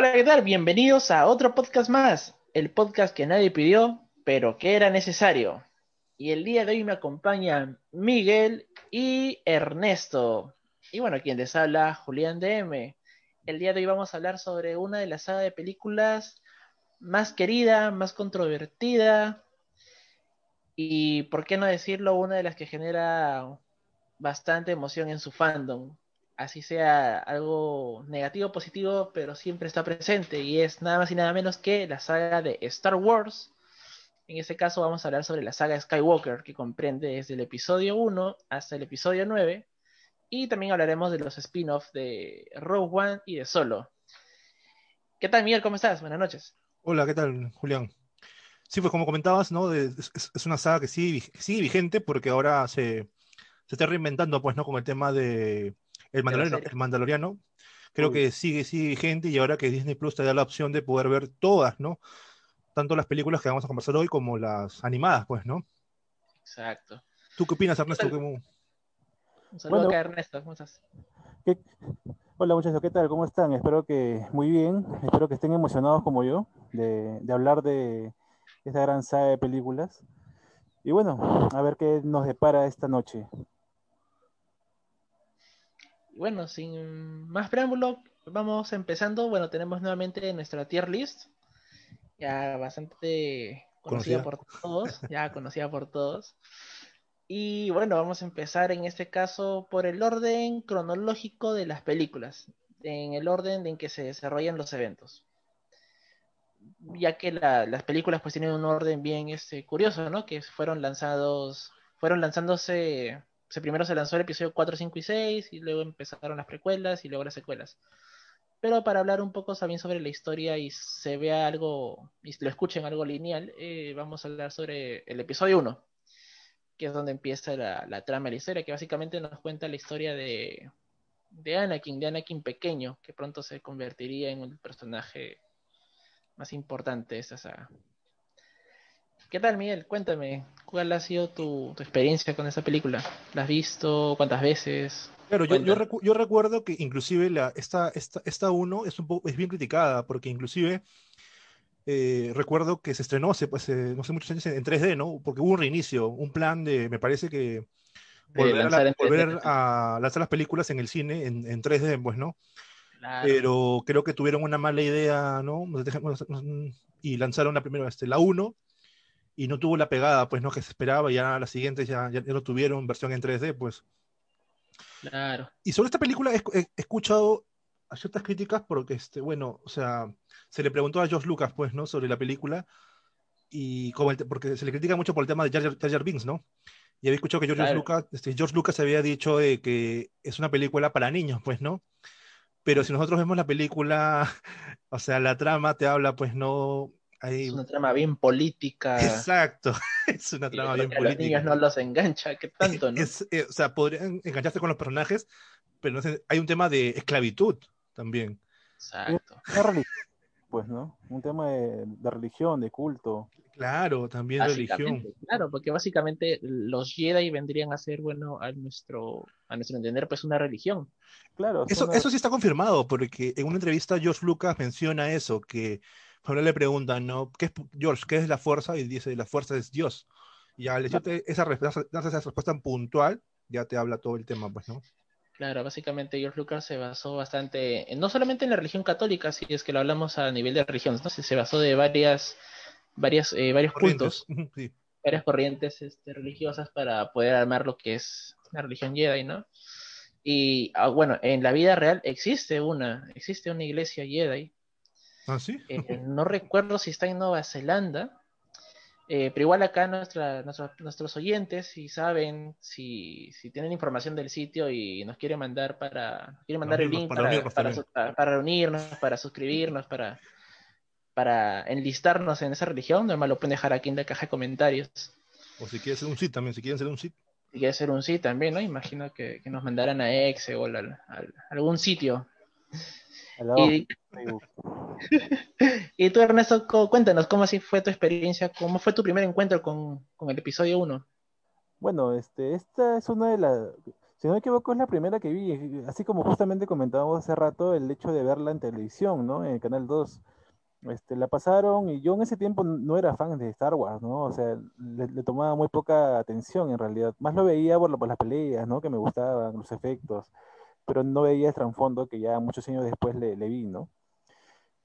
Hola, ¿qué tal? Bienvenidos a otro podcast más, el podcast que nadie pidió, pero que era necesario. Y el día de hoy me acompañan Miguel y Ernesto. Y bueno, quien les habla, Julián DM. El día de hoy vamos a hablar sobre una de las sagas de películas más querida, más controvertida y, por qué no decirlo, una de las que genera bastante emoción en su fandom. Así sea algo negativo o positivo, pero siempre está presente y es nada más y nada menos que la saga de Star Wars. En este caso vamos a hablar sobre la saga Skywalker, que comprende desde el episodio 1 hasta el episodio 9. Y también hablaremos de los spin-offs de Rogue One y de Solo. ¿Qué tal, Miguel? ¿Cómo estás? Buenas noches. Hola, ¿qué tal, Julián? Sí, pues como comentabas, ¿no? Es, una saga que sigue, sigue vigente porque ahora se, se está reinventando, pues, ¿no? Con el tema de El Mandaloriano. El Mandaloriano. Creo Uy. que sigue, sigue vigente y ahora que Disney Plus te da la opción de poder ver todas, ¿no? Tanto las películas que vamos a conversar hoy como las animadas, pues, ¿no? Exacto. ¿Tú qué opinas, Ernesto? Un saludo Bueno. acá, Ernesto. ¿Cómo estás? ¿Qué- Hola muchachos, ¿qué tal? ¿Cómo están? Espero que muy bien, espero que estén emocionados como yo de, de hablar de esta gran saga de películas. Y bueno, a ver qué nos depara esta noche. Bueno, sin más preámbulo, vamos empezando. Bueno, tenemos nuevamente nuestra tier list, ya bastante conocida Conocida. por todos, ya conocida por todos. Y bueno, vamos a empezar en este caso por el orden cronológico de las películas, en el orden en que se desarrollan los eventos. Ya que la- las películas pues tienen un orden bien este, curioso, ¿no? Que fueron lanzados, fueron lanzándose primero se lanzó el episodio 4, 5 y 6, y luego empezaron las precuelas y luego las secuelas. Pero para hablar un poco también sobre la historia y se vea algo, y lo escuchen algo lineal, eh, vamos a hablar sobre el episodio 1, que es donde empieza la, trama de la historia, que básicamente nos cuenta la historia de, de Anakin, de Anakin pequeño, que pronto se convertiría en un personaje más importante de esta saga. ¿Qué tal, Miguel? Cuéntame, ¿cuál ha sido tu, tu experiencia con esa película? ¿La has visto? ¿Cuántas veces? Claro, yo, yo, Cuenta. recu- yo recuerdo que inclusive la, esta, esta, esta 1 es, un poco, es bien criticada, porque inclusive eh, recuerdo que se estrenó hace, pues, eh, no sé, muchos años en, en 3D, ¿no? Porque hubo un reinicio, un plan de, me parece que volver, a, lanzar la- en 3D. volver a lanzar las películas en el cine en, en 3D, pues, ¿no? Claro. Pero creo que tuvieron una mala idea, ¿no? Y lanzaron la primera, este, la 1, y no tuvo la pegada, pues, ¿no? Que se esperaba, y ya las siguientes ya, ya, no tuvieron versión en 3D, pues. Claro. Y sobre esta película he, he- escuchado a ciertas críticas porque, este, bueno, o sea, se le preguntó a George Lucas, pues, ¿no? Sobre la película y como el porque se le critica mucho por el tema de Jar Jar, Binks, ¿no? Y había escuchado que George Claro. Lucas, este, George Lucas había dicho eh, que es una película para niños, pues, ¿no? Pero si nosotros vemos la película, o sea, la trama te habla, pues, no... Hay... Es una trama bien política. Exacto, es una trama bien que a los política. niños no los engancha, ¿qué tanto, no? Es, eh, o sea, podrían engancharse con los personajes, pero no sé, hay un tema de esclavitud también. Exacto. Una religión, pues, ¿no? Un tema de, de religión, de culto. Claro, también religión. Claro, porque básicamente los Jedi vendrían a ser, bueno, a nuestro, a nuestro entender, pues una religión. Claro, Eso, son- eso sí está confirmado, porque en una entrevista George Lucas menciona eso, que cuando le preguntan, ¿no? ¿Qué es, George, ¿qué es la fuerza? Y dice, la fuerza es Dios. Y al decirte esa, respuesta- darse esa respuesta puntual, ya te habla todo el tema, pues, ¿no? Claro, básicamente George Lucas se basó bastante, no solamente en la religión católica, si es que lo hablamos a nivel de religiones, ¿no? Se basó de varias, varias, eh, varios cultos, Corrientes. Sí. varias corrientes este, religiosas para poder armar lo que es la religión Jedi, ¿no? Y ah, bueno, en la vida real existe una, existe una iglesia Jedi. ¿Ah, sí? Eh, no recuerdo si está en Nueva Zelanda, eh, pero igual acá nuestra, nuestra- nuestros oyentes, si saben, si, si tienen información del sitio y nos quieren mandar para, quieren mandar el link para para, reunirnos para, reunirnos, para suscribirnos, para, para enlistarnos en esa religión, normal lo pueden dejar aquí en la caja de comentarios. O si quieres ser un sit también, si quieren ser un sit. Si quiere ser un sí también, ¿no? Imagino que, que nos mandaran a Exe o al- algún sitio. Y, y tú, Ernesto, cuéntanos cómo así fue tu experiencia, cómo fue tu primer encuentro con, con el episodio 1. Bueno, este, esta es una de las, Si no me equivoco, es la primera que vi, así como justamente comentábamos hace rato, el hecho de verla en televisión, ¿no? En el Canal 2. Este, la pasaron y yo en ese tiempo no era fan de Star Wars, ¿no? O sea, le, tomaba muy poca atención en realidad. Más lo veía por, por, las peleas, ¿no? Que me gustaban, los efectos, pero no veía el trasfondo que ya muchos años después le, le vi, ¿no?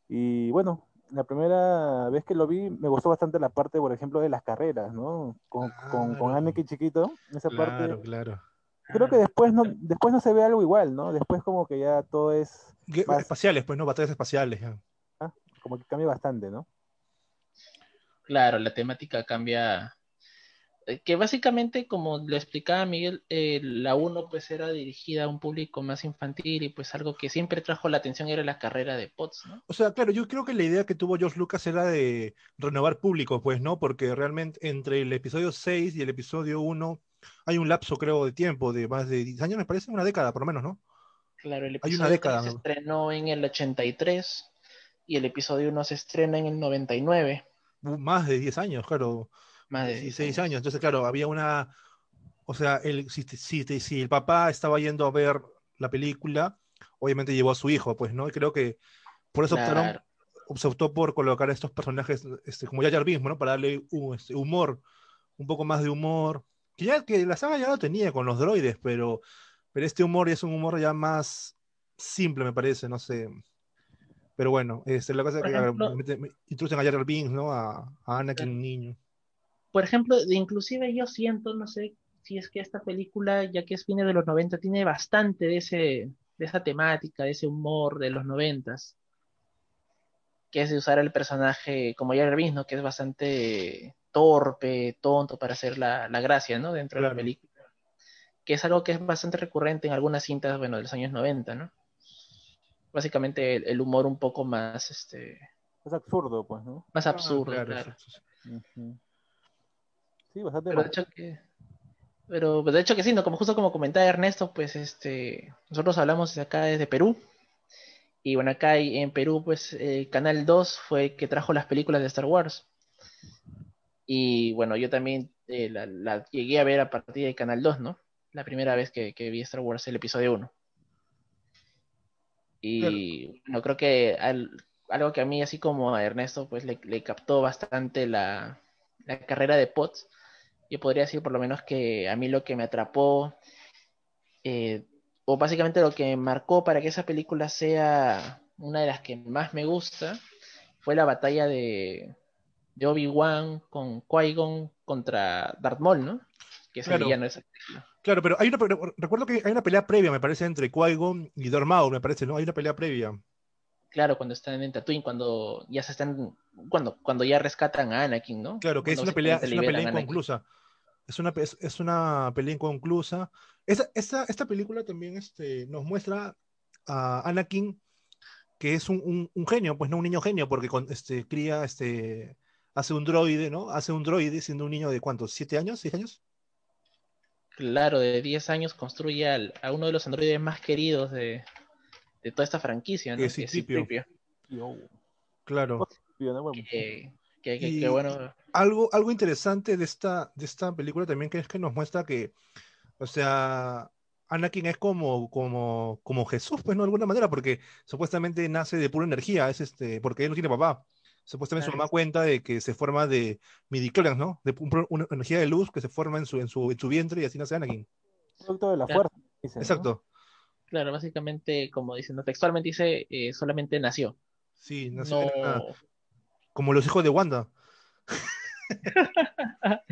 Y bueno, la primera vez que lo vi me gustó bastante la parte, por ejemplo, de las carreras, ¿no? Con, con, con Anakin chiquito, esa parte. Claro, claro. Creo que después no, después no se ve algo igual, ¿no? Después como que ya todo es... Más... Espaciales, pues, ¿no? Batallas espaciales. Ah, como que cambia bastante, ¿no? Claro, la temática cambia. Eh, que básicamente, como le explicaba Miguel, eh, la 1 pues era dirigida a un público más infantil y pues algo que siempre trajo la atención era la carrera de Potts, ¿no? O sea, claro, yo creo que la idea que tuvo George Lucas era de renovar público, pues, ¿no? Porque realmente entre el episodio 6 y el episodio 1 hay un lapso, creo, de tiempo, de más de 10 años, me parece, una década por lo menos, ¿no? Claro, el episodio hay una década, se estrenó en el 83 y el episodio 1 se estrena en el 99. Más de 10 años, claro. Más de 16 años. Entonces, claro, había una. O sea, el, si, si, si, el papá estaba yendo a ver la película, obviamente llevó a su hijo, pues, ¿no? Y creo que por eso claro. optaron, se optó por colocar a estos personajes este, como Jar Jar Binks, ¿no? Para darle un, este, humor, un poco más de humor. Que ya que la saga ya lo tenía con los droides, pero, pero este humor ya es un humor ya más simple, me parece, no sé. Pero bueno, este, la cosa es que ejemplo, me, me, introducen a Jar Jar Binks, ¿no? A, a Anakin, un niño. Por ejemplo, inclusive yo siento, no sé si es que esta película, ya que es viene de los 90, tiene bastante de, ese, de esa temática, de ese humor de los 90 que es de usar el personaje como Jar Binks, ¿no? Que es bastante torpe, tonto para hacer la, la gracia, ¿no? Dentro claro. de la película. Que es algo que es bastante recurrente en algunas cintas, bueno, de los años 90, ¿no? básicamente el, el, humor un poco más este más absurdo pues no más absurdo ah, claro, claro. Uh -huh. Sí bastante pero de hecho que pero de hecho que sí no como justo como comentaba Ernesto pues este nosotros hablamos acá desde Perú y bueno acá en Perú pues eh, Canal 2 fue que trajo las películas de Star Wars y bueno yo también eh, la, la, llegué a ver a partir de Canal 2 no la primera vez que, que vi Star Wars el episodio 1 y claro. no creo que al, algo que a mí, así como a Ernesto, pues le, le captó bastante la, la, carrera de Potts. Yo podría decir por lo menos que a mí lo que me atrapó, eh, o básicamente lo que marcó para que esa película sea una de las que más me gusta, fue la batalla de, de Obi-Wan con Qui-Gon contra Darth Maul, ¿no? Que es claro. el villano de esa película. Claro, pero hay una, recuerdo que hay una pelea previa, me parece, entre Qui-Gon y Darth Maul, me parece, ¿no? Hay una pelea previa. Claro, cuando están en Tatooine, cuando ya se están, cuando, cuando ya rescatan a Anakin, ¿no? Claro, que es una pelea, es una pelea inconclusa. Es una, es, es, una pelea inconclusa. Esa, esta, esta película también este, nos muestra a Anakin que es un, un, un, genio, pues no un niño genio, porque con, este, cría, este, hace un droide, ¿no? Hace un droide siendo un niño de cuántos, ¿siete años? ¿Seis años? claro, de 10 años construye al, a uno de los androides más queridos de, de toda esta franquicia, ¿no? Es Citripio. Claro. Que, que, que, que, bueno. Algo, algo interesante de esta, de esta película también que es que nos muestra que, o sea, Anakin es como, como, como Jesús, pues no de alguna manera, porque supuestamente nace de pura energía, es este, porque él no tiene papá supuestamente claro. su mamá cuenta de que se forma de midichlorians, ¿no? De un, una energía de luz que se forma en su, en su, en su vientre y así nace Anakin. Producto de la claro. fuerza. Exacto. ¿no? Claro, básicamente, como diciendo textualmente dice, eh, solamente nació. Sí, nació. No... Como los hijos de Wanda.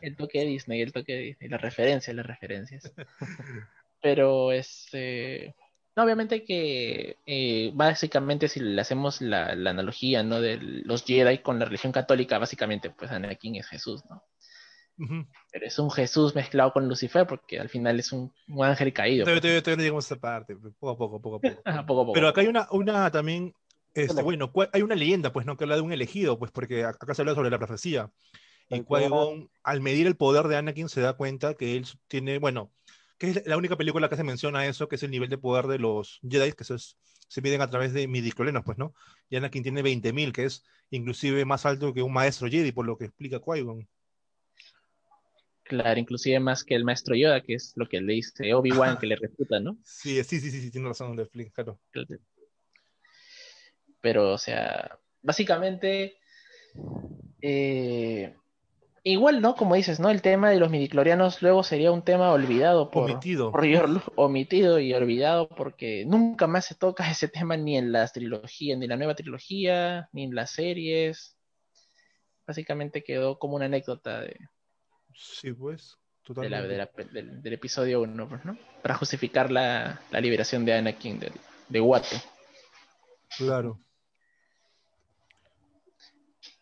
el toque de Disney, el toque de Disney, las referencias, las referencias. Pero este no, obviamente que eh, básicamente si le hacemos la, la, analogía ¿no? de los Jedi con la religión católica, básicamente pues Anakin es Jesús, ¿no? Uh -huh. Pero es un Jesús mezclado con Lucifer porque al final es un, un ángel caído. Todavía, todavía, todavía no llegamos a esta parte, poco a poco, poco a poco. Ajá, poco, a poco. Pero acá hay una, una también, este, bueno, hay una leyenda pues, ¿no? Que habla de un elegido, pues porque acá se habla sobre la profecía. Y Qui-Gon, al medir el poder de Anakin, se da cuenta que él tiene, bueno, que es la única película que se menciona eso, que es el nivel de poder de los Jedi, que eso es, se miden a través de midiclorenos, pues, ¿no? Y Anakin tiene 20.000, que es inclusive más alto que un maestro Jedi, por lo que explica Qui-Gon. Claro, inclusive más que el maestro Yoda, que es lo que le dice Obi-Wan, que le refuta, ¿no? Sí, sí, sí, sí, sí, tiene razón de Flynn, claro. Pero, o sea, básicamente, eh, igual, ¿no? Como dices, ¿no? El tema de los midiclorianos luego sería un tema olvidado por, Omitido. por omitido y olvidado porque nunca más se toca ese tema ni en las trilogías, ni en la nueva trilogía, ni en las series. Básicamente quedó como una anécdota de, Sí, pues, de la- totalmente. de la del, del episodio 1, pues, ¿no? Para justificar la, la liberación de Anakin del- de Watto. Claro.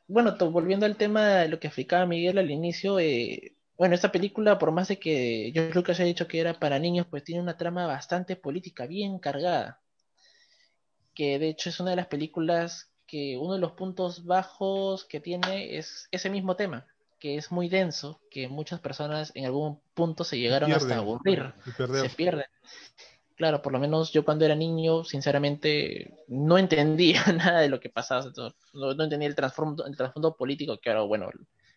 Bueno, to- volviendo al tema de lo que explicaba Miguel al inicio, eh, bueno, esta película, por más de que George Lucas haya dicho que era para niños, pues tiene una trama bastante política, bien cargada. Que de hecho es una de las películas que uno de los puntos bajos que tiene es ese mismo tema, que es muy denso, que muchas personas en algún punto se llegaron hasta Pierden, aburrir. y perder. se pierden. Claro, por lo menos yo cuando era niño, sinceramente, no entendía nada de lo que pasaba. No, no entendía el trasfondo, el trasfondo político, que ahora, bueno,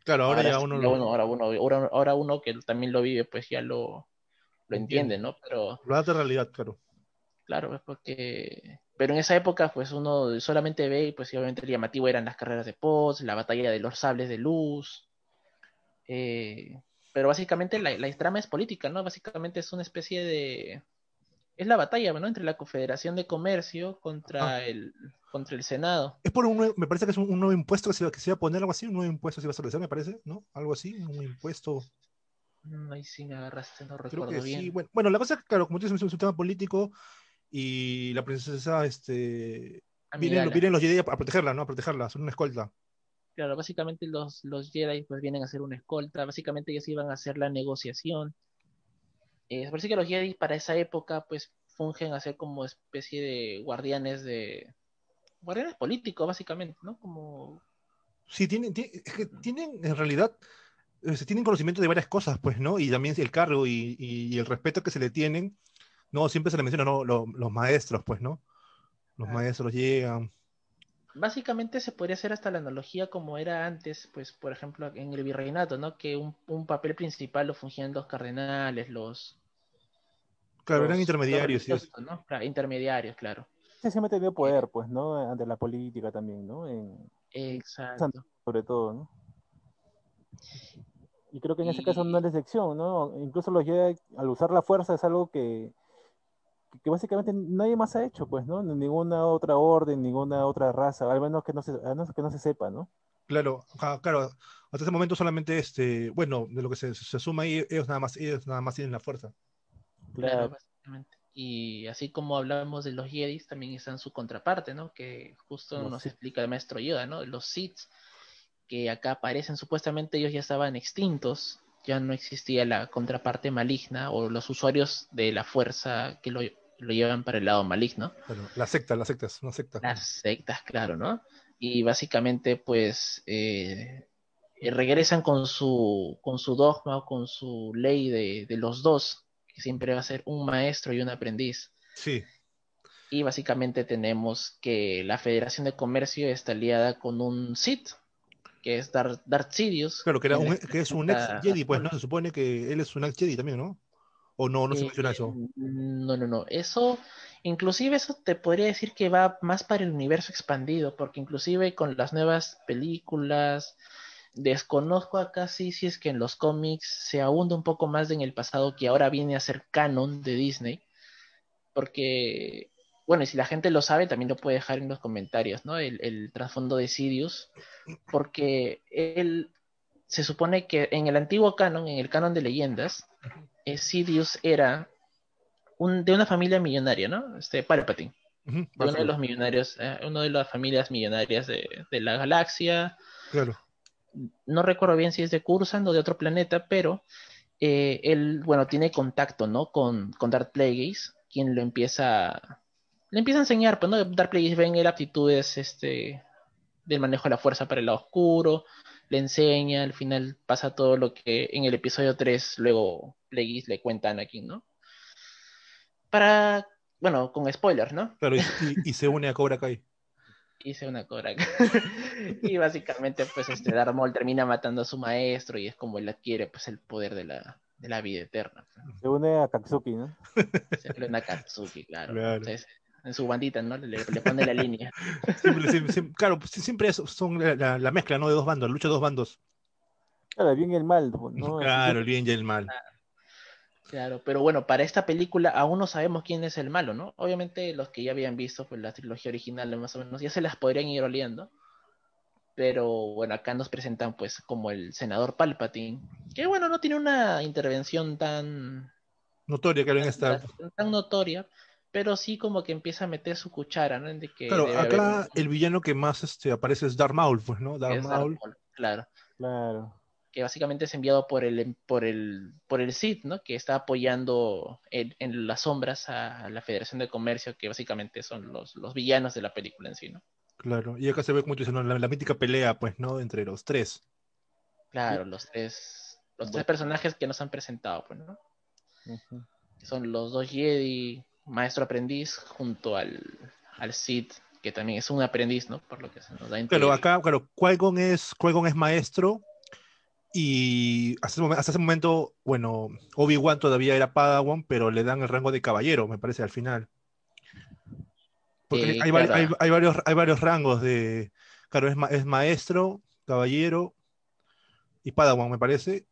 Claro, ahora, ya sí, uno ya lo, uno- ahora uno, ahora, ahora uno que también lo vive, pues ya lo, lo Entiende. ¿no? Pero, lo de realidad, claro. claro, porque... Pero en esa época, pues uno solamente ve, y pues y obviamente el llamativo eran las carreras de pods, la batalla de los sables de luz. Eh, pero básicamente la, la trama es política, ¿no? Básicamente es una especie de... Es la batalla, ¿no? Entre la Confederación de Comercio contra, el, contra el Senado. Es por un nuevo- me parece que es un, un nuevo impuesto que se, iba- que se iba a poner, algo así, un nuevo impuesto se iba a establecer, me parece, ¿no? Algo así, un impuesto. Mm, Ahí sí me agarraste, no Creo recuerdo que bien. sí. Bueno, bueno, la cosa es que, claro, como tú dices, es un tema político y la princesa, este, vienen, vienen los Jedi a, a protegerla, ¿no? A protegerla, son una escolta. Claro, básicamente los, los Jedi pues vienen a hacer una escolta, básicamente ellos iban a hacer la negociación. Eh, parece que los Jedi para esa época pues fungen a ser como especie de guardianes de... Guardianes políticos, básicamente, ¿no? Como... Sí, tienen, tienen, es que tienen en realidad, eh, se tienen conocimiento de varias cosas, pues, ¿no? Y también el cargo y, y- y el respeto que se le tienen, no, siempre se le menciona, ¿no? Lo- los maestros, pues, ¿no? Los Ah. maestros llegan. Básicamente se podría hacer hasta la analogía como era antes, pues por ejemplo en el virreinato, ¿no? Que un, un papel principal lo fungían los cardenales, los... Claro, los- eran intermediarios ¿no? Claro, intermediarios, claro. Sí, siempre ha tenido poder, pues, ¿no? Ante la política también, ¿no? En- Exacto. sobre todo, ¿no? Y creo que en ese caso no es la excepción, ¿no? Incluso los Jedi, al usar la fuerza, es algo que, que básicamente nadie más ha hecho, pues, ¿no? Ninguna otra orden, ninguna otra raza, al menos que no se, al menos que no se sepa, ¿no? Claro, claro. Hasta ese momento solamente, este, bueno, de lo que se, se suma ahí, ellos nada más, ellos nada más tienen la fuerza. Claro, básicamente. Y así como hablamos de los Jedi, también están su contraparte, ¿no? Que justo Los nos Sith. explica el maestro Yoda, ¿no? Los Sith, que acá aparecen, supuestamente ellos ya estaban extintos, ya no existía la contraparte maligna o los usuarios de la fuerza que lo, lo llevan para el lado maligno. Claro, la secta, la secta, es una secta. Las sectas, claro, ¿no? Y básicamente, pues, eh, regresan con su, con su dogma o con su ley de, de los dos, que siempre va a ser un maestro y un aprendiz. Sí, Y básicamente tenemos que la Federación de Comercio está aliada con un Sith, que es Darth, Darth Sidious. claro, que, era un, que es un ex Jedi, pues. ¿no? Se supone que él es un ex Jedi también, ¿no? O no, no se Eh, eso. No, no, no. Eso, inclusive eso te podría decir que va más para el universo expandido, porque inclusive con las nuevas películas, desconozco acá sí si es que en los cómics se ahonda un poco más en el pasado que ahora viene a ser canon de Disney, porque, bueno, y si la gente lo sabe, también lo puede dejar en los comentarios, ¿no? El, el trasfondo de Sidious, porque él se supone que en el antiguo canon, en el canon de leyendas, eh, Sidious era un, de una familia millonaria, ¿no? Este Palpatine, de uno de los millonarios, eh, una de las familias millonarias de, de la galaxia. Claro, No recuerdo bien si es de Coruscant o de otro planeta, pero eh, él, bueno, tiene contacto, ¿no? Con, con Darth Plagueis, quien lo empieza, le empieza a enseñar, pues, ¿no? Darth Plagueis ve en él aptitudes, este, del manejo de la fuerza para el lado oscuro, le enseña, al final pasa todo lo que en el episodio 3 luego Plagueis le cuenta a Anakin, ¿no? Para, bueno, con spoilers, ¿no? claro, y, y- y se une a Cobra Kai. hice una Cobra Kai. y básicamente, pues, este Darth Maul termina matando a su maestro y es como él adquiere, pues, el poder de la, de la vida eterna. Se une a Katsuki, ¿no? Se une a Katsuki, claro. Claro. Entonces, en su bandita, ¿no? Le, le pone la línea. Siempre, siempre- siempre- claro, pues, siempre son la, la- la mezcla, ¿no? De dos bandos, la lucha de dos bandos. Claro, el bien y el mal, ¿no? Claro, el bien y el mal. Claro, pero bueno, para esta película aún no sabemos quién es el malo, ¿no? Obviamente los que ya habían visto pues, la trilogía original, más o menos, ya se las podrían ir oliendo. Pero bueno, acá nos presentan pues como el senador Palpatine, que bueno, no tiene una intervención tan, Notoria que en esta. tan notoria, pero sí como que empieza a meter su cuchara, ¿no? De que Claro, acá haber el villano que más este, aparece es Darth Maul, pues, ¿no? Darth Darth. Maul, claro. Claro. Que básicamente es enviado por el por el por el CID, ¿no? Que está apoyando en, en las sombras a la Federación de Comercio, que básicamente son los, los villanos de la película en sí, ¿no? Claro, y acá se ve como tú dices, ¿no? la, la mítica pelea, pues, ¿no? Entre los tres. Claro, los tres los tres personajes que nos han presentado, pues, ¿no? Que son los dos Jedi, maestro aprendiz, junto al al Cid, que también es un aprendiz, ¿no? Por lo que se nos da a Claro, acá, claro, Qui-Gon es, Qui-Gon es maestro y hasta ese, momen- hasta ese momento, bueno, Obi-Wan todavía era Padawan, pero le dan el rango de caballero, me parece, al final. Porque Eh, hay, vari- claro. hay- hay varios, hay varios rangos de, claro, es, ma- es maestro, caballero y Padawan, me parece,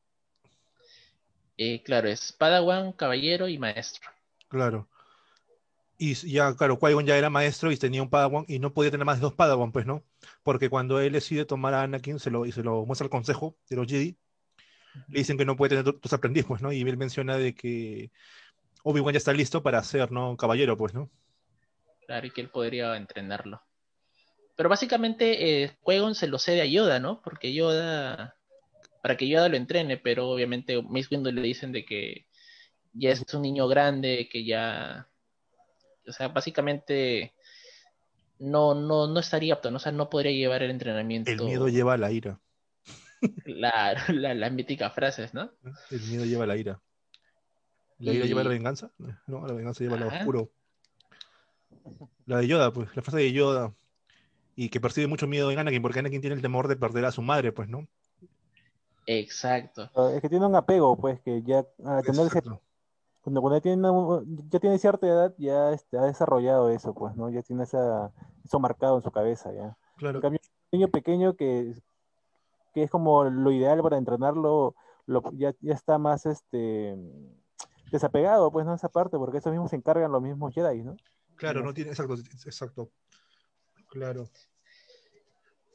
Eh, claro, es Padawan, caballero y maestro. claro. Y ya, claro, Qui-Gon ya era maestro y tenía un Padawan y no podía tener más de dos Padawan, pues, ¿no? Porque cuando él decide tomar a Anakin se lo, y se lo muestra al consejo de los Jedi, le dicen que no puede tener do- dos aprendices, pues, ¿no? Y él menciona de que Obi-Wan ya está listo para ser, ¿no? Caballero, pues, ¿no? Claro, y que él podría entrenarlo. Pero básicamente eh, Qui-Gon se lo cede a Yoda, ¿no? Porque Yoda, para que Yoda lo entrene, pero obviamente Mace Windu le dicen de que ya es un niño grande, que ya, o sea, básicamente no, no, no estaría apto, ¿no? O sea, no podría llevar el entrenamiento. El miedo lleva a la ira. La, la, las míticas frases, ¿no? El miedo lleva a la ira. ¿La ira lleva a la venganza? No, la venganza lleva al lado Ajá. oscuro. La de Yoda, pues, la frase de Yoda. Y que percibe mucho miedo en Anakin, porque Anakin tiene el temor de perder a su madre, pues, ¿no? Exacto. Ah, Es que tiene un apego, pues, que ya a tener ese-. Cuando, cuando ya tiene, una- ya tiene cierta edad, ya este, ha desarrollado eso, pues, ¿no? Ya tiene esa, eso marcado en su cabeza, ya. Claro. En cambio, un niño pequeño que, que es como lo ideal para entrenarlo, lo, ya, ya está más este desapegado, pues, ¿no? Esa parte, porque eso mismo se encargan los mismos Jedi, ¿no? Claro, No no tiene, exacto, exacto. Claro.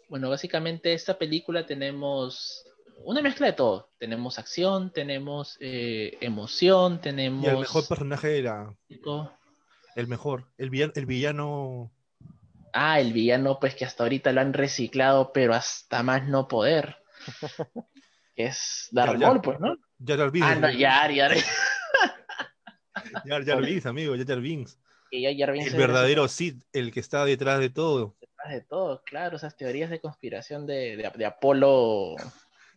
Bueno, básicamente esta película tenemos una mezcla de todo. Tenemos acción, tenemos eh, emoción, tenemos... Y el mejor personaje era el mejor, el villano, el villano Ah, el villano, pues que hasta ahorita lo han reciclado, pero hasta más no poder. Es Darth. Maul, pues, ¿no? Jar Jar Binks. Ah, no, Jar Jar. Jar Jar Binks, amigo, Jar Jar Binks. Que Jar Jar Binks El verdadero Sith, el que está detrás de todo, detrás de todo, claro, esas teorías de conspiración de, de, de Apolo.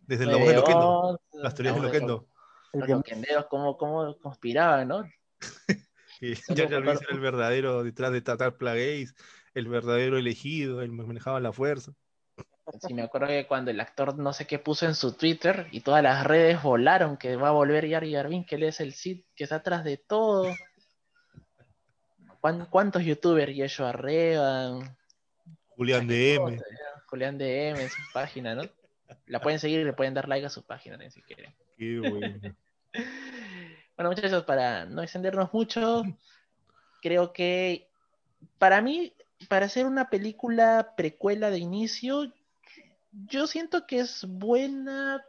Desde la voz de Loquendo, 9-11, las teorías de la voz Loquendo. El Los que, loquenderos, cómo, cómo conspiraban, ¿no? Que Binks por- era el verdadero detrás de Tatar Plagueis, el verdadero elegido, el que manejaba la fuerza. Sí, me acuerdo que cuando el actor no sé qué puso en su Twitter y todas las redes volaron que va a volver Jar Binks, que él es el Cid que está atrás de todo. ¿Cuán- ¿Cuántos youtubers? Yeshua Revan, Julián DM. Julián DM en su página, ¿no? La pueden seguir y le pueden dar like a su página también, si quieren. Qué bueno. Bueno, muchachos, para no extendernos mucho, creo que para mí, para hacer una película precuela de inicio, yo siento que es buena.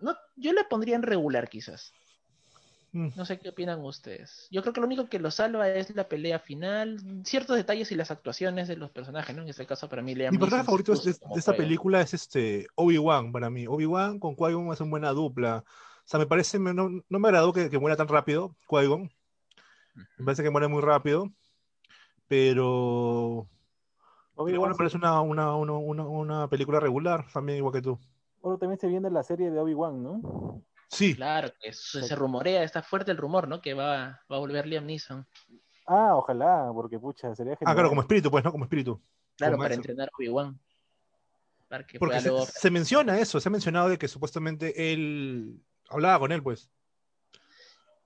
No, yo le pondría en regular, quizás. Mm. No sé qué opinan ustedes. Yo creo que lo único que lo salva es la pelea final, ciertos detalles y las actuaciones de los personajes, ¿no? En este caso, para mí, Liam Mi personaje favorito de, puso como de esta película es este Obi-Wan para mí. Obi-Wan con Qui-Gon es una buena dupla. O sea, me parece, me- no, no me agradó que, que muera tan rápido Qui-Gon. Me parece que muere muy rápido. Pero, Obi-Wan bueno, me parece una, una, una, una, una película regular, también igual que tú. Ahora también se viene la serie de Obi-Wan, ¿no? Sí, Claro, que se, se rumorea, está fuerte el rumor, ¿no? Que va, va a volver Liam Neeson. Ah, ojalá, porque pucha, sería ah, genial. claro, como espíritu, pues, ¿no? Como espíritu. Claro, Como para eso. entrenar a Obi-Wan. Porque se, luego... se menciona eso, se ha mencionado de que supuestamente él hablaba con él, pues.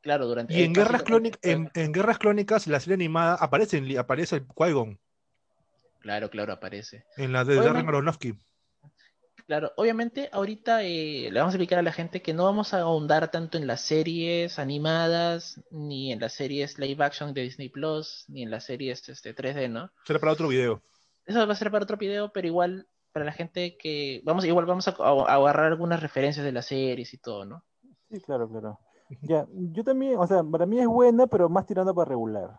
Claro, durante... Y en Guerras, en, en Guerras Clónicas, la serie animada, aparece, en- aparece el Qui-Gon Claro, claro, aparece. en la de Darren Aronofsky. Claro, obviamente ahorita eh, le vamos a explicar a la gente que no vamos a ahondar tanto en las series animadas, ni en las series live action de Disney Plus, ni en las series este, 3D, ¿no? Será para otro video. Eso va a ser para otro video, pero igual para la gente que vamos, igual vamos a, a agarrar algunas referencias de las series y todo, ¿no? Sí, claro, claro. Ya, yo también, o sea, para mí es buena, pero más tirando para regular.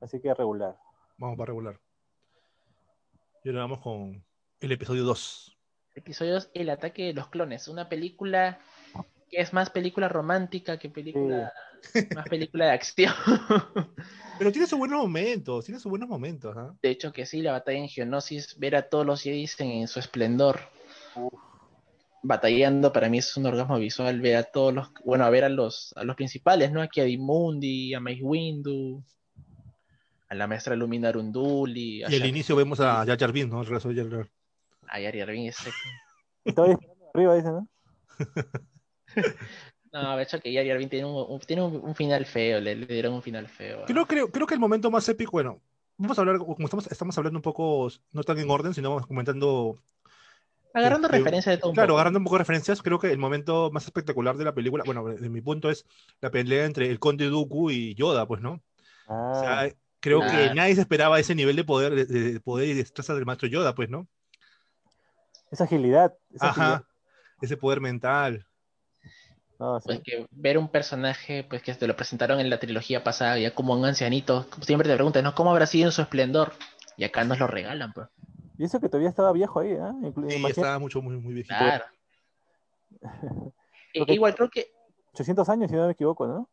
Así que regular. Vamos para regular. Y ahora vamos con el episodio 2. Episodio 2, El ataque de los clones, una película que es más película romántica que película, más película de acción. Pero tiene sus buenos momentos, tiene sus buenos momentos. ¿ah? De hecho que sí, la batalla en Geonosis, ver a todos los Jedi en, su esplendor, batallando, para mí es un orgasmo visual, ver a todos los, bueno, a ver a los, a los principales, ¿no? Aquí a Dimundi, a Mace Windu, a la maestra Lumina Unduli, a Y al inicio vemos a Jar Jar Binks, ¿no? El regreso de Jar Jar. a Yari Arvin, ese- Estaba disparando arriba, dice, ¿no? No, de hecho que Yari Arvin tiene, un, un- tiene un, un final feo, le, le dieron un final feo. Creo, creo, creo que el momento más épico, bueno, vamos a hablar, como estamos, estamos hablando un poco, no tan en orden, sino vamos comentando, Agarrando este, referencias de todo un claro, poco. agarrando un poco de referencias, creo que el momento más espectacular de la película, bueno, de mi punto es la pelea entre el Conde Dooku y Yoda, pues, ¿no? O Ah, sea, creo que nadie se esperaba ese nivel de poder, de, de poder y destreza del maestro Yoda, pues, ¿no? Esa agilidad. Esa Ajá, ese poder mental. agilidad. No, sí. Pues que ver un personaje pues que te lo presentaron en la trilogía pasada ya como un ancianito, siempre te preguntan, ¿no? ¿Cómo habrá sido en su esplendor? Y acá nos lo regalan, pues. Y eso que todavía estaba viejo ahí, ¿ah? Inclu- Sí, estaba mucho, muy, muy viejito. Claro. E- igual creo que 800 años, si no me equivoco, ¿no?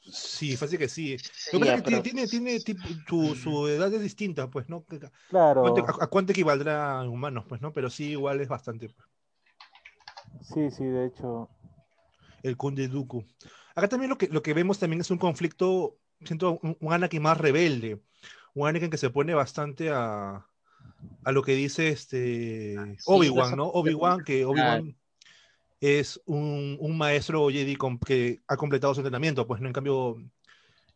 Sí, fácil que sí. Lo que pasa ya, es que pero- tiene, tiene, tipo- su, su edad es distinta, pues, ¿no? Claro. ¿Cuánto- a, a cuánto equivaldrá en humanos, pues, no? Pero sí, igual es bastante. pues, Sí, sí, de hecho. El Conde Dooku. Acá también lo que, lo que vemos también es un conflicto, siento un, un Anakin más rebelde. Un Anakin que se pone bastante a, a lo que dice este Obi-Wan, eso- ¿no? Obi-Wan, que Obi-Wan es un, un maestro Jedi que ha completado su entrenamiento, pues, ¿no? En cambio,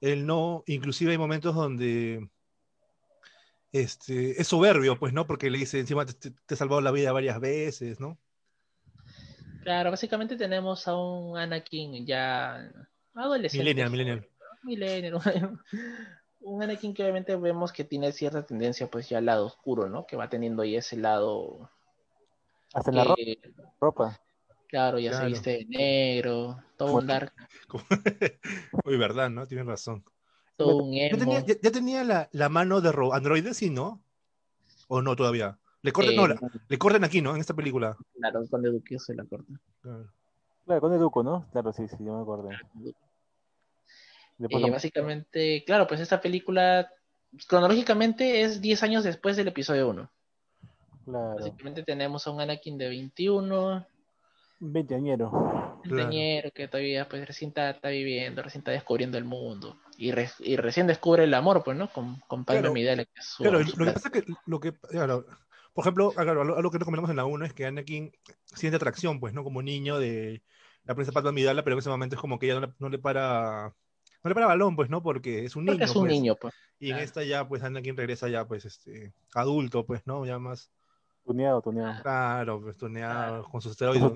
él no, inclusive hay momentos donde este, es soberbio, pues, ¿no? Porque le dice, encima te, te- he salvado la vida varias veces, ¿no? Claro, básicamente tenemos a un Anakin ya adolescente. Millennial, millennial. Millennial. Un Anakin que obviamente vemos que tiene cierta tendencia pues ya al lado oscuro, ¿no? Que va teniendo ahí ese lado Hasta en la ropa. Claro, ya Claro. se viste de negro, todo un dark, Uy, verdad, ¿no? Tienes razón. todo un ¿Ya emo. tenía, ya- ya tenía la, la mano de ro- androide, sí, no? ¿O no todavía? Le cortan, Eh, no, la- le cortan aquí, ¿no? En esta película. Claro, con Duque se la corta. Claro. Claro, con Educo, ¿no? Claro, sí, sí, yo me acordé. Eh, básicamente, claro, pues esta película cronológicamente es 10 años después del episodio 1. claro, Básicamente tenemos a un Anakin de 21, veinteañero. un Claro. que todavía pues recién está, está viviendo, recién está descubriendo el mundo. Y, re- y recién descubre el amor, pues, ¿no? Con, con Padme Claro. Amidala, que es su- Claro, su lo que pasa es que, lo que, claro, por ejemplo, claro, algo algo que no comentamos en la 1 es que Anakin siente atracción, pues, ¿no? Como niño de la princesa Padme Amidala, pero en ese momento es como que ella no le, no le para, no le para balón, pues, ¿no? Porque es un Porque niño, es un pues. niño, pues. Y en claro. esta ya, pues, Anakin regresa ya, pues, este, adulto, pues, ¿no? Ya más, Tuneado, tuneado. claro, pues, tuneado, Claro. con sus esteroides,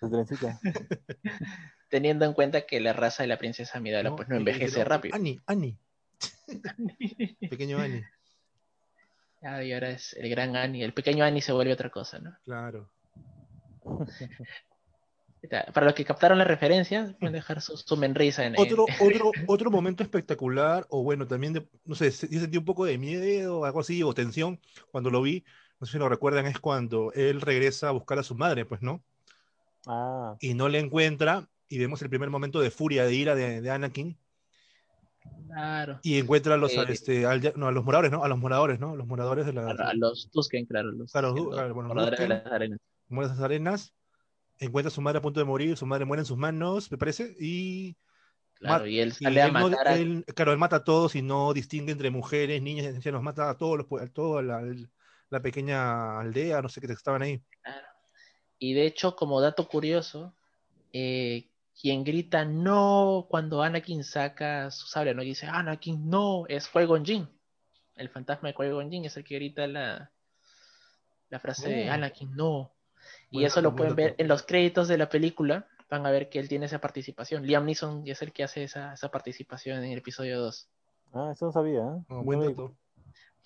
Trencita. Teniendo en cuenta que la raza de la princesa Amidala, pues, no Y le envejece rápido. Ani, Ani, pequeño Ani, Ah, y ahora es el gran Annie. El pequeño Annie se vuelve otra cosa, ¿no? claro. Para los que captaron la referencia, pueden dejar su, su menrisa en Otro, otro, otro momento espectacular, o bueno, también, de, no sé, yo sentí un poco de miedo, algo así, o tensión cuando lo vi, no sé si lo recuerdan, es cuando él regresa a buscar a su madre, pues, ¿no? Ah, Y no le encuentra, y vemos el primer momento de furia, de ira de, de Anakin, Claro. y encuentra a los, Eh, este, al- no, a los moradores, ¿no? A los moradores, ¿no? A los moradores de la... A, a los Tusken, claro. Los, Claro, Tusken, du- los claro, bueno, moradores de las arenas. muere esas arenas, encuentra a su madre a punto de morir, su madre muere en sus manos, me parece, y Claro, y él Y sale a él no- matar a... él- claro, él mata a todos y no distingue entre mujeres, niños, ancianos, mata a todos los, a toda la, la pequeña aldea, no sé qué estaban ahí. Claro. Y de hecho, como dato curioso, eh, quien grita no cuando Anakin saca su sable, ¿no? Y dice, Anakin, no, es Qui-Gon Jinn. El fantasma de Qui-Gon Jinn es el que grita la, la frase de Oh. Anakin, no. Y eso lo pueden ver en los créditos de la película. Van a ver que él tiene esa participación. Liam Neeson es el que hace esa, esa participación en el episodio 2. Ah, eso no sabía. ¿eh? No buen dato.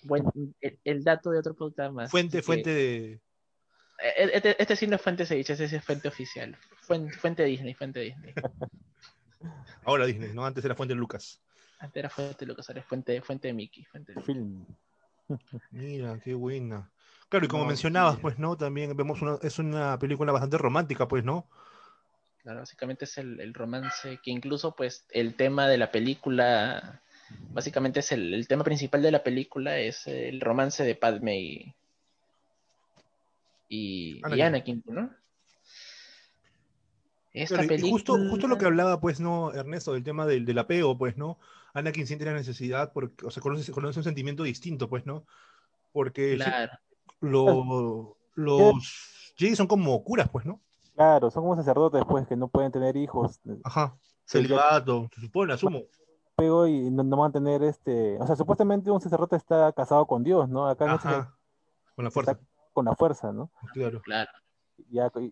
Buen, el, el dato de otro podcast más. Fuente, que- fuente de. Eh, Este, este sí no es fuente ceviche, ese es fuente oficial. Fuente, fuente Disney, fuente Disney. Ahora Disney, ¿no? Antes era fuente Lucas. Antes era fuente Lucas, ahora es fuente, fuente de Mickey. Fuente de. Film. Mira, qué buena. Claro, y como No, mencionabas, sí. pues, ¿no? También vemos una, es una película bastante romántica, pues, ¿no? Claro, básicamente es el, el romance que incluso pues el tema de la película, básicamente es el, el tema principal de la película es el romance de Padme y, y, y Anakin. Anakin, ¿no? Esta Claro, y película... justo, justo lo que hablaba, pues, ¿no, Ernesto? Del tema del, del apego, pues, ¿no? Anakin siente la necesidad, porque, o sea, conoce, conoce un sentimiento distinto, pues, ¿no? Porque Claro, lo- los Jedi son como curas, pues, ¿no? Claro, son como sacerdotes, pues, que no pueden tener hijos. Ajá. Celibato, se supone, asumo. Pego y no, no van a tener este. O sea, supuestamente un sacerdote está casado con Dios, ¿no? Acá en este Ajá. Con la fuerza, está con la fuerza, ¿no? claro. claro. Ya, y,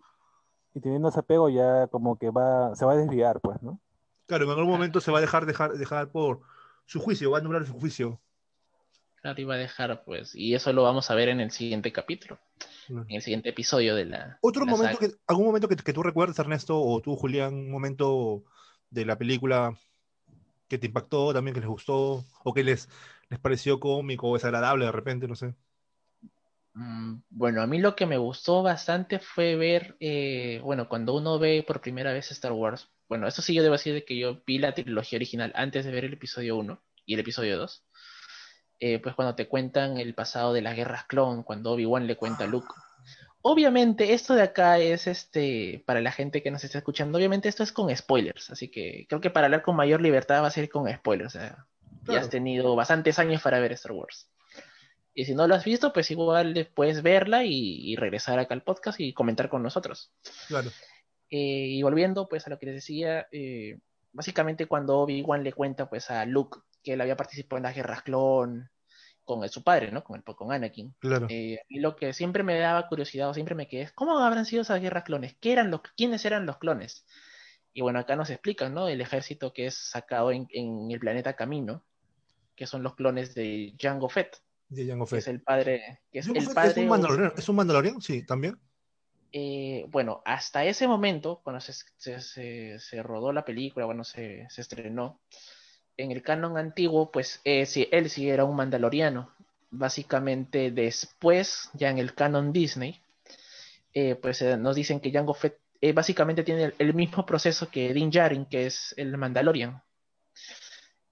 y teniendo ese apego ya como que va, se va a desviar, pues, ¿no? Claro, en algún momento se va a dejar, dejar, dejar por su juicio, va a anular su juicio. Claro, iba a dejar pues, y eso lo vamos a ver en el siguiente capítulo, Claro. en el siguiente episodio de la... Otro la momento saga. que, algún momento que, que tú recuerdes, Ernesto, o tú, Julián, un momento de la película que te impactó, también que les gustó, o que les, les pareció cómico o desagradable de repente, no sé. Mm, Bueno, a mí lo que me gustó bastante fue ver, eh, bueno, cuando uno ve por primera vez Star Wars, bueno, eso sí yo debo decir de que yo vi la trilogía original antes de ver el episodio 1 y el episodio 2, eh, pues cuando te cuentan el pasado de las guerras clon, cuando Obi-Wan le cuenta a Luke. Obviamente esto de acá es este, para la gente que nos está escuchando, obviamente esto es con spoilers, así que creo que para hablar con mayor libertad va a ser con spoilers, o sea, ya has tenido bastantes años para ver Star Wars. Y si no lo has visto, pues igual puedes verla y, y regresar acá al podcast y comentar con nosotros. Claro. Eh, y volviendo pues a lo que les decía, eh, básicamente cuando Obi-Wan le cuenta pues a Luke que él había participado en las guerras clon con su padre, ¿no? Con, el, con Anakin. Claro. Eh, y lo que siempre me daba curiosidad o siempre me quedé es, ¿cómo habrán sido esas guerras clones? ¿Qué eran los, ¿Quiénes eran los clones? Y bueno, acá nos explican, ¿no? El ejército que es sacado en, en el planeta Camino, que son los clones de Jango Fett, De Jango que es Fett. el padre, que es el padre ¿Es un mandaloriano? ¿Es un mandaloriano? Sí, también. eh, bueno, hasta ese momento, cuando se, se- se- se rodó la película, bueno, se, estrenó, en el canon antiguo, pues eh, sí, él sí era un mandaloriano. Básicamente después, ya en el canon Disney, eh, pues nos dicen que Jango Fett básicamente tiene el, el mismo proceso que Din Djarin, que es el Mandalorian.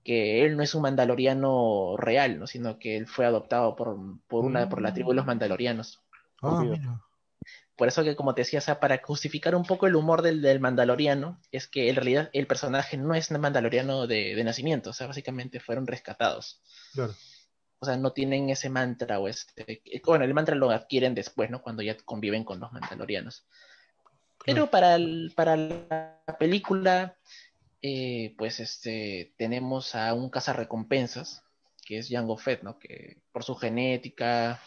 Que él no es un mandaloriano real, ¿no? sino que él fue adoptado por, por, una, por la tribu de los mandalorianos. Ah, mira. Por eso que, como te decía, o sea, para justificar un poco el humor del, del mandaloriano, es que en realidad el personaje no es mandaloriano de, de nacimiento, o sea, básicamente fueron rescatados. Claro. O sea, no tienen ese mantra o este... Bueno, el mantra lo adquieren después, ¿no? Cuando ya conviven con los mandalorianos. Pero para, el- para la película, eh, pues este, tenemos a un cazarrecompensas, que es Jango Fett, ¿no? Que por su genética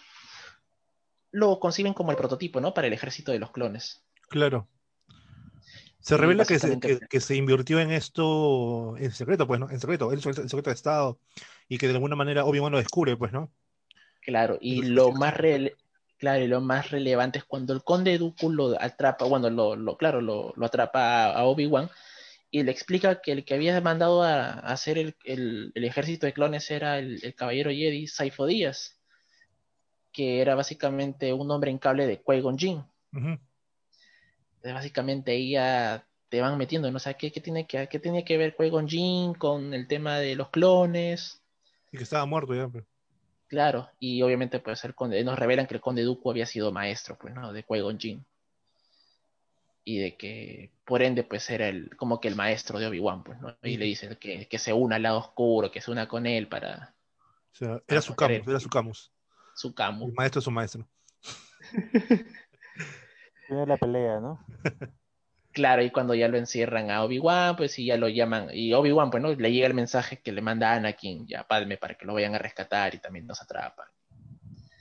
lo conciben como el prototipo, ¿no? Para el ejército de los clones. Claro. Se revela que se, que, que se invirtió en esto en secreto, pues, ¿no? En secreto, el secreto de Estado y que de alguna manera Obi-Wan lo descubre, pues, ¿no? Claro, y lo más rele- claro, y lo más relevante es cuando el conde Dooku lo atrapa, bueno, lo, lo- claro, lo, lo atrapa a, a Obi-Wan y le explica que el que había mandado a, a hacer el, el- el ejército de clones era el, el caballero Jedi Saifo Díaz, que era básicamente un hombre en cable de Qui-Gon Jinn. Básicamente ahí ya te van metiendo, ¿no? O sea, ¿qué, qué tiene que, qué tiene que ver Qui-Gon Jinn con el tema de los clones? Y que estaba muerto ya. pues. Claro, y obviamente pues el conde, nos revelan que el conde Dooku había sido maestro, pues, ¿no? De Qui-Gon Jinn. Y de que por ende pues era el como que el maestro de Obi-Wan, pues, ¿no? Y le dice que, que se una al lado oscuro, que se una con él para O sea, era su Camus, era su Camus. su Camus. El maestro es su maestro. Tiene la pelea, ¿no? Claro, y cuando ya lo encierran a Obi-Wan, pues y ya lo llaman, y Obi-Wan, pues, ¿no? Le llega el mensaje que le manda a Anakin y a Padme para que lo vayan a rescatar y también nos atrapan.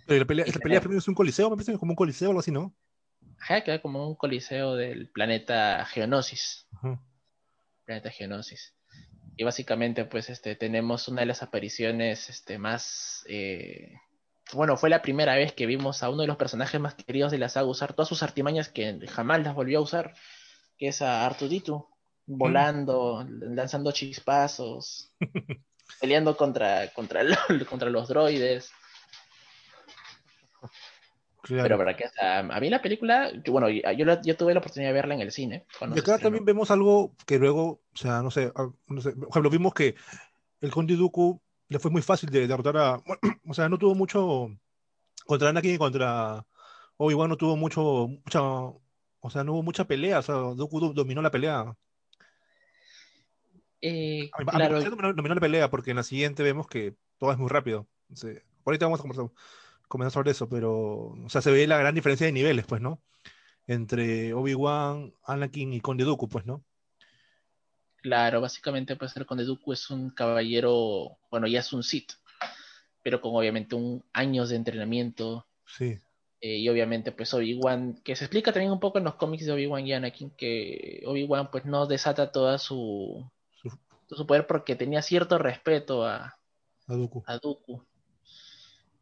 Pero la pelea, Y se- pelea primero es un coliseo, me parece que es como un coliseo o algo así, ¿no? Ajá, queda como un coliseo del planeta Geonosis. Ajá. planeta Geonosis. Y básicamente, pues, este, tenemos una de las apariciones este, más. eh, Bueno, fue la primera vez que vimos a uno de los personajes más queridos de la saga usar todas sus artimañas que jamás las volvió a usar, que es a Artuditu, volando, lanzando chispazos, peleando contra, contra, contra los droides. Claro. Pero para que hasta, a mí la película, yo- bueno, yo, la- yo tuve la oportunidad de verla en el cine. Y acá también vemos algo que luego, o sea, no sé, ah, no sé, por ejemplo, vimos que el Conde Dooku le fue muy fácil de derrotar a, o sea, no tuvo mucho contra Anakin y contra Obi-Wan no tuvo mucho, mucha, o sea, no hubo mucha pelea, o sea, Dooku do- dominó la pelea. Eh, A a claro, parecer dominó, dominó la pelea porque en la siguiente vemos que todo es muy rápido. O sea, ahorita vamos a conversar, comentar sobre eso, pero, o sea, se ve la gran diferencia de niveles, pues, ¿no? Entre Obi-Wan, Anakin y Conde Dooku, pues, ¿no? Claro, básicamente pues el Conde Dooku es un caballero, bueno, ya es un Sith, pero con obviamente un años de entrenamiento Sí. eh, y obviamente pues Obi-Wan, que se explica también un poco en los cómics de Obi-Wan y Anakin, que Obi-Wan pues no desata toda su, Su- poder porque tenía cierto respeto a, A Dooku. a Dooku.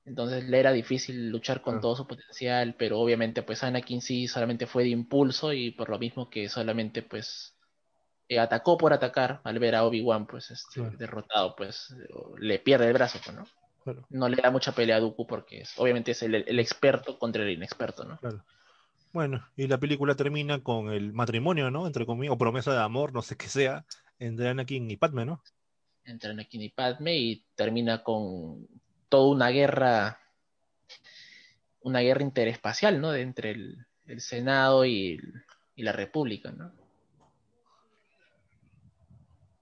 Entonces le era difícil luchar con todo su potencial, pero obviamente pues Anakin sí solamente fue de impulso y por lo mismo que solamente pues eh, atacó por atacar al ver a Obi-Wan pues este, Claro. derrotado, pues le pierde el brazo, pues, ¿no? Claro, No le da mucha pelea a Dooku porque es, obviamente es el, el experto contra el inexperto, ¿no? claro. Bueno, y la película termina con el matrimonio, ¿no? Entre comillas, o promesa de amor, no sé qué sea, entre Anakin y Padme, ¿no? Entre Anakin y Padme y termina con toda una guerra, una guerra interespacial, ¿no? De entre el, el Senado y, el- y la República, ¿no?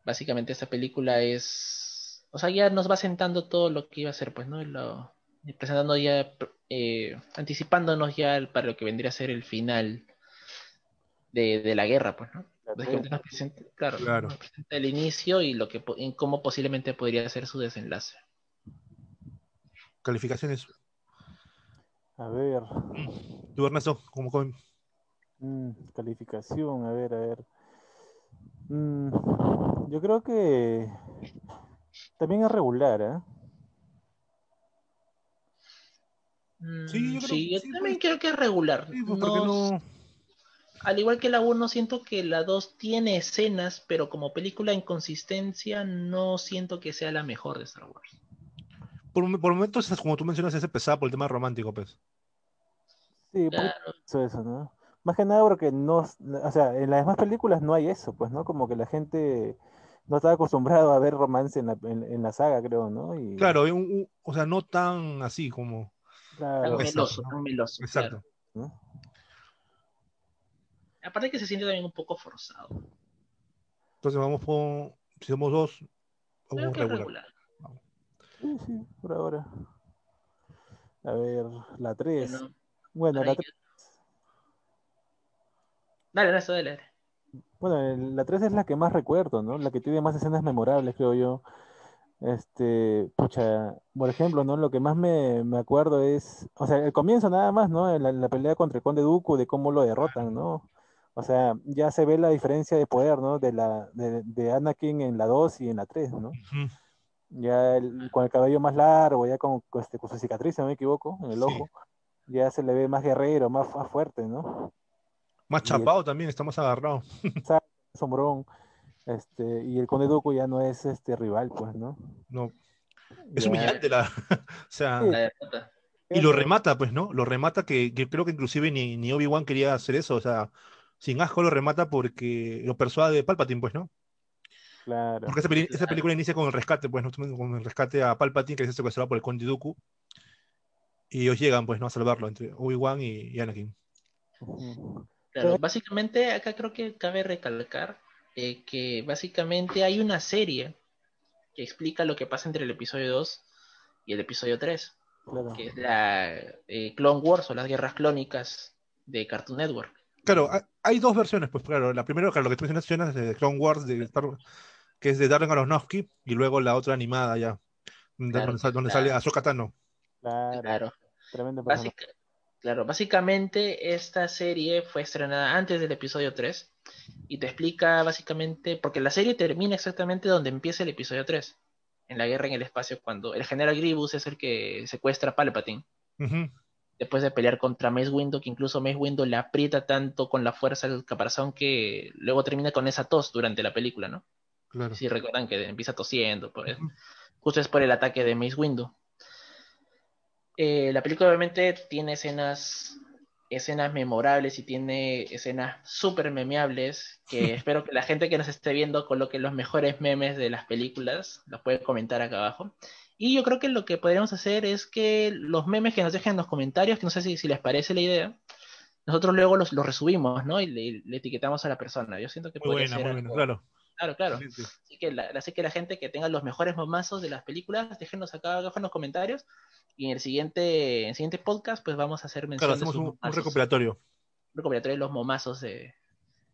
Básicamente esta película es, o sea, ya nos va sentando todo lo que iba a ser, pues, ¿no? Lo, y presentando ya, eh, anticipándonos ya para lo que vendría a ser el final de, de la guerra, pues, ¿no? Básicamente nos presenta, claro, Claro. nos presenta el inicio y lo que en cómo posiblemente podría ser su desenlace. Calificaciones. A ver, Tú, Ernesto, ¿cómo, cómo- mm, calificación, a ver, a ver. Mm, yo creo que también es regular, ¿eh? Mm, Sí, yo creo- sí, yo sí, también pues. creo que es regular. Sí, pues, no... Al igual que la 1, siento que la 2 tiene escenas, pero como película en consistencia no siento que sea la mejor de Star Wars. Por, por momentos, es como tú mencionas, es pesada por el tema romántico, pues. Sí, Claro, eso, eso, ¿no? Más que nada porque no, o sea, en las demás películas no hay eso, pues, ¿no? Como que la gente no está acostumbrado a ver romance en la, en, en la saga, creo, ¿no? Y, Claro, un- un- o sea, no tan así como... claro, tan meloso, meloso. Exacto. claro. ¿no? Aparte que se siente también un poco forzado. Entonces vamos con... Si somos dos, vamos regular. regular. Sí, sí, por ahora. A ver, la 3. Bueno, Bueno, la ahí- 3, Dale, dale, dale. bueno, la 3 es la que más recuerdo, ¿no? La que tiene más escenas memorables, creo yo. Este, pucha, por ejemplo, ¿no? Lo que más me, me acuerdo es, o sea, el comienzo nada más, ¿no? La, la pelea contra el Conde Dooku, de cómo lo derrotan, ¿no? O sea, ya se ve la diferencia de poder, ¿no? De la, de, de Anakin en la 2 y en la 3, ¿no? Ujú. Ya el- con el cabello más largo, ya con, con, este, con su cicatriz, si no me equivoco, en el Sí. ojo, ya se le ve más guerrero, más, más fuerte, ¿no? Más el- chapado también, está más agarrado. Sombrón, este, y el Conde Dooku ya no es este rival, pues, ¿no? No, es Ya- humillante la... o sea, Sí. Y lo remata, pues, ¿no? Lo remata que, que creo que inclusive ni, ni Obi-Wan quería hacer eso, o sea, sin asco lo remata porque lo persuade Palpatine, pues, ¿no? Claro. Porque esa, peli- esa Claro. película inicia con el rescate, pues, ¿no? Con el rescate a Palpatine, que es secuestrado por el Conde Dooku. Y ellos llegan, pues, ¿no? A salvarlo entre Obi-Wan y, y Anakin. Claro, básicamente acá creo que cabe recalcar eh, que básicamente hay una serie que explica lo que pasa entre el episodio 2 y el episodio 3, Claro. que es la eh, Clone Wars o las guerras clónicas de Cartoon Network. Claro, ha- hay dos versiones, pues claro. La primera, claro, lo que tú mencionas es de Clone Wars, de Star- que es de Darren Aronofsky, y luego la otra animada ya, donde, Claro, donde sale- donde sale Ahsoka Tano. Claro, Claro. tremendo. Básica- claro, básicamente esta serie fue estrenada antes del episodio 3 y te explica básicamente, porque la serie termina exactamente donde empieza el episodio 3, en la guerra en el espacio, cuando el general Grievous es el que secuestra a Palpatine, después de pelear contra Mace Windu, que incluso Mace Windu le aprieta tanto con la fuerza del caparazón que luego termina con esa tos durante la película, ¿no? Claro. Si recuerdan que empieza tosiendo, pues, Ujú. justo es por el ataque de Mace Windu. Eh, la película obviamente tiene escenas, escenas memorables y tiene escenas súper memeables que espero que la gente que nos esté viendo coloque los mejores memes de las películas, los puede comentar acá abajo. Y yo creo que lo que podríamos hacer es que los memes que nos dejen en los comentarios, que no sé si, si les parece la idea, nosotros luego los, los resubimos, ¿no? Y le, le etiquetamos a la persona. Yo siento que Muy podría buena, ser muy buena, algo- claro. Claro, claro. Así que, la, así que la gente que tenga los mejores momazos de las películas, déjenos acá abajo en los comentarios. Y en el siguiente, en el siguiente podcast, pues vamos a hacer mención Claro, de hacemos sus un, un recopilatorio. Un recopilatorio de los momazos de,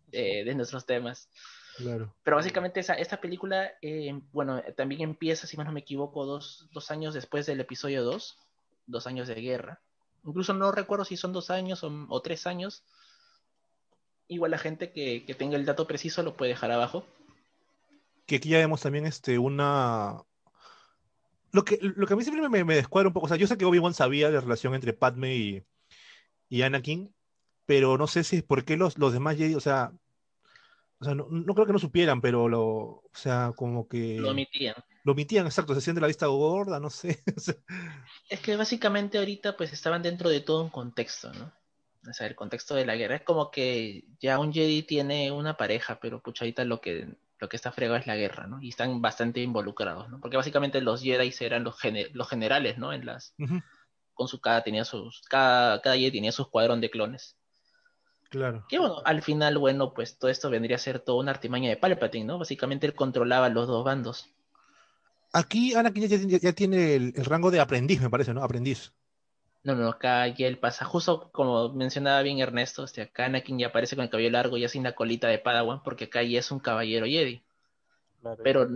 de, de nuestros temas. Claro. Pero básicamente esa, esta película, eh, bueno, también empieza, si más no me equivoco, dos, dos años después del episodio 2, dos años de guerra. Incluso no recuerdo si son dos años o, o tres años. Igual la gente que, que tenga el dato preciso lo puede dejar abajo. Que aquí ya vemos también este, una... Lo que, lo que a mí siempre me, me descuadra un poco, o sea, yo sé que Obi-Wan sabía de la relación entre Padme y, y Anakin, pero no sé si es por qué los, los demás Jedi, o sea, o sea no, no creo que no supieran, pero lo, o sea, como que Lo omitían. lo omitían, exacto, se siente la vista gorda, no sé. Es que básicamente ahorita pues estaban dentro de todo un contexto, ¿no? O sea, el contexto de la guerra es como que ya un Jedi tiene una pareja, pero pucha, ahorita lo que, lo que está fregado es la guerra, ¿no? Y están bastante involucrados, ¿no? Porque básicamente los Jedi eran los, los generales, ¿no? En las, con su cada tenía sus, cada, cada Jedi tenía su escuadrón de clones. claro. Que bueno, al final, bueno, pues todo esto vendría a ser toda una artimaña de Palpatine, ¿no? Básicamente él controlaba los dos bandos. Aquí Anakin ya, ya- ya tiene el, el rango de aprendiz, me parece, ¿no? Aprendiz. No, no, acá ya él pasa, justo como mencionaba bien Ernesto, este, acá Anakin ya aparece con el cabello largo y sin la colita de Padawan, porque acá ya es un caballero Jedi. Claro. Pero,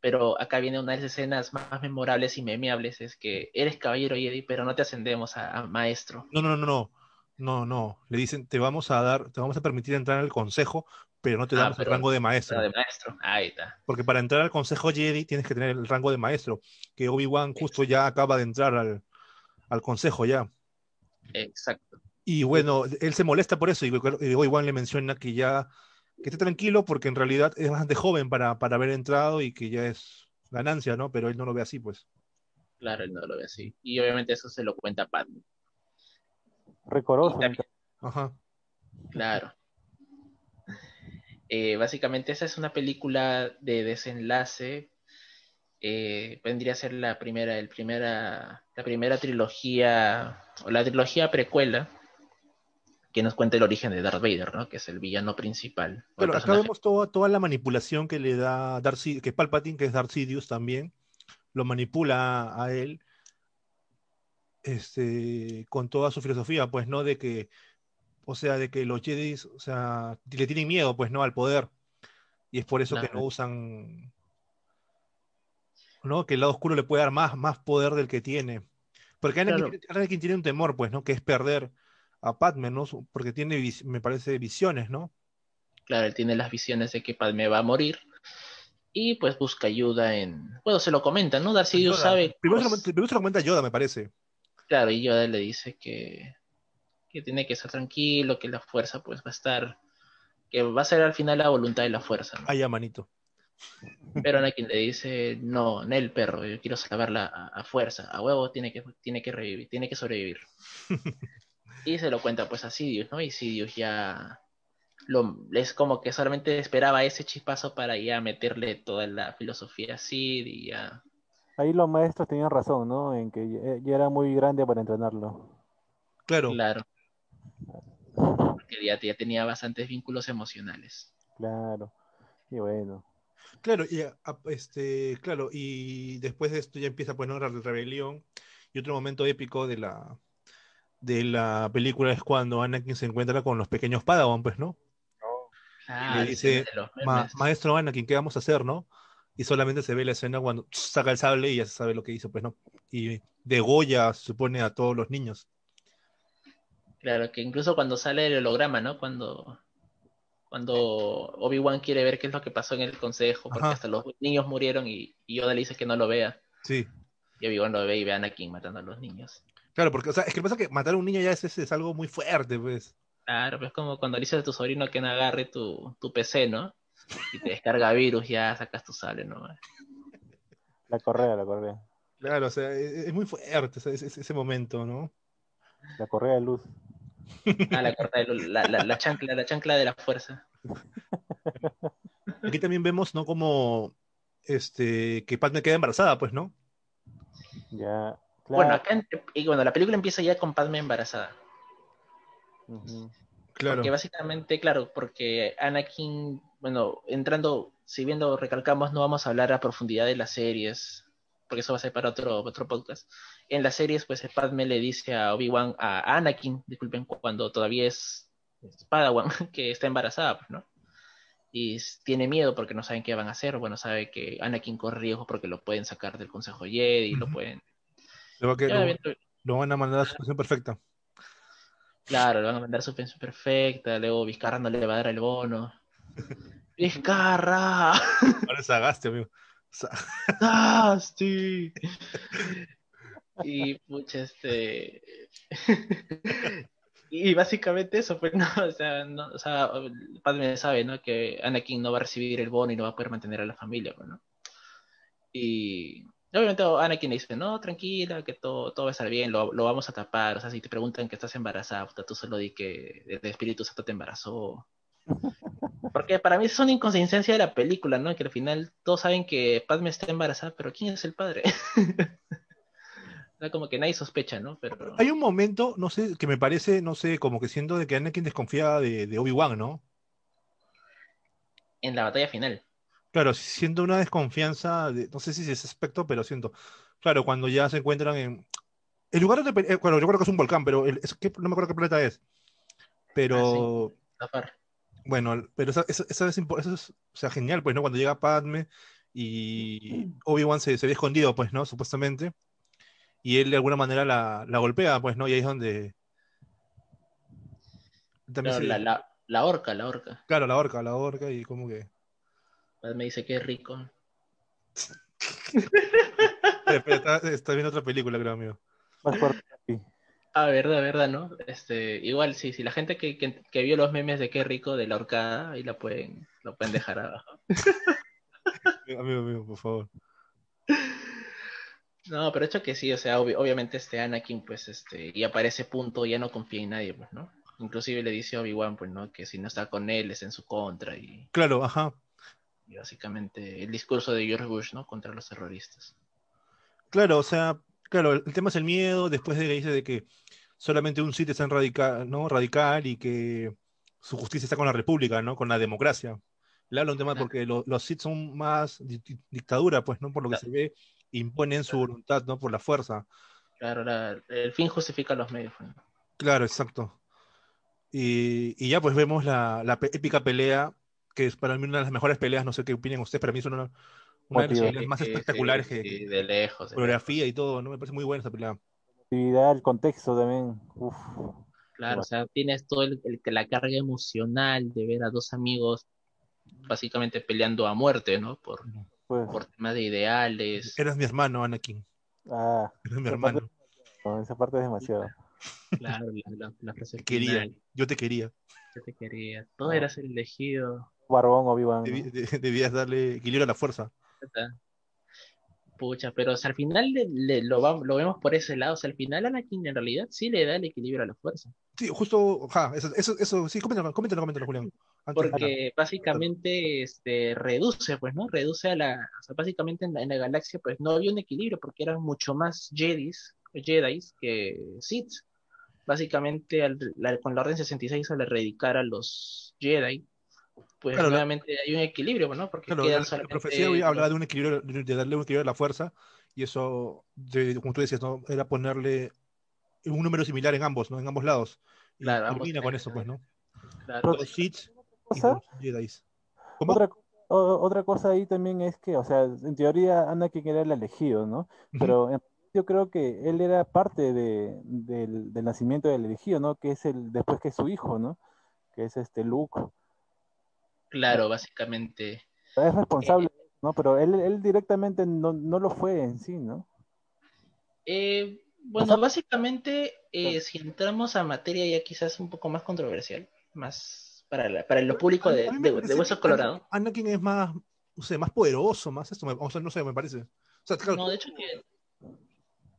pero acá viene una de las escenas más memorables y memeables, es que eres caballero Jedi, pero no te ascendemos a, a maestro. No, no, no, no. No, no. Le dicen, te vamos a dar, te vamos a permitir entrar al consejo, pero no te Ah, damos el rango de maestro. De maestro, ahí está. Porque para entrar al Consejo Jedi tienes que tener el rango de maestro, que Obi-Wan justo ya acaba de entrar al, al Consejo ya. Exacto. Y bueno, él se molesta por eso y Obi-Wan le menciona que ya, que esté tranquilo porque en realidad es bastante joven para, para haber entrado y que ya es ganancia, ¿no? Pero él no lo ve así, pues. Claro, él no lo ve así. Y obviamente eso se lo cuenta Padme. Recoroso. Ajá. Claro. Eh, básicamente esa es una película de desenlace. Eh, vendría a ser la primera, el primera, la primera trilogía, o la trilogía precuela, que nos cuenta el origen de Darth Vader, ¿no? Que es el villano principal. Pero acá personaje. vemos toda, toda la manipulación que le da Darth que Palpatine, que es Darth Sidious también, lo manipula a él este, con toda su filosofía, pues, ¿no? De que, o sea, de que los Jedi, o sea, le tienen miedo, pues, ¿no? Al poder. Y es por eso que no usan, ¿no? Que el lado oscuro le puede dar más, más poder del que tiene. Porque Anakin, Claro. tiene- Anakin tiene un temor, pues, ¿no? Que es perder a Padme, ¿no? Porque tiene, me parece, visiones, ¿no? Claro, él tiene las visiones de que Padme va a morir. Y pues busca ayuda en. Bueno, se lo comenta, ¿no? Sidious Yoda. sabe. Primero, se lo, cosas- primero se lo comenta Yoda, me parece. Claro, y Yoda le dice que, que tiene que estar tranquilo, que la fuerza pues va a estar, que va a ser al final la voluntad de la fuerza. ¿no? Ah, ya, manito. Pero Anakin le dice, no, no el perro, yo quiero salvarla a, a fuerza, a huevo tiene que, tiene que revivir, tiene que sobrevivir. y se lo cuenta pues a Sidious, ¿no? Y Sidious ya lo, es como que solamente esperaba ese chispazo para ya meterle toda la filosofía a Sid y ya... Ahí los maestros tenían razón, ¿no? En que ya, ya era muy grande para entrenarlo. Claro. Claro. porque ya, ya tenía bastantes vínculos emocionales. Claro. Y bueno. Claro, y a- a- este, claro, y después de esto ya empieza pues, ¿no? la rebelión. Y otro momento épico de la de la película es cuando Anakin se encuentra con los pequeños Padawan, pues, ¿no? Ah, le la dice, Ma- maestro Anakin, ¿qué vamos a hacer, no? Y solamente se ve la escena cuando saca el sable y ya se sabe lo que hizo, pues, ¿no? Y degolla, se supone, a todos los niños. Claro, que incluso cuando sale el holograma, ¿no? Cuando, cuando Obi-Wan quiere ver qué es lo que pasó en el consejo, porque Ajá. hasta los niños murieron y, y Yoda le dice que no lo vea. Sí. Y Obi-Wan lo ve y ve a Anakin matando a los niños. Claro, porque, o sea, es que pasa que matar a un niño ya es, es, es algo muy fuerte, pues. Claro, pues como cuando le dices a tu sobrino que no agarre tu, tu PC, ¿no? Y te descarga virus, ya sacas tu sable, ¿no? La correa, la correa. Claro, o sea, es, es muy fuerte ese, ese- ese momento, ¿no? La correa de luz. Ah, la, corta de la, la, la chancla, la chancla de la fuerza. Aquí también vemos, ¿no? Como este, que Padme queda embarazada, pues, ¿no? Ya. Claro. Bueno, acá, y bueno, la película empieza ya con Padme embarazada. Claro. Porque básicamente, claro, porque Anakin, bueno, entrando, si bien lo recalcamos, no vamos a hablar a profundidad de las series, porque eso va a ser para otro, otro podcast. En las series, pues Padme le dice a Obi-Wan, a Anakin, disculpen, cuando todavía es, es Padawan, que está embarazada, pues, ¿no? Y tiene miedo porque no saben qué van a hacer. Bueno, sabe que Anakin corre riesgo porque lo pueden sacar del Consejo Jedi, lo pueden. Lo, a que- van a mandar a su situación perfecta. Claro, le van a mandar su pensión perfecta, luego Vizcarra no le va a dar el bono. ¡Vizcarra! Ahora es Agaste, amigo. Sa- ¡Dusty! Y pucha, este. y básicamente eso, pues no, o sea, no, o sea, Padme sabe, ¿no? Que Anakin no va a recibir el bono y no va a poder mantener a la familia, pues, ¿no? Y obviamente Anakin le dice, no, tranquila, que todo, todo va a estar bien, lo, lo vamos a tapar. O sea, si te preguntan que estás embarazada, puta, tú solo di que el Espíritu Santo te embarazó. Porque para mí es una inconsistencia de la película, ¿no? Que al final todos saben que Padme está embarazada, pero ¿quién es el padre? Sea, como que nadie sospecha, ¿no? Pero Hay un momento, no sé, que me parece, no sé, como que siento de que Anakin desconfía de, de Obi-Wan, ¿no? en la batalla final. Claro, siento una desconfianza, de- no sé si es ese aspecto, pero siento. Claro, cuando ya se encuentran en. El lugar donde. eh, Bueno, yo creo que es un volcán, pero el- es que no me acuerdo qué planeta es. Pero. Zafar. Bueno, pero esa, esa- esa es, eso es, o sea, genial, pues, ¿no? Cuando llega Padme y Obi-Wan se, se ve escondido, pues, ¿no? Supuestamente. Y él de alguna manera la, la golpea, pues, ¿no? Y ahí es donde. También Claro, se- la, la, la horca, la horca. Claro, la horca, la horca, y como que. Padme dice que es rico. Está, está viendo otra película, creo, amigo. Más fuerte. sí. Ah, verdad, verdad, ¿no? Este, igual sí, sí, la gente que, que, que vio los memes de qué rico de la horcada, ahí la pueden, lo pueden dejar abajo. Amigo, amigo, por favor. No, pero hecho que sí, o sea, obvi- obviamente este Anakin, pues, este, y para ese punto ya no confía en nadie, pues, ¿no? Inclusive le dice a Obi-Wan, pues, ¿no? Que si no está con él es en su contra y, Claro, ajá. y básicamente el discurso de George Bush, ¿no? Contra los terroristas. Claro, o sea, claro, el, tema es el miedo, después de que dice de que solamente un sitio está en radical, ¿no? radical y que su justicia está con la república, ¿no? Con la democracia. Le habla un tema porque lo- los Sith son más di- di- dictadura, pues, ¿no? Por lo que Claro. se ve, imponen su voluntad, ¿no? Por la fuerza. Claro, la- el fin justifica los medios, pues, ¿no? Claro, exacto. Y, y ya pues vemos la, la épica pelea, que es para mí una de las mejores peleas, no sé qué opinen ustedes, para mí es una, una de las peleas más Sí, sí, espectaculares sí, que, de lejos. coreografía y todo, ¿no? Me parece muy buena esa pelea. Actividad, el contexto también. Uf. Claro, o sea, tienes todo el, el- la carga emocional de ver a dos amigos básicamente peleando a muerte, ¿no? Por, Pues, por temas de ideales. Eras mi hermano, Anakin. ah, Eras mi hermano. no, esa parte es demasiado. Claro, la, la, la frase Te quería. Yo te quería. yo te quería. Tú eras el elegido. Barbón Obi-Wan. ¿no? Debi- de- debías darle equilibrio a la fuerza. Pucha, pero o sea, al final le- le- lo, va- lo vemos por ese lado. O sea, al final Anakin en realidad sí le da el equilibrio a la fuerza. Sí, justo, ajá, eso, eso, eso sí, coméntalo, coméntalo, coméntalo, Julián. Antes- Porque básicamente este, reduce, pues, ¿no? Reduce a la. O sea, básicamente en la, en la galaxia, pues no había un equilibrio porque eran mucho más Jedis, Jedis que Sith. básicamente al- la- con la Orden 66 al erradicar a los Jedi, pues Claro, la- nuevamente hay un equilibrio, ¿no? Porque Claro, quedan la, la solamente profecía hablaba los- de un equilibrio, de darle un equilibrio a la fuerza, y eso, de- como tú decías, ¿no? Era ponerle un número similar en ambos, ¿no? En ambos lados. Y Claro, ambos termina con tienen eso, pues, ¿no? claro, Dos Sith otra, o- otra cosa ahí también es que, o sea, en teoría Anakin era el elegido, ¿no? Pero en- yo creo que él era parte de, del, del nacimiento del elegido, ¿no? Que es el, después que es su hijo, ¿no? Que es este Luke. claro, básicamente. Es responsable, ¿no? Pero él, él directamente no, no lo fue en sí, ¿no? Eh, bueno, sea- básicamente, eh, si entramos a materia ya quizás un poco más controversial, más para, la- para lo público de, de, de parece Hueso que Colorado. Anakin es más, no sé, más poderoso, más esto, me- o sea, no sé, me parece. O sea, claro, No, de hecho que,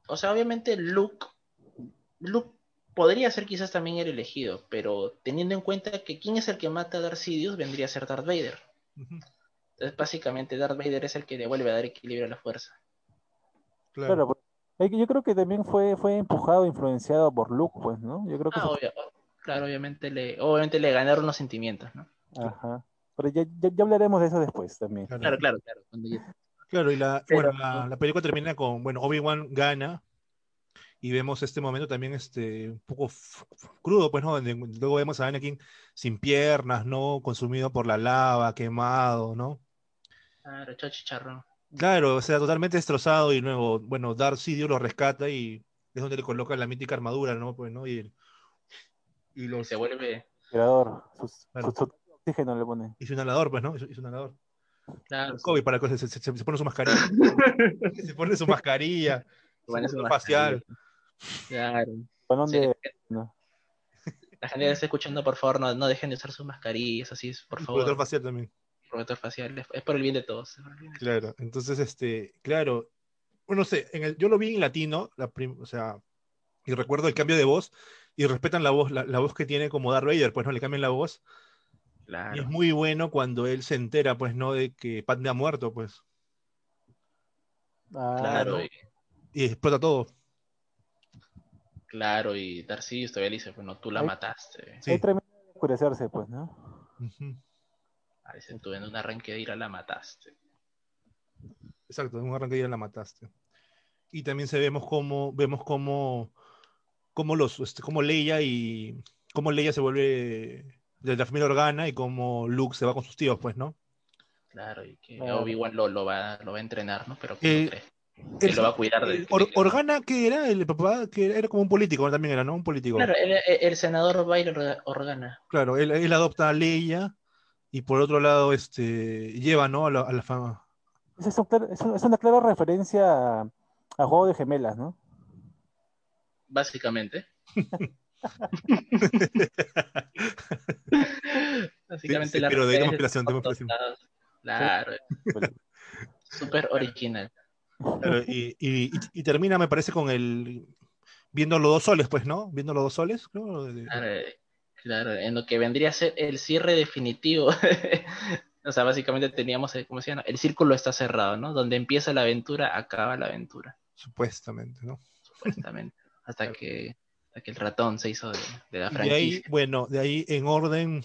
o sea, obviamente Luke, Luke podría ser quizás también el elegido, pero teniendo en cuenta que quién es el que mata a Darth Sidious vendría a ser Darth Vader. Entonces, básicamente Darth Vader es el que le vuelve a dar equilibrio a la fuerza. claro. Yo creo que también fue, fue empujado, influenciado por Luke, pues, ¿no? Yo creo que Ah, obvio, claro, obviamente le, obviamente le ganaron los sentimientos, ¿no? Ajá. Pero ya, ya, ya hablaremos de eso después también. Claro. Claro, claro, claro. cuando ya- Claro, y la, Pero- bueno, la, la película termina con, bueno, Obi-Wan gana y vemos este momento también este, un poco crudo, pues, ¿no? Donde luego vemos a Anakin sin piernas, ¿no? Consumido por la lava, quemado, ¿no? Claro, chicharrón. Claro, o sea, totalmente destrozado y luego, bueno, Darth Sidious lo rescata y es donde le coloca la mítica armadura, ¿no? Pues, ¿no? Y, y Y los... se vuelve, Tirador, sus- Claro. su, su oxígeno le pone. Y su inhalador, pues, ¿no? Y su, y su inhalador. claro, COVID para que se, se- se- se pone su mascarilla. se pone su mascarilla. su es control una facial. Claro. Sí, ¿no? La gente que está escuchando, por favor, no, no dejen de usar sus mascarillas, así, por Y favor. control facial también. Protector facial, es, es por el bien de todos. es bien de Claro, entonces, este, claro, bueno, no sé, en el, yo lo vi en latino, la prim- o sea, y recuerdo el cambio de voz, y respetan la voz, la, la voz que tiene como Darth Vader, pues no le cambian la voz, y es muy bueno cuando él se entera, pues no, de que Padme ha muerto, pues, Ah, Claro, y, y explota todo. claro, y Darcy todavía le dice, bueno, tú la mataste. Sí. Termina de oscurecerse, pues, ¿no? Ujú. A veces tú en un arranque de ira la mataste. Exacto, en un arranque ya la mataste. Y también se vemos como, vemos como, como los, este, como Leia y como Leia se vuelve de la familia Organa y como Luke se va con sus tíos, pues, ¿no? Claro, y que. Obi-Wan lo, lo, va, lo va a entrenar, ¿no? Pero Eh, ¿quién lo cree? Él lo va a cuidar de... El Or- Organa, ¿qué era? El papá, que era como un político, ¿no? también era, ¿no? Un político. Claro, el, el- senador Bail Organa. Claro, él, él adopta a Leia y por otro lado, este, lleva, ¿no? A la, a la fama. Es, un es un- es una clara referencia a, a Juego de Gemelas, ¿no? Básicamente. Básicamente Sí, sí, la pero de conspiración, conspiración. Claro, súper original. Y, y- y- y termina, me parece, con el. Viendo los dos soles, pues, ¿no? Viendo los dos soles, creo. Claro, claro, en lo que vendría a ser el cierre definitivo. o sea, básicamente teníamos, ¿cómo se llama? El círculo está cerrado, ¿no? Donde empieza la aventura, acaba la aventura, Supuestamente, ¿no? supuestamente. Hasta que hasta que el ratón se hizo de, de la Y de ahí, franquicia. bueno, de ahí en orden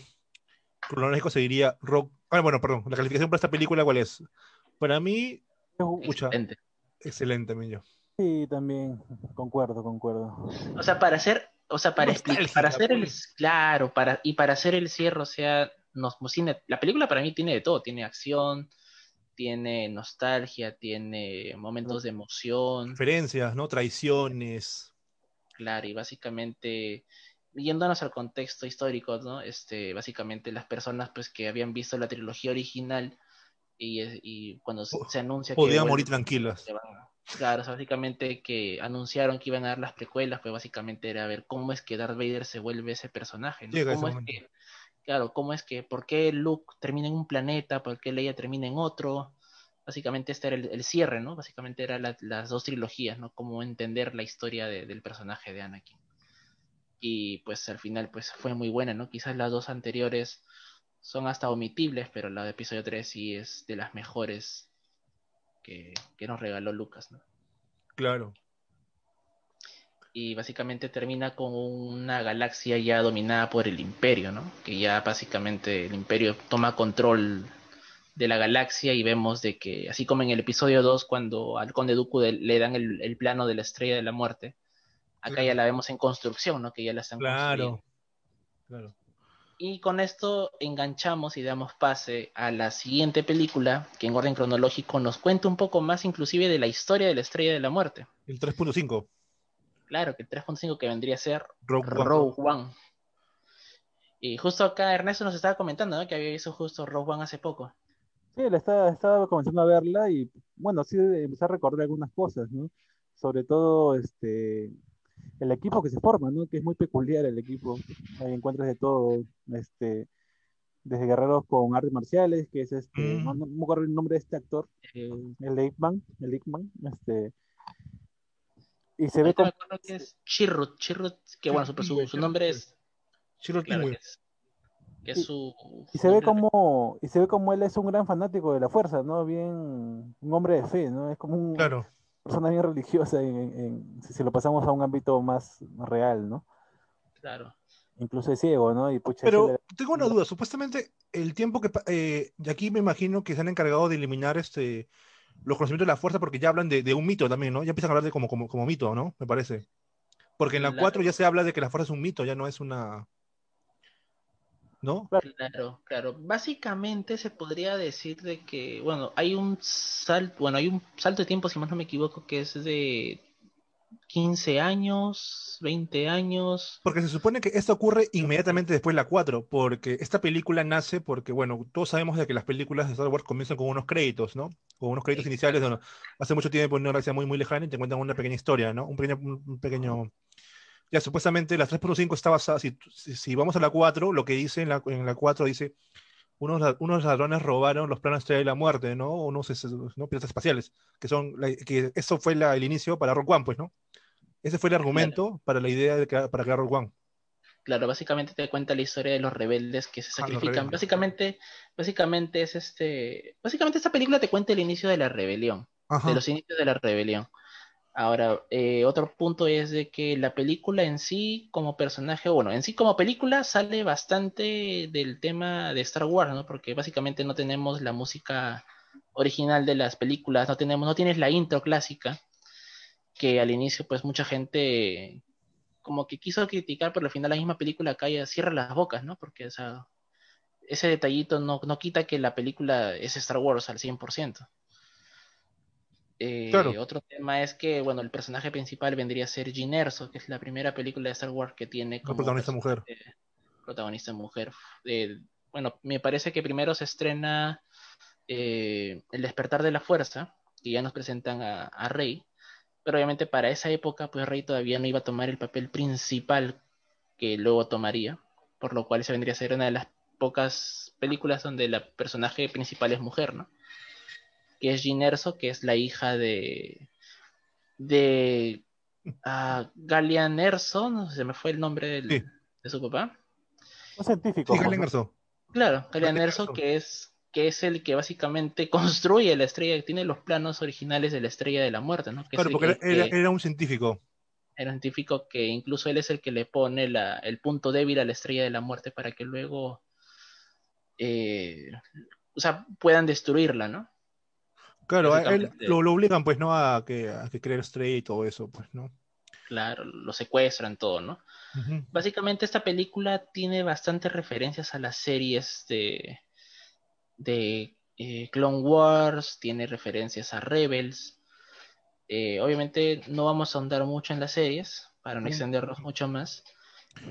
cronológico seguiría Rock. Ah, bueno, perdón, la calificación para esta película, ¿cuál es? Para mí. Excelente. excelente, Millo. Sí, también, concuerdo, concuerdo. O sea, para hacer, o sea, para para hacer el, pues. claro, para, y para hacer el cierre, o sea, nos, tiene- la película para mí tiene de todo, tiene acción, tiene nostalgia, tiene momentos de emoción, Referencias, ¿no? Traiciones. Claro, y básicamente, yéndonos al contexto histórico, ¿no? Este, básicamente las personas pues que habían visto la trilogía original y, y cuando se, anuncia que Podían morir tranquilas. Claro, o sea, básicamente que anunciaron que iban a dar las precuelas, pues básicamente era ver cómo es que Darth Vader se vuelve ese personaje, ¿no? Llega ese ¿Cómo es momento. que, claro, cómo es que, por qué Luke termina en un planeta, por qué Leia termina en otro, básicamente este era el, el cierre, ¿no? Básicamente eran las dos trilogías, ¿no? Cómo entender la historia de- del personaje de Anakin. Y pues al final pues fue muy buena, ¿no? Quizás las dos anteriores son hasta omitibles, pero la de episodio 3 sí es de las mejores que, que nos regaló Lucas, ¿no? Claro. y básicamente termina con una galaxia ya dominada por el imperio, ¿no? Que ya básicamente el imperio toma control de la galaxia y vemos de que, así como en el episodio 2, cuando al conde Dooku de- le dan el, el plano de la estrella de la muerte, acá ya la vemos en construcción, ¿no? Que ya la están construyendo. Claro. Claro. Y con esto enganchamos y damos pase a la siguiente película, que en orden cronológico nos cuenta un poco más inclusive de la historia de la estrella de la muerte. El 3.5. Claro, que el 3.5 que vendría a ser Rogue One. Rogue One. Y justo acá Ernesto nos estaba comentando, ¿no? Que había visto justo Rogue One hace poco. Sí, la estaba, estaba comenzando a verla y bueno, sí empecé a recordar algunas cosas, ¿no? Sobre todo este el equipo que se forma, ¿no? Que es muy peculiar el equipo. Ahí encuentras de todo, este, desde guerreros con artes marciales, que es este, Mm. no, no me acuerdo el nombre de este actor, Eh, el Ip Man, el Ip Man, este, y se ve como, que es Chirrut, Chirrut, que bueno, su, nombre es, Chirrut claro, es, que es su... y se ve como, y se ve como él es un gran fanático de la fuerza, ¿no? Bien, un hombre de fe, ¿no? Es como un, Claro. persona bien religiosa en, en- en- si, si lo pasamos a un ámbito más real, ¿no? Claro. Incluso es ciego, ¿no? Y pucha, Pero tengo una duda. Supuestamente, el tiempo que. eh, y aquí me imagino que se han encargado de eliminar este los conocimientos de la fuerza porque ya hablan de, de un mito también, ¿no? Ya empiezan a hablar de como, como, como mito, ¿no? Me parece. Porque en la Claro. 4 ya se habla de que la fuerza es un mito, ya no es una. ¿No? Claro, claro. Básicamente se podría decir de que, bueno, hay un salto, bueno, hay un salto de tiempo, si más no me equivoco, que es de 15 años, 20 años. Porque se supone que esto ocurre inmediatamente después de la 4, porque esta película nace porque, bueno, todos sabemos de que las películas de Star Wars comienzan con unos créditos, ¿no? Con unos créditos iniciales de uno- hace mucho tiempo en una galaxia muy, muy lejana y te cuentan una pequeña historia, ¿no? Un pequeño, un pequeño... Ya, supuestamente la 3.5 está basada, si, si, si vamos a la 4, lo que dice en la, en la 4 dice, unos, unos ladrones robaron los planos de la muerte, ¿no? Unos ¿no? piratas espaciales, que son, la- que eso fue la- el inicio para Rock One, pues, ¿no? Ese fue el argumento para la idea de que, para crear Rogue One. Claro, básicamente te cuenta la historia de los rebeldes que se Ah, sacrifican. Básicamente, básicamente es este, básicamente esta película te cuenta el inicio de la rebelión. Ajá. de los inicios de la rebelión. Ahora, eh, otro punto es de que la película en sí, como personaje, bueno, en sí como película sale bastante del tema de Star Wars, ¿no? Porque básicamente no tenemos la música original de las películas, no tenemos, no tienes la intro clásica, que al inicio, pues mucha gente como que quiso criticar, pero al final la misma película cae, cierra las bocas, ¿no? Porque, ese detallito no, no quita que la película es Star Wars al 100%. Eh, Claro. Otro tema es que, bueno, el personaje principal vendría a ser Jean Erso, que es la primera película de Star Wars que tiene como protagonista mujer. protagonista mujer. Eh, bueno, me parece que primero se estrena eh, El despertar de la fuerza, que ya nos presentan a, a Rey, pero obviamente para esa época, pues Rey todavía no iba a tomar el papel principal que luego tomaría, por lo cual esa vendría a ser una de las pocas películas donde la personaje principal es mujer, ¿no? Que es Jean Erso, que es la hija de de ah, Galian Erso, no sé, se me fue el nombre del- Sí. de su papá. Un científico. Sí, ¿no? Erso. Claro, Galian Galian Erso, que es que es el que básicamente construye la estrella, que tiene los planos originales de la estrella de la muerte, ¿no? Que Claro, porque era, que- era- que- era un científico. era un científico que incluso él es el que le pone la- el punto débil a la estrella de la muerte para que luego eh, o sea, puedan destruirla, ¿no? Claro, a él Básicamente. lo, lo obligan pues, ¿no? A que, a que cree estrella y todo eso, pues, ¿no? Claro, lo secuestran todo, ¿no? Básicamente esta película tiene bastantes referencias a las series de, de eh, Clone Wars, tiene referencias a Rebels. Eh, obviamente no vamos a ahondar mucho en las series para no extendernos mucho más,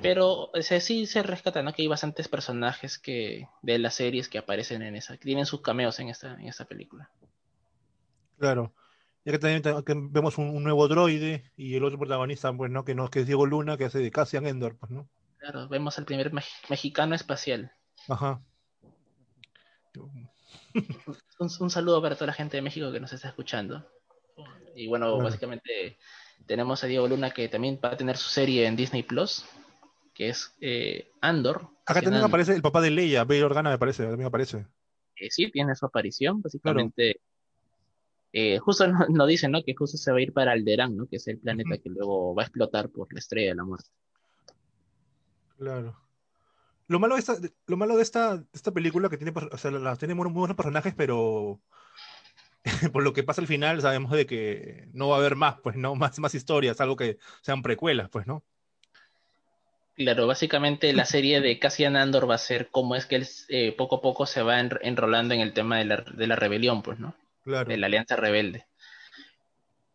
pero o sea, sí se rescata, ¿no? Que hay bastantes personajes que de las series que aparecen en esa, que tienen sus cameos en esta, en esta película. Claro. Ya que también que vemos un, un nuevo droide y el otro protagonista, pues, ¿no? Que, no, que es Diego Luna, que hace de Cassian Endor, pues, ¿no? Claro, vemos al primer mex- mexicano espacial. Ajá. Un, un saludo para toda la gente de México que nos está escuchando. Y bueno, Claro. básicamente tenemos a Diego Luna que también va a tener su serie en Disney Plus, que es eh, Andor. Acá también Andor. aparece el papá de Leia, Bail Organa, me parece, también aparece. Eh, sí, tiene su aparición, básicamente. Eh, justo nos no dicen, ¿no? Que justo se va a ir para Alderaan, ¿no? Que es el planeta que luego va a explotar por la estrella de la muerte. Claro. Lo malo de esta, lo malo de esta, de esta película que tiene, o sea, la- tiene muy, muy buenos personajes, pero por lo que pasa al final sabemos de que no va a haber más, pues, ¿no? Más, más historias, algo que sean precuelas, pues, ¿no? Claro, básicamente la serie de Cassian Andor va a ser cómo es que él eh, poco a poco se va en- enrolando en el tema de la, de la rebelión, pues, ¿no? Claro. De la Alianza Rebelde.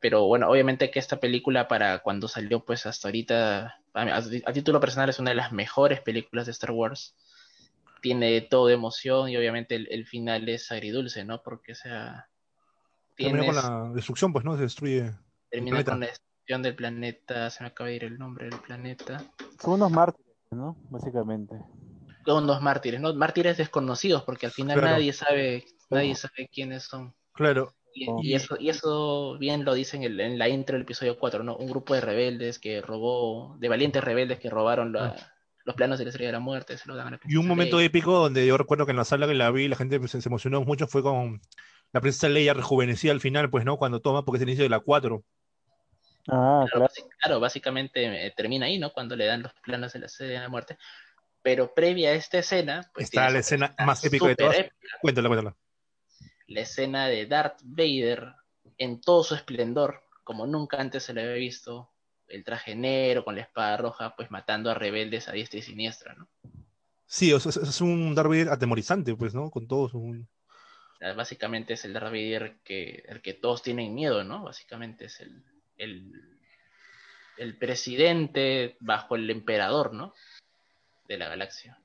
Pero bueno, obviamente que esta película para cuando salió, pues hasta ahorita, a, a- a título personal es una de las mejores películas de Star Wars. Tiene todo de emoción y obviamente el, el final es agridulce, ¿no? Porque, o sea, Termina con la destrucción, pues, ¿no? Se destruye. termina con la destrucción del planeta, se me acaba de ir el nombre del planeta. Son unos mártires, ¿no? Básicamente. Con los mártires, ¿no? Mártires desconocidos, porque al final Claro. nadie sabe, nadie sabe quiénes son. Claro. Y, Oh. y eso, y eso bien lo dicen en, la intro del episodio 4, ¿no? Un grupo de rebeldes que robó, de valientes rebeldes que robaron la- los planos de la estrella de la muerte, se lo dan a la Y un momento Leia. épico donde yo recuerdo que en la sala que la vi, la gente se se emocionó mucho, fue con la princesa Leia rejuvenecida al final, pues, ¿no? Cuando toma, porque es el inicio de la 4. Ah, Claro, claro. básicamente eh, termina ahí, ¿no? Cuando le dan los planos de la estrella de la muerte. Pero previa a esta escena, pues Está la escena más épica de todas. épica. Cuéntala, cuéntala. La escena de Darth Vader en todo su esplendor, como nunca antes se le había visto, el traje negro con la espada roja, pues matando a rebeldes a diestra y siniestra, ¿no? Sí, o sea, es, un Darth Vader atemorizante, pues, ¿no? Con todo su... O sea, básicamente es el Darth Vader que, el que todos tienen miedo, ¿no? Básicamente es el, el, el presidente bajo el emperador, ¿no? De la galaxia.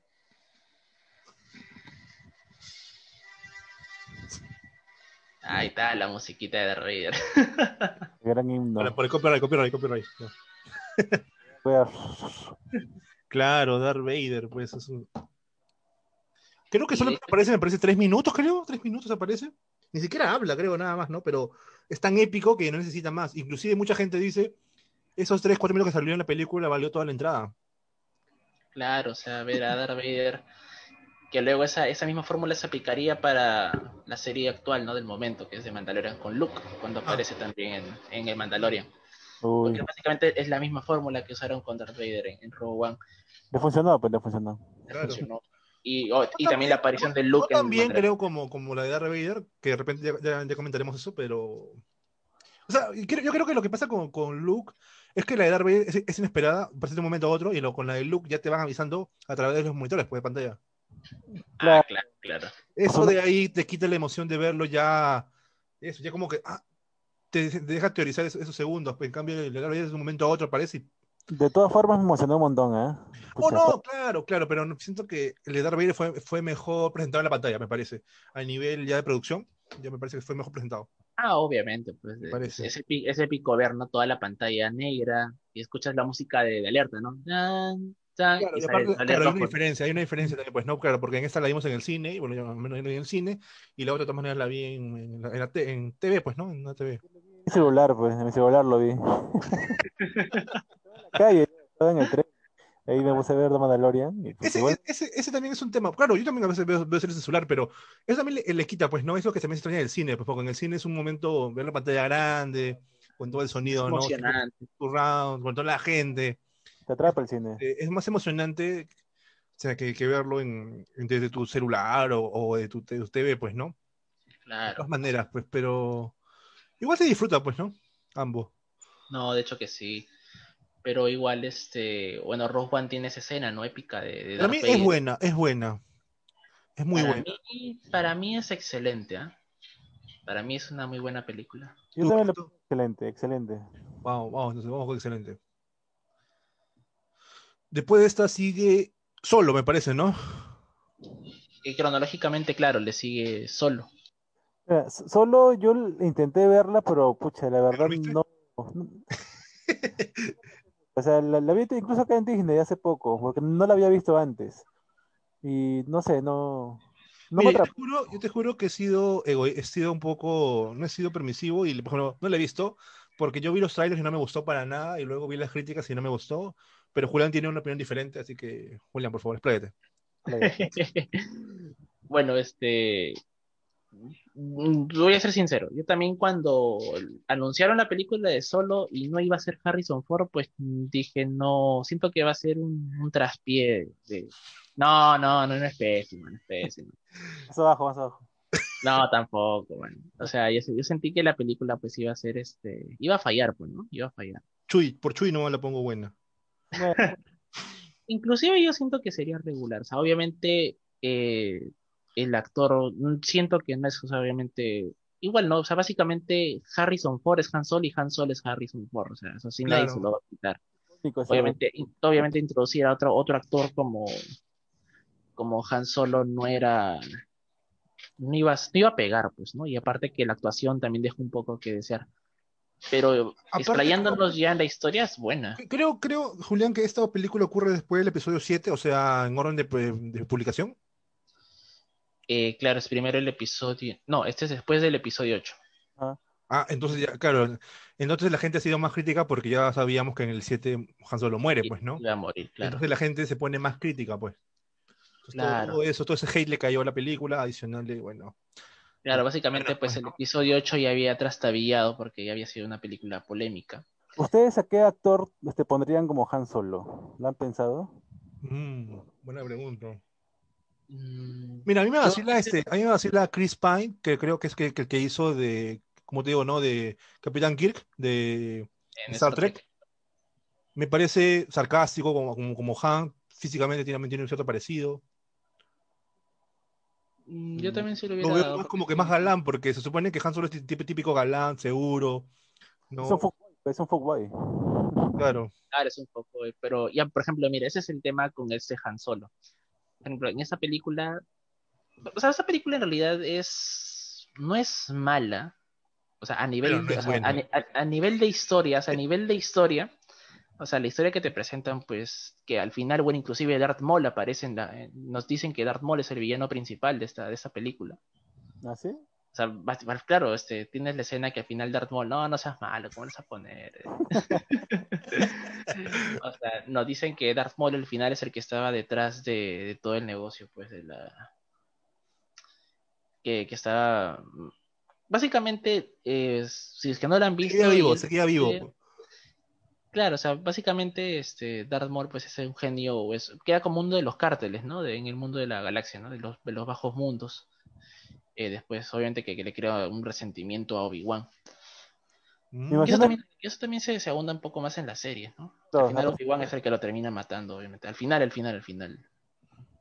Ahí está la musiquita de Darth Vader. Gran himno. Para- Por el copyright, copyright, copyright. A- Claro, Darth Vader, pues es un... Creo que solo de aparece, me parece, tres minutos, creo. Tres minutos aparece. Ni siquiera habla, creo, nada más, ¿no? Pero es tan épico que no necesita más. Inclusive mucha gente dice, esos tres, cuatro minutos que salió en la película valió toda la entrada. Claro, o sea, ver a Darth Vader, que luego esa, esa misma fórmula se aplicaría para la serie actual, ¿no? Del momento, que es de Mandalorian con Luke, cuando Ah. aparece también en, en el Mandalorian. Uy, Porque básicamente es la misma fórmula que usaron con Darth Vader en, en Rogue One. le funcionó, pues le funcionó. Claro. Funcionó. Y, oh, y también la aparición de Luke en también Mandalorian. creo como, como la de Darth Vader, que de repente ya, ya- ya comentaremos eso, pero... O sea, yo creo que lo que pasa con, con Luke es que la de Darth Vader es, es inesperada, parece de un momento a otro, y lo, con la de Luke ya te van avisando a través de los monitores, pues, de pantalla. Ah, claro, claro. Eso de ahí te quita la emoción de verlo ya. Eso, ya como que. ah, te, te deja teorizar esos, esos segundos. pues, en cambio, el Darth Vader de un momento a otro aparece y. De todas formas me emocionó un montón, ¿eh? Oh, no, claro, claro, pero siento que el de Darth Vader fue, fue mejor presentado en la pantalla, me parece. A nivel ya de producción, ya me parece que fue mejor presentado. Ah, obviamente, pues Me es, parece. es épico, es épico ver, ¿no? Toda la pantalla negra y escuchas la música de, de alerta, ¿no? Tan, Claro, y aparte, sale claro, hay una diferencia, hay una diferencia también, pues, ¿no? Claro, porque en esta la vimos en el cine, y bueno, yo al menos yo la vi en el cine, y la otra de todas maneras la vi en, en la, en la te- en TV, pues, ¿no? En la TV. En mi celular, pues, en mi celular lo vi. en la calle, estaba en el tren. Ahí me puse a ver The Mandalorian. Y pues, Ese, igual, ese, ese también es un tema. Claro, yo también a veces veo, veo series en celular, pero eso también le, le quita, pues, ¿no? Es lo que también se extraña del cine, pues, porque en el cine es un momento ver la pantalla grande, con todo el sonido, ¿no? emocionante. Con toda la gente. Te atrapa el cine. Eh, es más emocionante o sea, que, que verlo en, en- desde tu celular o, o de tu, de tu TV, pues, ¿no? De Claro. todas maneras, pues, pero igual se disfruta, pues, ¿no? Ambos. No, de hecho que sí. Pero igual, este, bueno, Rogue One tiene esa escena, ¿no? Épica de, de Para mí es buena, es buena. Es muy para buena. Mí, para mí es excelente, ¿ah? Para mí es una muy buena película. Yo ¿Tú, también Pato? excelente, excelente. Vamos, vamos, entonces vamos con excelente. Después de esta sigue solo, me parece, ¿no? Y cronológicamente, claro, le sigue solo. Solo yo intenté verla, pero pucha, la verdad no. no- O sea, la, la vi incluso acá en Disney hace poco, porque no la había visto antes. Y no sé, no. No me yo, te juro, yo te juro que he sido, ego- he sido un poco, no he sido permisivo y por ejemplo, no la he visto porque yo vi los trailers y no me gustó para nada y luego vi las críticas y no me gustó, pero Julián tiene una opinión diferente, así que Julián, por favor, expláyate. bueno, este. voy a ser sincero, yo también cuando anunciaron la película de Solo y no iba a ser Harrison Ford, pues dije, no, siento que va a ser un, un traspié de... No, no, no, no es pésimo, no es pésimo. Más abajo, más abajo. No, tampoco, bueno. O sea, yo, yo sentí que la película pues iba a ser este, iba a fallar, pues, ¿no? Iba a fallar. Chuy, por Chuy no la pongo buena. Bueno, Inclusive yo siento que sería regular. O sea, obviamente eh, el actor, mm, siento que no es, o sea, obviamente, igual no, o sea, básicamente Harrison Ford es Han Solo y Han Solo es Harrison Ford, o sea, eso sí nadie se lo va a quitar. Obviamente, obviamente introducir a otro, otro actor como, como Han Solo no era, no iba, no iba a pegar, pues, ¿no? Y aparte que la actuación también dejó un poco que desear. Pero explayándonos ya en la historia es buena. Creo, creo, Julián, que esta película ocurre después del episodio 7, o sea, en orden de, de publicación. Eh, claro, es primero el episodio, no, este es después del episodio 8. Ah, entonces ya, claro, entonces la gente ha sido más crítica porque ya sabíamos que en el 7 Han Solo muere, pues, ¿no? Iba a morir, claro. Entonces la gente se pone más crítica, pues. Entonces, Claro. todo eso, todo ese hate le cayó a la película, adicional de, bueno. Claro, básicamente Bueno, pues pues, el episodio 8 ya había trastabillado porque ya había sido una película polémica. ¿Ustedes a qué actor este, pondrían como Han Solo? ¿Lo han pensado? mm, buena pregunta. Mm, Mira, a mí me Yo- vacila este, a mí me vacila Chris Pine, que creo que es que, que el que hizo de, como te digo, ¿no? De Capitán Kirk, de en Star Trek. Me parece sarcástico como, como, como Han, físicamente tiene, tiene un cierto parecido. Mm, Yo también sí lo Lo hubiera veo dado, más porque como que más galán, porque se supone que Han Solo es típico, típico galán, seguro. ¿no? Es un fuckboy, es un fuckboy. Claro. Claro, es un eh, pero ya, por ejemplo, mira, ese es el tema con este Han Solo. Por ejemplo, en esta película, o sea, esta película en realidad es, no es mala, o sea, a nivel, no o sea, a, a- a nivel de historia, o sea, a nivel de historia, o sea, la historia que te presentan, pues, que al final, bueno, inclusive Darth Maul aparece en la, nos dicen que Darth Maul es el villano principal de esta, de esta película. ¿Ah, sí? O sea, vas- vas- claro, este, tienes la escena que al final Darth Maul, no, no seas malo, ¿cómo vas a poner? o sea, nos dicen que Darth Maul al final es el que estaba detrás de, de todo el negocio, pues, de la... Que, que estaba... Básicamente, eh, si es que no lo han visto... Seguía y vivo, él- seguía vivo. eh, Claro, o sea, básicamente este Darth Maul pues es un genio, o es, queda como uno de los cárteles, ¿no? De- en el mundo de la galaxia, ¿no? De los, de los bajos mundos. Eh, después, obviamente, que, que le crea un resentimiento a Obi-Wan. Mm. Y eso también, eso también se, se abunda un poco más en la serie, ¿no? Al final claro. Obi-Wan es el que lo termina matando, obviamente. Al final, al final, al final.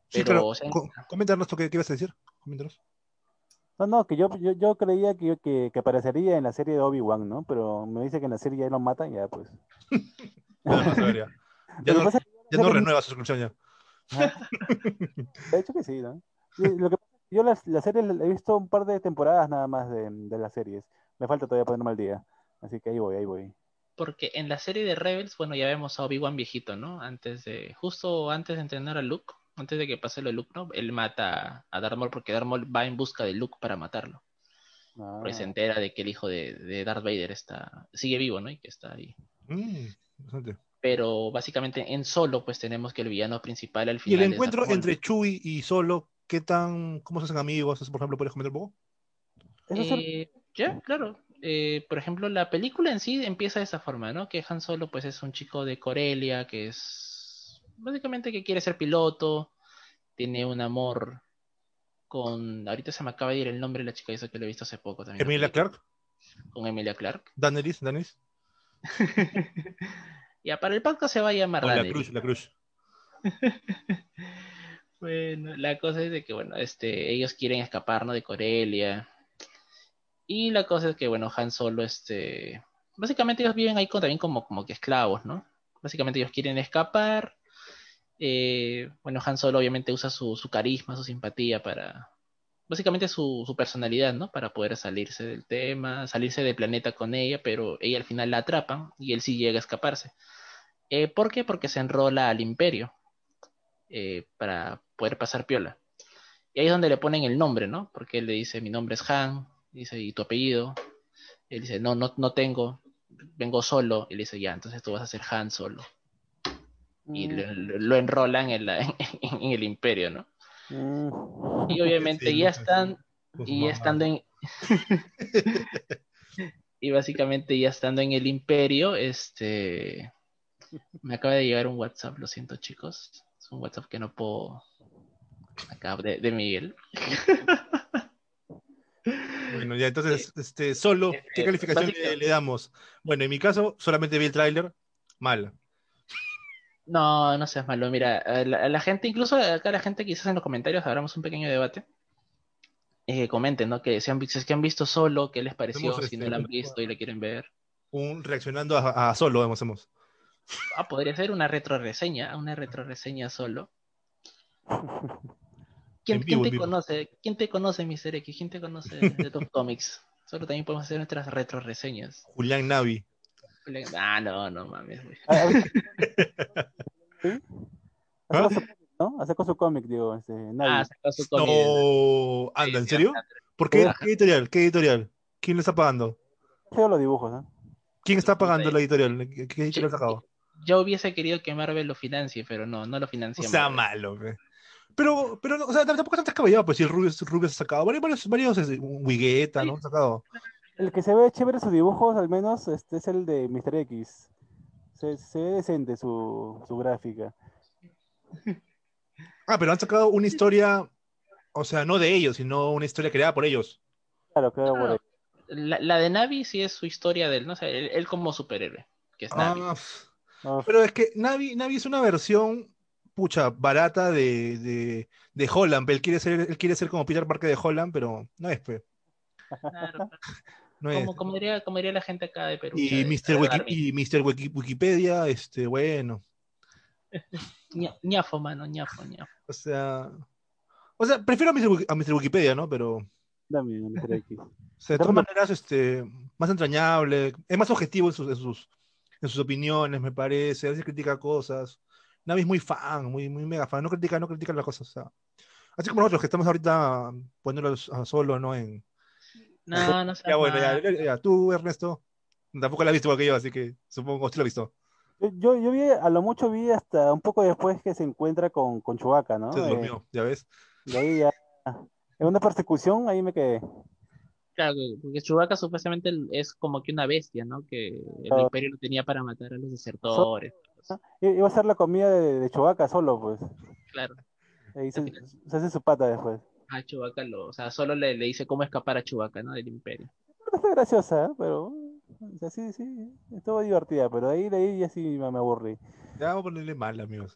Sí, Pero, claro. o sea, Co- Coméntanos tú qué, qué ibas a decir. Coméntanos. No, no, que yo, yo, yo creía que, que, que aparecería en la serie de Obi-Wan, ¿no? Pero me dice que en la serie ya lo matan, ya pues. Ya, ver, ya. No, pasa ya no renueva su suscripción ya. De hecho que sí, ¿no? Lo que yo la, la serie la he visto un par de temporadas nada más de, de las series. Me falta todavía ponerme al día. Así que ahí voy, ahí voy. porque en la serie de Rebels, bueno, ya vemos a Obi-Wan viejito, ¿no? Antes de, justo antes de entrenar a Luke, antes de que pase lo de Luke, ¿no? Él mata a Darth Maul porque Darth Maul va en busca de Luke para matarlo. Ah, Porque se entera de que el hijo de, de Darth Vader está, sigue vivo, ¿no? Y que está ahí. Mm. Pero básicamente en solo, pues tenemos que el villano principal al Y final. el es encuentro entre Chewie y Solo, ¿qué tan, cómo se hacen amigos? Eso, por ejemplo, ¿puedes comentar un poco? Eh, ya, claro. Eh, por ejemplo, la película en sí empieza de esa forma, ¿no? Que Han Solo, pues, es un chico de Corelia que es básicamente que quiere ser piloto, tiene un amor con. Ahorita se me acaba de ir el nombre de la chica esa que lo he visto hace poco también. Emilia Clark, Con Emilia Clark. Daenerys, Daenerys, ya, para el podcast se va a llamar la. Cruz, la Cruz. Bueno, la cosa es de que, bueno, este, ellos quieren escapar, ¿no? De Corelia. Y la cosa es que, bueno, Han Solo, este, básicamente ellos viven ahí con- también como, como que esclavos, ¿no? Básicamente ellos quieren escapar. Eh, bueno, Han Solo obviamente usa su, carisma, su simpatía para, básicamente su, su personalidad, ¿no? Para poder salirse del tema, salirse del planeta con ella, pero ella al final la atrapan y él sí llega a escaparse. Eh, ¿Por qué? Porque se enrola al imperio eh, para poder pasar piola. Y ahí es donde le ponen el nombre, ¿no? Porque él le dice, mi nombre es Han, dice, ¿y tu apellido? Él dice, no, no, no tengo, vengo solo. Y le dice, ya, entonces tú vas a ser Han solo. Y Mm, lo, lo- lo enrolan en, la, en el imperio, ¿no? mm. Y obviamente Sí, ya están, Y mamá. estando en. y básicamente ya estando en el imperio, este. Me acaba de llegar un WhatsApp, lo siento chicos. Es un WhatsApp que no puedo. Acá de, de Miguel. Bueno, ya entonces, este, solo, ¿qué Eh, calificación le, le damos? Bueno, en mi caso, solamente vi el tráiler, mal. No, no seas malo. Mira, la, gente, incluso acá la gente, quizás en los comentarios abramos un pequeño debate. Que comenten, ¿no? Que si han, si es que han visto solo, ¿qué les pareció? Si no este, la han visto y la quieren ver. Un reaccionando a, a solo, hemos, hemos. Ah, podría ser una retro reseña, una retro reseña solo. ¿Quién, te conoce? ¿Quién te conoce, Mr. X? ¿Quién te conoce de Top Comics? Solo también podemos hacer nuestras retro reseñas. Julián Navi. Ah, no, no mames, güey. ¿Sí? ¿Ah? Hace con su cómic, ¿no? Con su cómic, digo, este, nadie. Ah, sacó su cómic. No, anda, ¿en serio? ¿Por qué? Ajá. ¿Qué editorial? ¿Qué editorial? ¿Quién le está pagando? Feo los dibujos, ¿no? ¿Quién está pagando Sí. la editorial? ¿Qué, editorial ha sacado? Yo hubiese querido que Marvel lo financie, pero no, no lo O financia. sea, Marvel. malo, pe. Pero, pero, no, o sea, tampoco es tan descabellado, pues si el Rubius ha sacado varios, varios, varios este, Wigueta, ¿no? Ha sacado. El que se ve chévere sus dibujos, al menos, este es el de Mr. X. Se, se ve decente su, su gráfica. Ah, pero han sacado una historia, o sea, no de ellos, sino una historia creada por ellos. Claro, claro, por ahí. La, la de Navi sí es su historia de él, ¿no? O sea, él, él como superhéroe, que es Navi. Ah. No, pero es que Navi, Navi es una versión, pucha, barata de, de, de Holland. Él quiere ser, él quiere ser como Peter Parker de Holland, pero no es, pe. Claro, No es. como, como, diría, como diría la gente acá de Perú. Y Mr. de Wiki- Garmin. y Mr. Wiki- Wikipedia, este, bueno. Ña- ñafo, mano, ñafo, ñafo. O sea. O sea, prefiero a Mr. Wiki- a Mr. Wikipedia, ¿no? Pero. dame, Mr. X. O sea, de todas maneras, este, más entrañable, es más objetivo en sus, en sus, en sus opiniones, me parece, a veces critica cosas. Navi es muy fan, muy, muy mega fan, no critica, no critica las cosas, o sea. Así como nosotros que estamos ahorita poniéndolos a solo, ¿no? En... No, no seas Ya bueno, ya, ya, ya, tú, Ernesto, tampoco la has visto igual que yo, así que supongo que sí lo has visto. Yo, yo, yo vi, a lo mucho vi hasta un poco después que se encuentra con, con Chewbacca, ¿no? Se Eh, durmió, ya ves. de ahí ya. En una persecución, ahí me quedé. Claro, porque Chewbacca supuestamente es como que una bestia, ¿no? Que el Ah. imperio lo tenía para matar a los desertores. I- Iba a ser la comida de, de Chewbacca solo, pues. Claro. Ahí se, se hace su pata después. A Chewbacca lo, o sea, solo le, le dice cómo escapar a Chewbacca, ¿no? Del imperio. Fue graciosa, ¿eh? pero. o sea, sí, sí, estuvo divertida, pero ahí, de ahí ya sí me, me aburrí. Ya vamos a ponerle mal, amigos.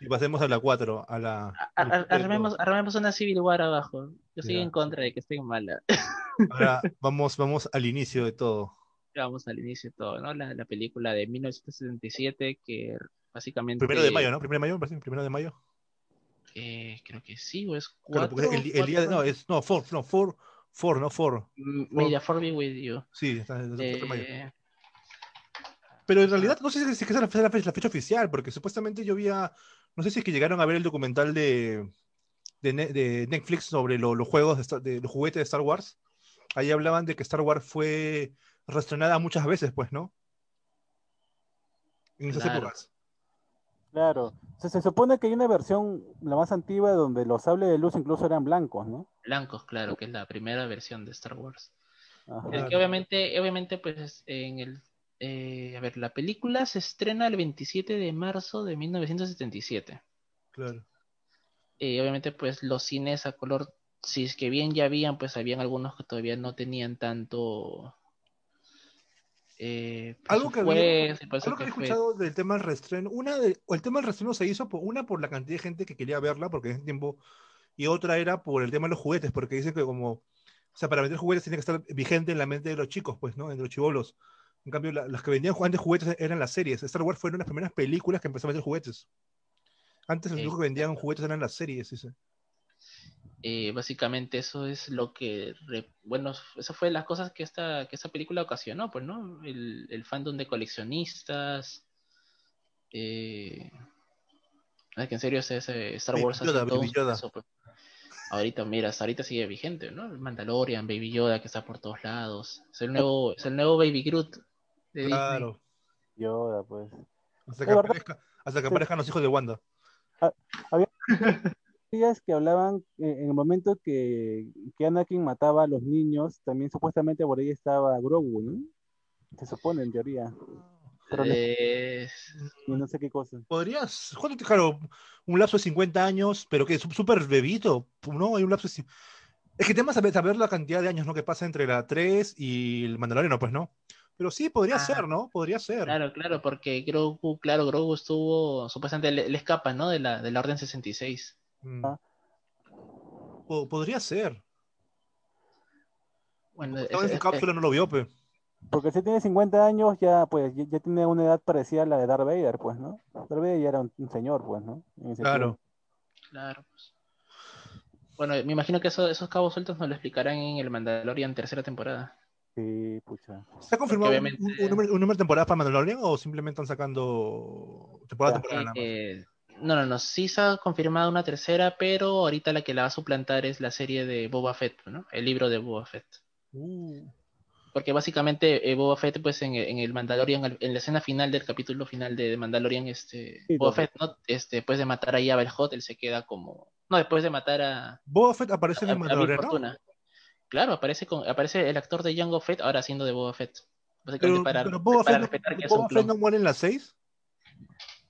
y pasemos a la 4, a la... A- a- a- Armemos, armemos una Civil War abajo. Yo estoy Ya. en contra de que estén mala. Ahora vamos, vamos al inicio de todo. Vamos al inicio de todo, ¿no? La, la película de 1977 que básicamente... Primero de mayo, ¿no? Primero de mayo, primero de mayo. Eh, creo que sí, o es Claro, cuatro. el, el día de, no, es, no, four, no, four, four, no, four. M- May the Force be with you. Sí, está. Eh, Pero en realidad no sé si es que esa es la fecha, la fecha oficial, porque supuestamente yo vi a- no sé si es que llegaron a ver el documental de, de, Ne- de Netflix sobre lo- los juegos, de, Star- de los juguetes de Star Wars. Ahí hablaban de que Star Wars fue reestrenada muchas veces, pues, ¿no? En esas Claro. épocas. Claro. O sea, se supone que hay una versión, la más antigua, donde los sables de luz incluso eran blancos, ¿no? blancos, claro, que es la primera versión de Star Wars. Ajá. Claro. que obviamente, obviamente, pues en el... eh, a ver, la película se estrena el 27 de marzo de 1977. Claro. Eh, obviamente, pues los cines a color, si es que bien ya habían, pues habían algunos que todavía no tenían tanto... Eh, Algo que había- Algo que he escuchado del tema del reestreno, una de, o el tema del reestreno se hizo por, una por la cantidad de gente que quería verla, porque en ese tiempo, y otra era por el tema de los juguetes, porque dicen que como, o sea, para vender juguetes tiene que estar vigente en la mente de los chicos, pues, ¿no? En los chivolos. En cambio, la- las que vendían antes juguetes eran las series. Star Wars fueron las primeras películas que empezó a vender juguetes. Antes, los Sí. que vendían juguetes eran las series, dice. Eh, básicamente eso es lo que, re- bueno, eso fue las cosas que esta, que esta película ocasionó, pues, ¿no? El, el fandom de coleccionistas. Eh, es que en serio ese, ese Star Baby Wars hace Yoda, todo Baby Yoda. pues. Ahorita, mira, hasta ahorita sigue vigente, ¿no? El Mandalorian, Baby Yoda que está por todos lados. Es el nuevo, es el nuevo Baby Groot de Disney. Claro. Yoda, pues. Hasta que, aparezca- hasta que aparezcan los hijos de Wanda. teorías que hablaban eh, en el momento que, que Anakin mataba a los niños, también supuestamente por ahí estaba Grogu, ¿no? Se supone en teoría. Pero no- Eh, y no sé qué cosa. Podrías, ¿cuánto te claro? Un lapso de 50 años, pero que es súper bebito, ¿no? Hay un lapso de... Es que temas saber, saber la cantidad de años, ¿no? Que pasa entre la 3 y el Mandaloriano, pues, ¿no? Pero sí, podría Ah, ser, ¿no? Podría ser. claro, claro, porque Grogu, claro, Grogu estuvo, supuestamente le, le escapa, ¿no? De la, de la Orden 66. Mm. Ah. Po- podría ser. Bueno, Estaba en es- su es- cápsula, no lo vio, pues. Porque si tiene 50 años, ya pues ya, ya tiene una edad parecida a la de Darth Vader, pues, ¿no? Darth Vader ya era un, un señor, pues, ¿no? Claro. tiempo. Claro, pues. Bueno, me imagino que eso- esos cabos sueltos nos lo explicarán en el Mandalorian tercera temporada. Sí, pucha. ¿Se ha confirmado un- obviamente- un, un número, un número de temporadas para Mandalorian o simplemente están sacando temporada a temporada nada más? Eh, no, no, no, sí se ha confirmado una tercera, pero ahorita la que la va a suplantar es la serie de Boba Fett, ¿no? El libro de Boba Fett. Uh, Porque básicamente eh, Boba Fett, pues en, en el Mandalorian, al- en la escena final del capítulo final de, de Mandalorian, este, Sí, Boba Fett, ¿no? Este, después de matar a Jabba el Hutt, él se queda como... No, después de matar a, Boba Fett aparece en el Mandaloriano. Fortuna. Claro, aparece con, aparece el actor de Jango Fett ahora haciendo de Boba Fett. Pero, Básicamente para, pero Boba, para Fett, no- respetar que es Boba un Fett no muere en las 6.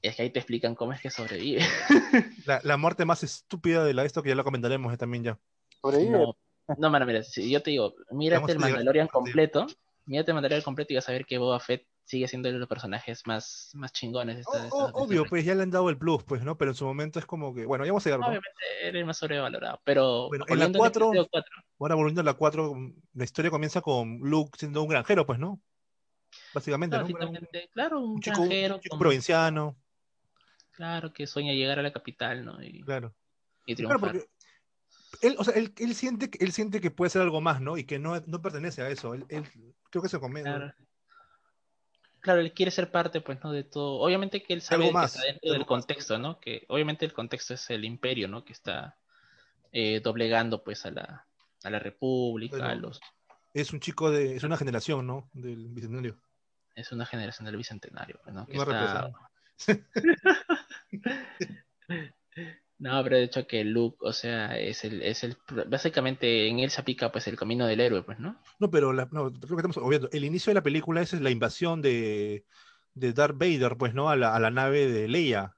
Es que ahí te explican cómo es que sobrevive. La, la muerte más estúpida de la esto que ya lo comentaremos eh, también ya. Sobrevive. No, no, mira, si yo te digo, mírate el Mandalorian a completo, mírate el Mandalorian completo y vas a ver que Boba Fett sigue siendo uno de los personajes más, más chingones. esta- de o- esta- obvio, pues ya le han dado el plus, pues, ¿no? Pero en su momento es como que, bueno, ya vamos a llegar, ¿no? Obviamente era el más sobrevalorado, pero Bueno, en la volviendo al cuatro- episodio cuatro, Ahora volviendo a la 4, la historia comienza con Luke siendo un granjero, pues, ¿no? Básicamente, ¿no? Un, básicamente, claro, un un chico, granjero un chico con- provinciano, claro, que sueña llegar a la capital, ¿no? Y, claro. y Claro, triunfar. porque él, o sea, él, él siente, que- él siente que puede ser algo más, ¿no? Y que no, no pertenece a eso. Él, él- creo que se convence. Claro. Claro, él quiere ser parte, pues, ¿no? De todo. Obviamente que él sabe Algo que está dentro del más. contexto, ¿no? Que obviamente el contexto es el imperio, ¿no? Que está eh, doblegando, pues, a la, a la república, a los... Es un chico de, es una generación, ¿no? Del bicentenario. Es una generación del bicentenario, pues, ¿no? Que está-. No, pero de hecho que Luke, o sea, es el, es el, básicamente en él se aplica, pues, el camino del héroe, pues, ¿no? No, pero la- no, creo que estamos obviando. El inicio de la película es la invasión de, de Darth Vader, pues, ¿no? A la, a la nave de Leia.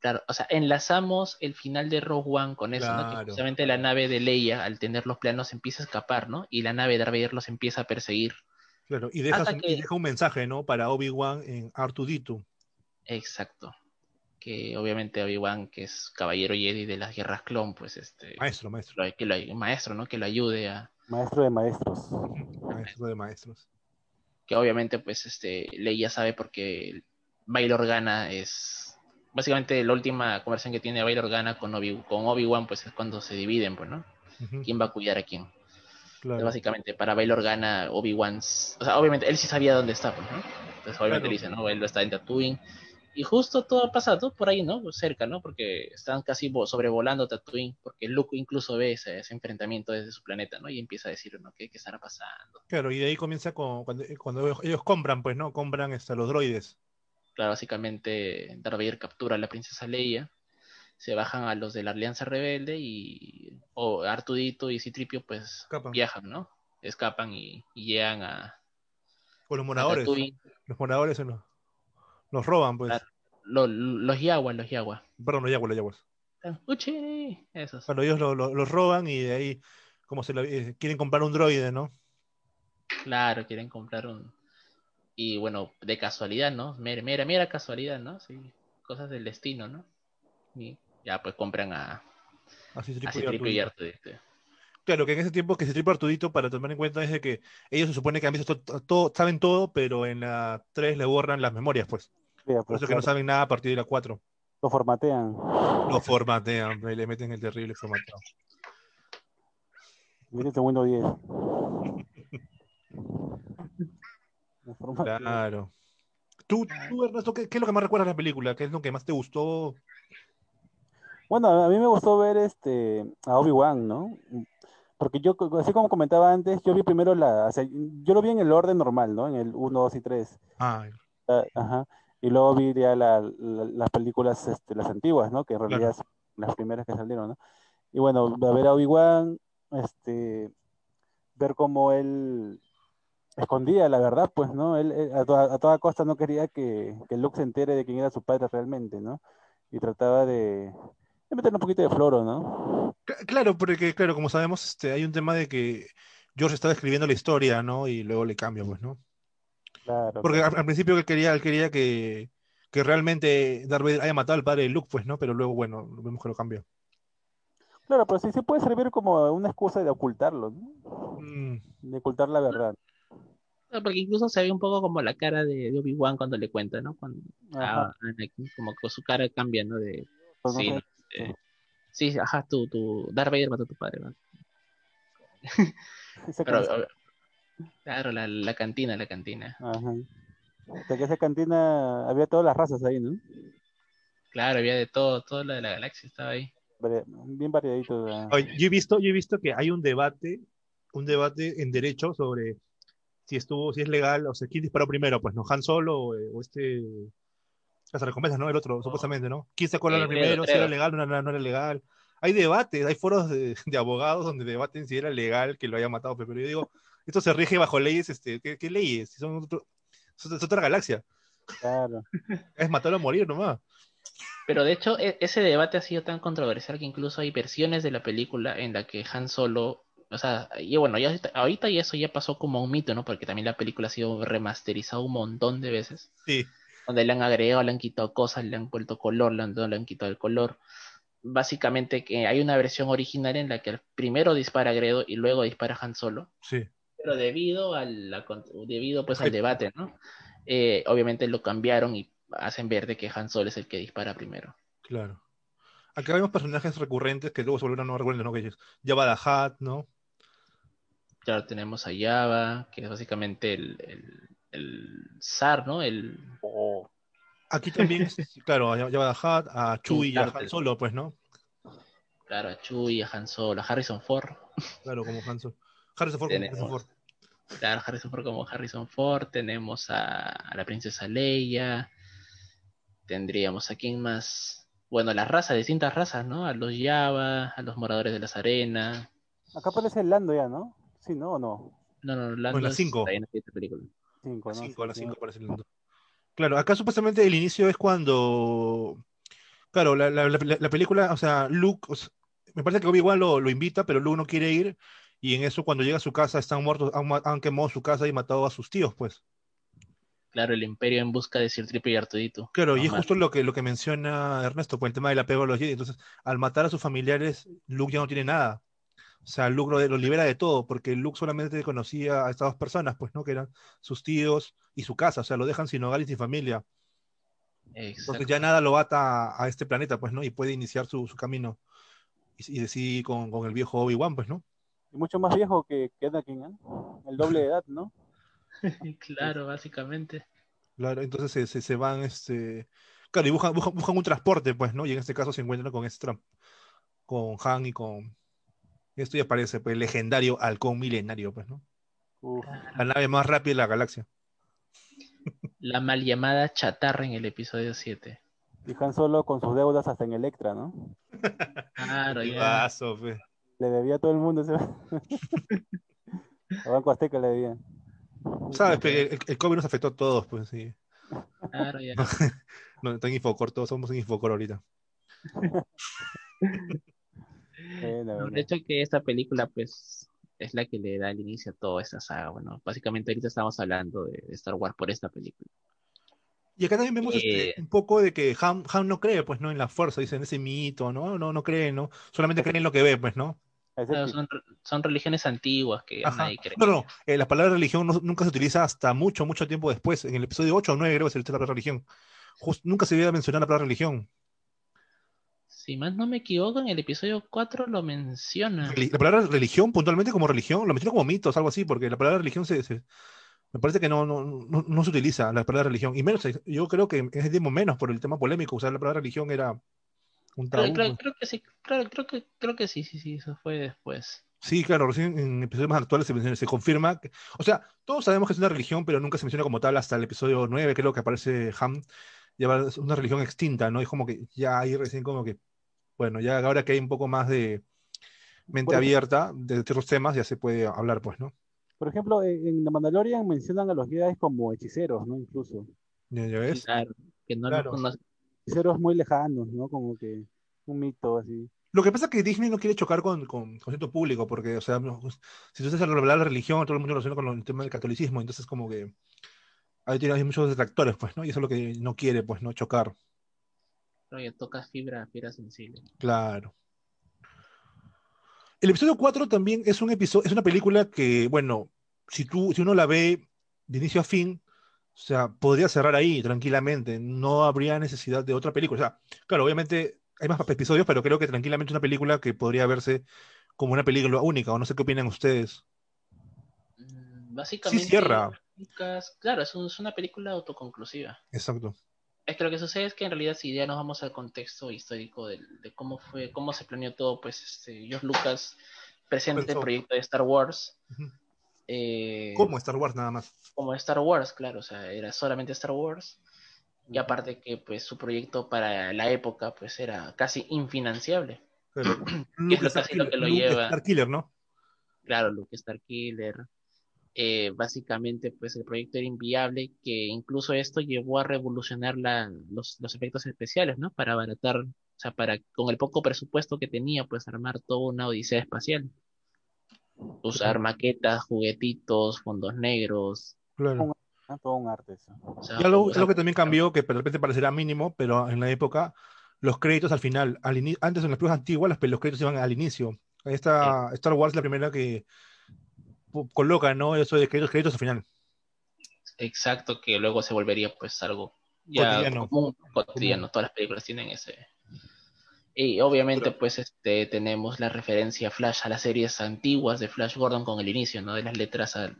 Claro, o sea, enlazamos el final de Rogue One con eso, ¿no? Que justamente la nave de Leia, al tener los planos, empieza a escapar, ¿no? Y la nave de Darth Vader los empieza a perseguir. Claro, y deja, Hasta su- que- y deja un mensaje, ¿no? Para Obi-Wan en R2D2. Exacto. Que obviamente Obi-Wan, que es caballero Jedi de las guerras clon, pues este, Maestro, maestro. lo- que lo, maestro, ¿no? Que lo ayude a, Maestro de maestros. Maestro de maestros. que obviamente pues este Leia sabe porque Bail Organa es básicamente la última conversación que tiene Bail Organa con Obi con Obi-Wan pues es cuando se dividen, pues, ¿no? Ujú, ¿Quién va a cuidar a quién? claro. Básicamente para Bail Organa Obi-Wan, o sea, obviamente él sí sabía dónde está, pues, ¿no? Entonces obviamente Claro. le dice, ¿no? Él está en Tatooine y justo todo ha pasado por ahí, ¿no? Cerca, ¿no? Porque están casi vo- sobrevolando Tatooine, porque Luke incluso ve ese, ese enfrentamiento desde su planeta, ¿no? Y empieza a decir, ¿no? ¿Qué, qué estará pasando? Claro, y de ahí comienza con, cuando, cuando ellos, compran, pues, ¿no? Compran hasta los droides. Claro, básicamente Darth Vader captura a la princesa Leia, se bajan a los de la Alianza Rebelde y o Artudito y Citripio pues Escapan. viajan, ¿no? Escapan y, y llegan a, Con los moradores. Los moradores se los, los roban, pues. Claro. Lo- los Yaguas, los Yaguas. Perdón, los yaguas, los yaguas. Uchi, esos. Cuando ellos lo- lo- los roban y de ahí, como se lo, eh, quieren comprar un droide, ¿no? Claro, quieren comprar un. Y bueno, de casualidad, ¿no? Mera, mera, mera casualidad, ¿no? Sí, cosas del destino, ¿no? Y ya pues compran a, Así a y Artudito. Claro, que en ese tiempo que se tripa Artudito, para tomar en cuenta, es de que ellos se supone que han visto to- todo, saben todo, pero en la 3 le borran las memorias, pues. Por pues, eso que no saben nada a partir de la 4. Lo formatean. Lo formatean, le meten el terrible formateo. Viene el segundo 10. Lo formatean. Claro. Tú, tú Ernesto, ¿qué, qué es lo que más recuerdas de la película? ¿Qué es lo que más te gustó? Bueno, a mí me gustó ver este a Obi-Wan, ¿no? Porque yo, así como comentaba antes, yo vi primero la, o sea, yo lo vi en el orden normal, ¿no? En el 1, 2 y 3. Ah, Ah, Ajá. Y luego vi ya la- la- las películas, este, las antiguas, ¿no? Que en realidad son las primeras que salieron, ¿no? Y bueno, ver a Obi-Wan, este, ver cómo él escondía la verdad, pues, ¿no? Él, él a, toda, a, toda, costa no quería que, que, Luke se entere de quién era su padre realmente, ¿no? Y trataba de, de meterle un poquito de floro, ¿no? Claro, porque, claro, como sabemos, este, hay un tema de que George estaba escribiendo la historia, ¿no? Y luego le cambia, pues, ¿no? Claro. Porque claro. Al, al, principio él quería, él quería que, que realmente Darth Vader haya matado al padre de Luke, pues, ¿no? Pero luego, bueno, vemos que lo cambió. Claro, pero sí, sí puede servir como una excusa de ocultarlo, ¿no? Mm. De ocultar la verdad. Porque incluso se ve un poco como la cara de, de Obi-Wan cuando le cuenta, ¿no? Cuando, ah, Anakin, como que su cara cambia, ¿no? De, Pues no sí, sé, no, eh, sí, ajá, tu, tu Darth Vader mató a tu padre, ¿no? Pero, claro, la, la cantina, la cantina. Ajá. Hasta que esa cantina había todas las razas ahí, ¿no? Claro, había de todo, todo lo de la galaxia estaba ahí. Bien variadito. Oye, yo he visto, yo he visto que hay un debate, un debate en derecho sobre si estuvo, si es legal, o sea, quién disparó primero, pues no Han Solo o, o este las recompensas, ¿no? El otro, supuestamente, ¿no? ¿Quién sacó la Sí, primero? Credo, Si era legal o no, no, no era legal. Hay debates, hay foros de, de abogados donde debaten si era legal que lo haya matado, pero yo digo, esto se rige bajo leyes, este, ¿qué, qué leyes? Son, otro- es otra galaxia. Claro. Es matarlo a morir nomás. Pero de hecho, e- ese debate ha sido tan controversial que incluso hay versiones de la película en la que Han Solo, o sea, y bueno, ya ahorita- ahorita y eso ya pasó como un mito, ¿no? Porque también la película ha sido remasterizada un montón de veces, Sí, donde le han agregado, le han quitado cosas, le han vuelto color, le han, le han quitado el color. Básicamente que hay una versión original en la que primero dispara Gredo y luego dispara Han Solo. sí. Pero debido a la, debido pues al debate, ¿no? Eh, obviamente lo cambiaron y hacen ver de que Han Solo es el que dispara primero. Claro. Acá vemos personajes recurrentes que luego se volvieron no recurrentes, ¿no? Que es Jabba the Hutt, ¿no? Claro, tenemos a Java, que es básicamente el, el, el zar, ¿no? El, Aquí también, claro, a Jabba the Hutt, a Chewie y a. Han Solo, pues, ¿no? claro, a Chewie, a Han Solo, a Harrison Ford. Claro, como Han Solo. Harrison Ford como Tenemos. Harrison Ford. Claro, Harrison Ford como Harrison Ford. Tenemos a, a la princesa Leia. Tendríamos a quién más. Bueno, las razas, distintas razas, ¿no? A los Java, a los moradores de las arenas. Acá aparece el Lando ya, ¿no? Sí, ¿no? ¿O no? No, no, Lando Bueno, es- cinco. ahí no está esta película. Cinco, A ¿no? 5, a las Sí, 5 parece lindo. Claro, acá supuestamente el inicio es cuando. Claro, la, la- la- la película, o sea, Luke, o sea, me parece que Obi-Wan lo, lo invita, pero Luke no quiere ir. Y en eso, cuando llega a su casa, están muertos, han, han quemado su casa y matado a sus tíos, pues. Claro, el Imperio en busca de Sir Tripio y Artudito. Claro, y es justo lo que, lo que menciona Ernesto, con el tema del apego a los Jedi. Entonces, al matar a sus familiares, Luke ya no tiene nada. O sea, Luke lo, lo libera de todo, porque Luke solamente conocía a estas dos personas, pues, ¿no? Que eran sus tíos y su casa. O sea, lo dejan sin hogar y sin familia. Entonces Exacto. ya nada lo ata a, a este planeta, pues, ¿no? Y puede iniciar su, su camino. Y, y decir con, con el viejo Obi-Wan, pues, ¿no? Y mucho más viejo que, que Anakin, ¿eh? El doble de edad, ¿no? Claro, básicamente. Claro, entonces se, se, se van, este... Claro, y buscan, buscan, buscan un transporte, pues, ¿no? Y en este caso se encuentran con este con Han y con... Esto ya parece, pues, el legendario halcón milenario, pues, ¿no? Uf. La nave más rápida de la galaxia. La mal llamada chatarra en el episodio 7. Y Han Solo con sus deudas hasta en Electra, ¿no? Claro, Qué ya. vaso, pues. Le debía a todo el mundo. ese- a Banco Azteca le debía. ¿Sabes? El, el COVID nos afectó a todos, pues, sí. Claro, ya. No, está en Infocor, todos somos en Infocor ahorita. Bueno, No, de hecho que esta película pues es la que le da el inicio a toda esta saga. Bueno, básicamente ahorita estamos hablando de, de Star Wars por esta película. Y acá también vemos este, Eh. un poco de que Han, Han no cree, pues, ¿no? En la fuerza, dicen ese mito, ¿no? No, no cree, ¿no? Solamente cree en lo que ve, pues, ¿no? Claro, son, son religiones antiguas que Ajá. nadie cree. No, no, eh, la palabra religión no- nunca se utiliza hasta mucho, mucho tiempo después. En el episodio 8 o 9 creo que se utiliza la palabra religión. Nunca se había mencionado la palabra religión. Si más no me equivoco, en el episodio 4 lo menciona. La palabra religión, puntualmente como religión, lo menciona como mitos, algo así, porque la palabra religión se, se- me parece que no, no, no, no se utiliza la palabra religión. Y menos, yo creo que en ese tiempo menos por el tema polémico, usar la palabra religión era un Creo, tabú. creo- creo que sí, claro, creo que, creo que sí, sí, sí, eso fue después. Sí, claro, recién en episodios más actuales se, menciona- se confirma. que- o sea, todos sabemos que es una religión, pero nunca se menciona como tal hasta el episodio 9, creo que aparece Ham. Ya es una religión extinta, ¿no? Es como que ya ahí recién como que, bueno, ya ahora que hay un poco más de, mente abierta de ciertos temas, ya se puede hablar, pues, ¿no? Por ejemplo, en, The Mandalorian mencionan a los Jedi como hechiceros, ¿no? Incluso. Ya, ya ves. Claro, que no Claro. lo conoce. Hechiceros muy lejanos, ¿no? Como que un mito así. Lo que pasa es que Disney no quiere chocar con, con, con cierto público, porque, o sea, no, pues, si tú estás a revelar la religión, todo el mundo lo relaciona con el tema del catolicismo, entonces como que ahí tiene hay muchos detractores, pues, ¿no? Y eso es lo que no quiere, pues, ¿no? Chocar. Pero ya tocas fibra, fibra sensible. Claro. El episodio 4 también es un episodio, es una película que, bueno, si tú, si uno la ve de inicio a fin, o sea, podría cerrar ahí tranquilamente, no habría necesidad de otra película. O sea, claro, obviamente hay más episodios, pero creo que tranquilamente una película que podría verse como una película única, o no sé qué opinan ustedes. Mm, Básicamente. cierra. Lucas- Claro, es, un- es una película autoconclusiva. Exacto. Es que lo que sucede es que en realidad si ya nos vamos al contexto histórico de, cómo fue, cómo se planeó todo, pues este, George Lucas presenta el Pensó. proyecto de Star Wars. Eh, Como Star Wars nada más. como Star Wars, claro, o sea, era solamente Star Wars. Y aparte que pues su proyecto para la época pues era casi infinanciable. Pero, es lo casi lo que lo lleva. Starkiller, ¿no? Claro, Luke Starkiller. Eh, básicamente, pues el proyecto era inviable, que incluso esto llevó a revolucionar la, los, los efectos especiales, ¿no? Para abaratar, o sea, para con el poco presupuesto que tenía, pues armar toda una odisea espacial. Usar maquetas, juguetitos, fondos negros. Claro. Todo un arte eso. O sea, Y algo, o sea, algo que también cambió, que de repente parecerá mínimo, pero en la época, los créditos al final, al antes en las películas antiguas, los, los créditos iban al inicio. Esta, Star Wars es la primera que coloca, ¿no? Eso de créditos, créditos al final. Exacto, que luego se volvería pues algo ya Cotidiano. común, cotidiano. Todas las películas tienen ese. Y obviamente Pero- pues este tenemos la referencia Flash a las series antiguas de Flash Gordon con el inicio, ¿no? De las letras al-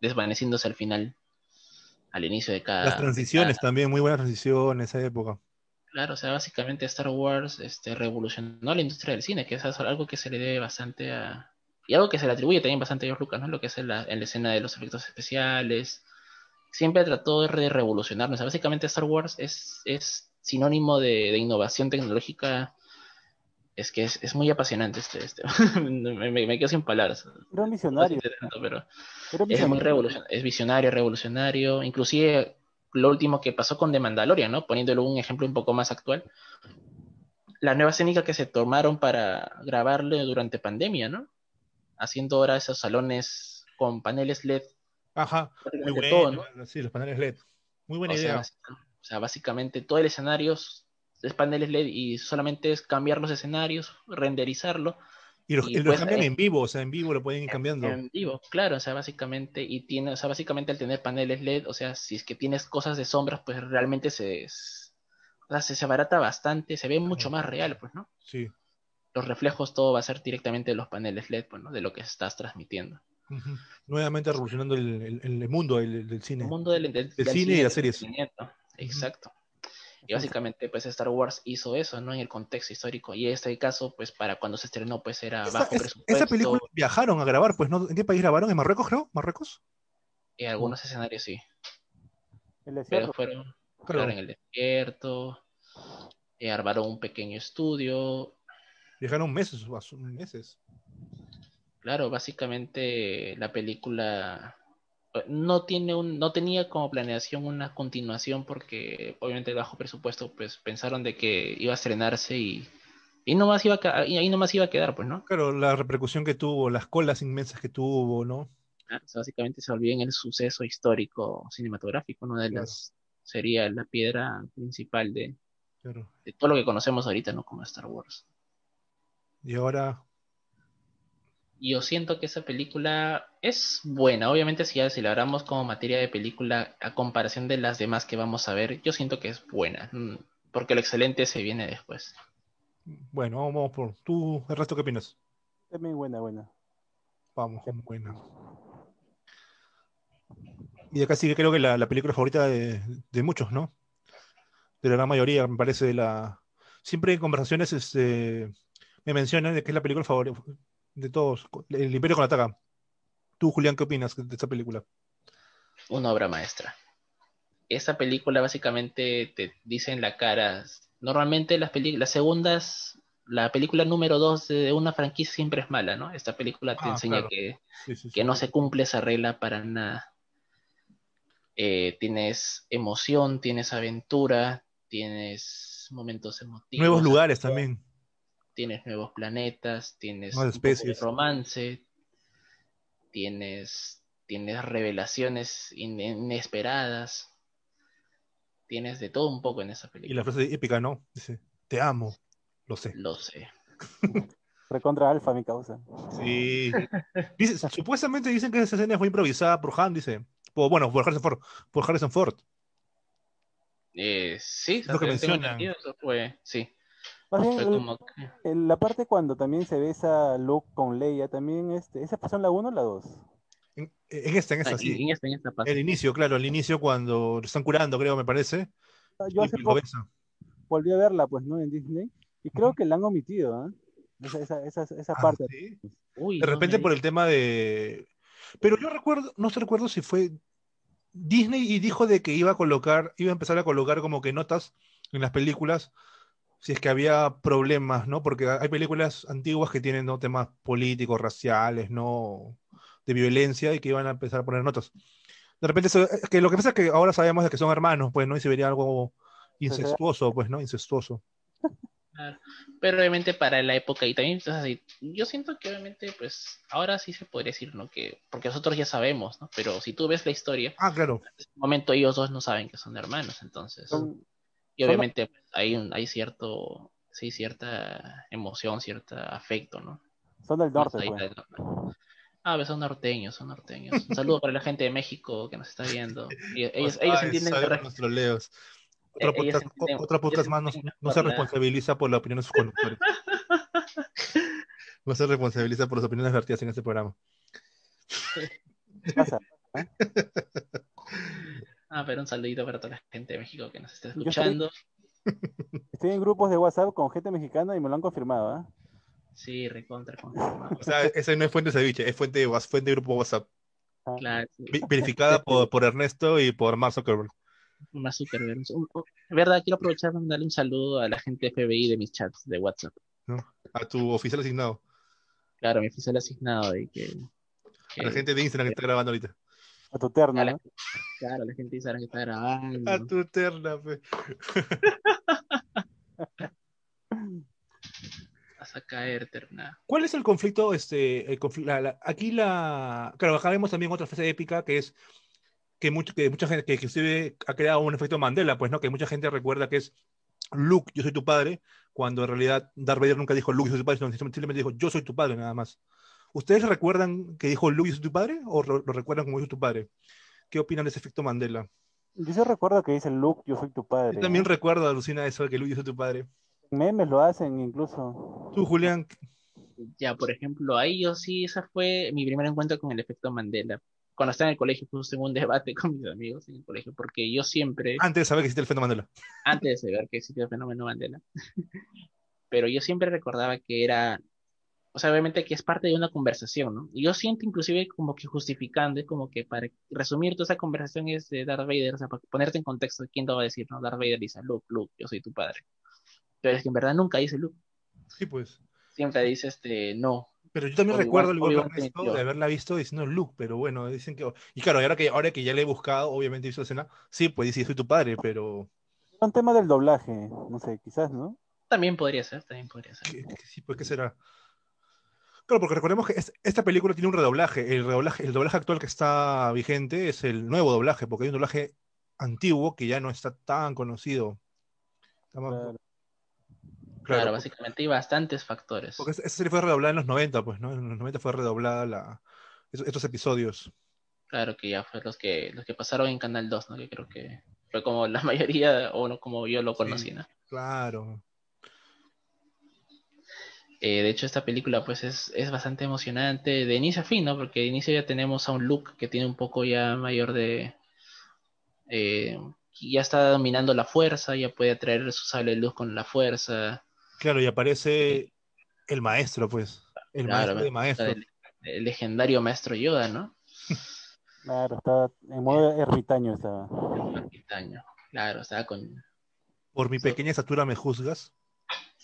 desvaneciéndose al final, al inicio de cada. Las transiciones cada- también, muy buenas transiciones en esa época. Claro, o sea, básicamente Star Wars este, revolucionó la industria del cine, que es algo que se le debe bastante a... Y algo que se le atribuye también bastante a George Lucas, ¿no? Lo que es en la, en la escena de los efectos especiales. Siempre trató de re- revolucionarnos. O sea, básicamente Star Wars es, es sinónimo de, de innovación tecnológica. Es que es, es muy apasionante este... este. me, me- me quedo sin palabras. Era un No visionario. tanto, pero Era es muy visionario. revolucionario, es visionario, revolucionario, inclusive lo último que pasó con The Mandalorian, ¿no? Poniéndolo un ejemplo un poco más actual. La nueva escénica que se tomaron para grabarle durante pandemia, ¿no? Haciendo ahora esos salones con paneles LED, Ajá, muy bueno. todo, ¿no? Sí, los paneles LED. Muy buena O sea, idea. básica- o sea, básicamente todo el escenario es paneles LED y solamente es cambiar los escenarios, renderizarlo Y los, y los pues, cambian eh, en vivo, o sea, en vivo lo pueden ir cambiando. En vivo, claro, o sea, básicamente, y tiene, o sea, básicamente al tener paneles LED, o sea, si es que tienes cosas de sombras, pues realmente se, es- o sea, se, se abarata bastante, se ve mucho más real, pues, ¿no? Sí. Los reflejos, todo va a ser directamente de los paneles LED, pues, ¿no? De lo que estás transmitiendo. Nuevamente revolucionando el, el- el mundo del, del cine. El mundo del, del- del cine y las series. Exacto. Y básicamente, pues, Star Wars hizo eso, ¿no? En el contexto histórico. Y en este caso, pues, para cuando se estrenó, pues, era Esa, bajo es- presupuesto. esa película viajaron a grabar, pues, ¿no? ¿En qué país grabaron? ¿En Marruecos, creo? ¿Marruecos? En algunos escenarios sí. El Pero fueron, Claro. En el desierto, eh, armaron un pequeño estudio. Viajaron meses, meses. Claro, básicamente la película no tiene un, no tenía como planeación una continuación porque obviamente bajo presupuesto pues pensaron de que iba a estrenarse y, y nomás iba a, y ahí nomás iba a quedar, pues, ¿no? Claro, la repercusión que tuvo, las colas inmensas que tuvo, ¿no? Ah, o sea, básicamente se olvidó en el suceso histórico cinematográfico, una de Claro. las sería la piedra principal de, Claro. de todo lo que conocemos ahorita, ¿no? Como Star Wars. Y ahora, yo siento que esa película es buena. Obviamente, si ya si la hablamos como materia de película a comparación de las demás que vamos a ver, yo siento que es buena. mm, Porque lo excelente se viene después. bueno, vamos por. ¿Tú, el resto qué opinas? También buena, buena. Vamos, buena. Y acá sí que creo que la, la película favorita de, de muchos, ¿no? De la gran mayoría, me parece, de la. Siempre en conversaciones este, me mencionan de que es la película favorita de todos. El Imperio contraataca. Tú, Julián, ¿qué opinas de esta película? Una obra maestra. Esta película básicamente te dice en la cara. Normalmente las películas, las segundas la película número dos de una franquicia siempre es mala, ¿no? Esta película te Ah, enseña claro. que, Sí, sí, que sí. no se cumple esa regla para nada. Eh, tienes emoción, tienes aventura, tienes momentos emotivos. Nuevos lugares también. Tienes nuevos planetas, tienes un poco de especies. romance, tienes, tienes revelaciones in- inesperadas, tienes de todo un poco en esa Y película. la frase épica, ¿no? Dice, te amo. Lo sé. Lo sé. Recontra alfa, mi causa. Sí. Dice- supuestamente dicen que esa escena fue improvisada por Han, dice. O, bueno, por Harrison Ford. Por Harrison Ford. Eh, sí, lo que mencionan. eso fue, sí, Bien, fue el- el- la parte cuando también se besa Luke con Leia, también, este, ¿esa pasó en la 1 o la 2? En, en esta, en esta, Ah, sí. en esta, en esta parte. El inicio, claro, el inicio cuando lo están curando, creo, me parece. Yo y hace poco besa. volví a verla, pues, ¿no? En Disney. Y creo que la han omitido, ¿ah? Esa, esa, esa, esa Ah, parte. ¿sí? Uy, De no repente me por el tema de... Pero yo recuerdo, no se recuerdo si fue Disney y dijo de que iba a colocar, iba a empezar a colocar como que notas en las películas si es que había problemas, ¿no? Porque hay películas antiguas que tienen ¿no? temas políticos, raciales, ¿no? De violencia y que iban a empezar a poner notas. De repente, eso- es que lo que pasa es que ahora sabemos de que son hermanos, pues, ¿no? Y se vería algo incestuoso, pues, ¿no? Incestuoso. Claro. Pero obviamente para la época y también, sí, yo siento que obviamente, pues, ahora sí se podría decir, ¿no? Que, porque nosotros ya sabemos, ¿no? Pero si tú ves la historia, Ah, claro. en ese momento ellos dos no saben que son hermanos, entonces. Son- Y obviamente pues, hay, un, hay cierto, sí, cierta emoción, cierto afecto, ¿no? Son del norte, pues. del norte. Ah, pues son norteños, son norteños. Un saludo para la gente de México que nos está viendo. Y ellos, ellos Ay, entienden que nuestros leos. Otro Eh, ellos podcast, entienden- otro podcast más no, se responsabiliza por la opinión de sus conductores. No se responsabiliza por las opiniones vertidas en este programa. ¿Qué pasa? Ah, pero un saludito para toda la gente de México que nos está estoy- escuchando. Estoy en grupos de WhatsApp con gente mexicana y me lo han confirmado, ¿ah? Sí, recontra. confirmado. O sea, esa no es fuente de ceviche, es fuente de, fuente de grupo WhatsApp. Ah, Claro, sí. Verificada por, por Ernesto y por Mark Zuckerberg. Más Zuckerberg. Verdad, quiero aprovechar para darle un saludo a la gente de FBI de mis chats de WhatsApp. A tu oficial asignado. Claro, mi oficial asignado y que, A la que- gente de Instagram que está grabando ahorita. A tu terna, a la- ¿no? claro, la gente de Instagram que está grabando. A tu terna, fe. Vas a caer, terna. ¿Cuál es el conflicto? Este, el confl- la- la- aquí la. Claro, acá vemos también otra fase épica que es que, mucho, que mucha gente, que, que inclusive ha creado un efecto Mandela, pues, ¿no? Que mucha gente recuerda que es Luke, yo soy tu padre, cuando en realidad Darth Vader nunca dijo Luke, yo soy tu padre, sino simplemente dijo yo soy tu padre, nada más. ¿Ustedes recuerdan que dijo Luke, yo soy tu padre? ¿O lo, lo recuerdan como yo soy tu padre? ¿Qué opinan de ese efecto Mandela? Yo sí recuerdo que dice Luke, yo soy tu padre. Yo también recuerdo, alucina eso, de que Luke, yo soy tu padre. Memes lo hacen incluso. Tú, Julián, Ya, por ejemplo, ahí yo sí, esa fue mi primer encuentro con el efecto Mandela. Cuando estaba en el colegio, justo en un debate con mis amigos en el colegio, porque yo siempre, antes de saber que existe el efecto Mandela. antes de saber que existía el fenómeno Mandela, pero yo siempre recordaba que era, o sea, obviamente que es parte de una conversación, ¿no? Y yo siento inclusive como que justificando, es como que para resumir toda esa conversación es de Darth Vader, o sea, para ponerte en contexto de quién lo va a decir, ¿no? Darth Vader dice, Luke, Luke, yo soy tu padre. Pero es que en verdad nunca dice Luke, Sí, pues. siempre dice, este, no, Pero yo también recuerdo el mintió. de haberla visto diciendo Luke, pero bueno, dicen que. Y claro, ahora que, ahora que ya le he buscado, obviamente la escena, sí, pues dice, soy tu padre, pero. Es un tema del doblaje, no sé, quizás, ¿no? también podría ser, también podría ser. ¿qué- qué- sí, pues, ¿qué será? Claro, porque recordemos que es- esta película tiene un redoblaje. El redoblaje, el doblaje actual que está vigente es el nuevo doblaje, porque hay un doblaje antiguo que ya no está tan conocido. Está más- Claro. Claro, claro, básicamente hay bastantes factores. porque esa serie fue redoblada en los 90, pues, ¿no? En los 90 fue redoblada la, esos- estos episodios. Claro que ya fue los que los que pasaron en Canal 2, ¿no? Que creo que fue como la mayoría, o no como yo lo conocí, ¿no? Claro. Eh, de hecho, esta película pues es, es bastante emocionante de inicio a fin, ¿no? Porque de inicio ya tenemos a un Luke que tiene un poco ya mayor de... eh, ya está dominando la fuerza, ya puede atraer su sable de luz con la fuerza. Claro, y aparece el maestro, pues. El Claro, maestro de maestros. El, el legendario maestro Yoda, ¿no? Claro, está en modo ermitaño estaba. Ermitaño. Claro, estaba con... Por mi pequeña estatura me juzgas.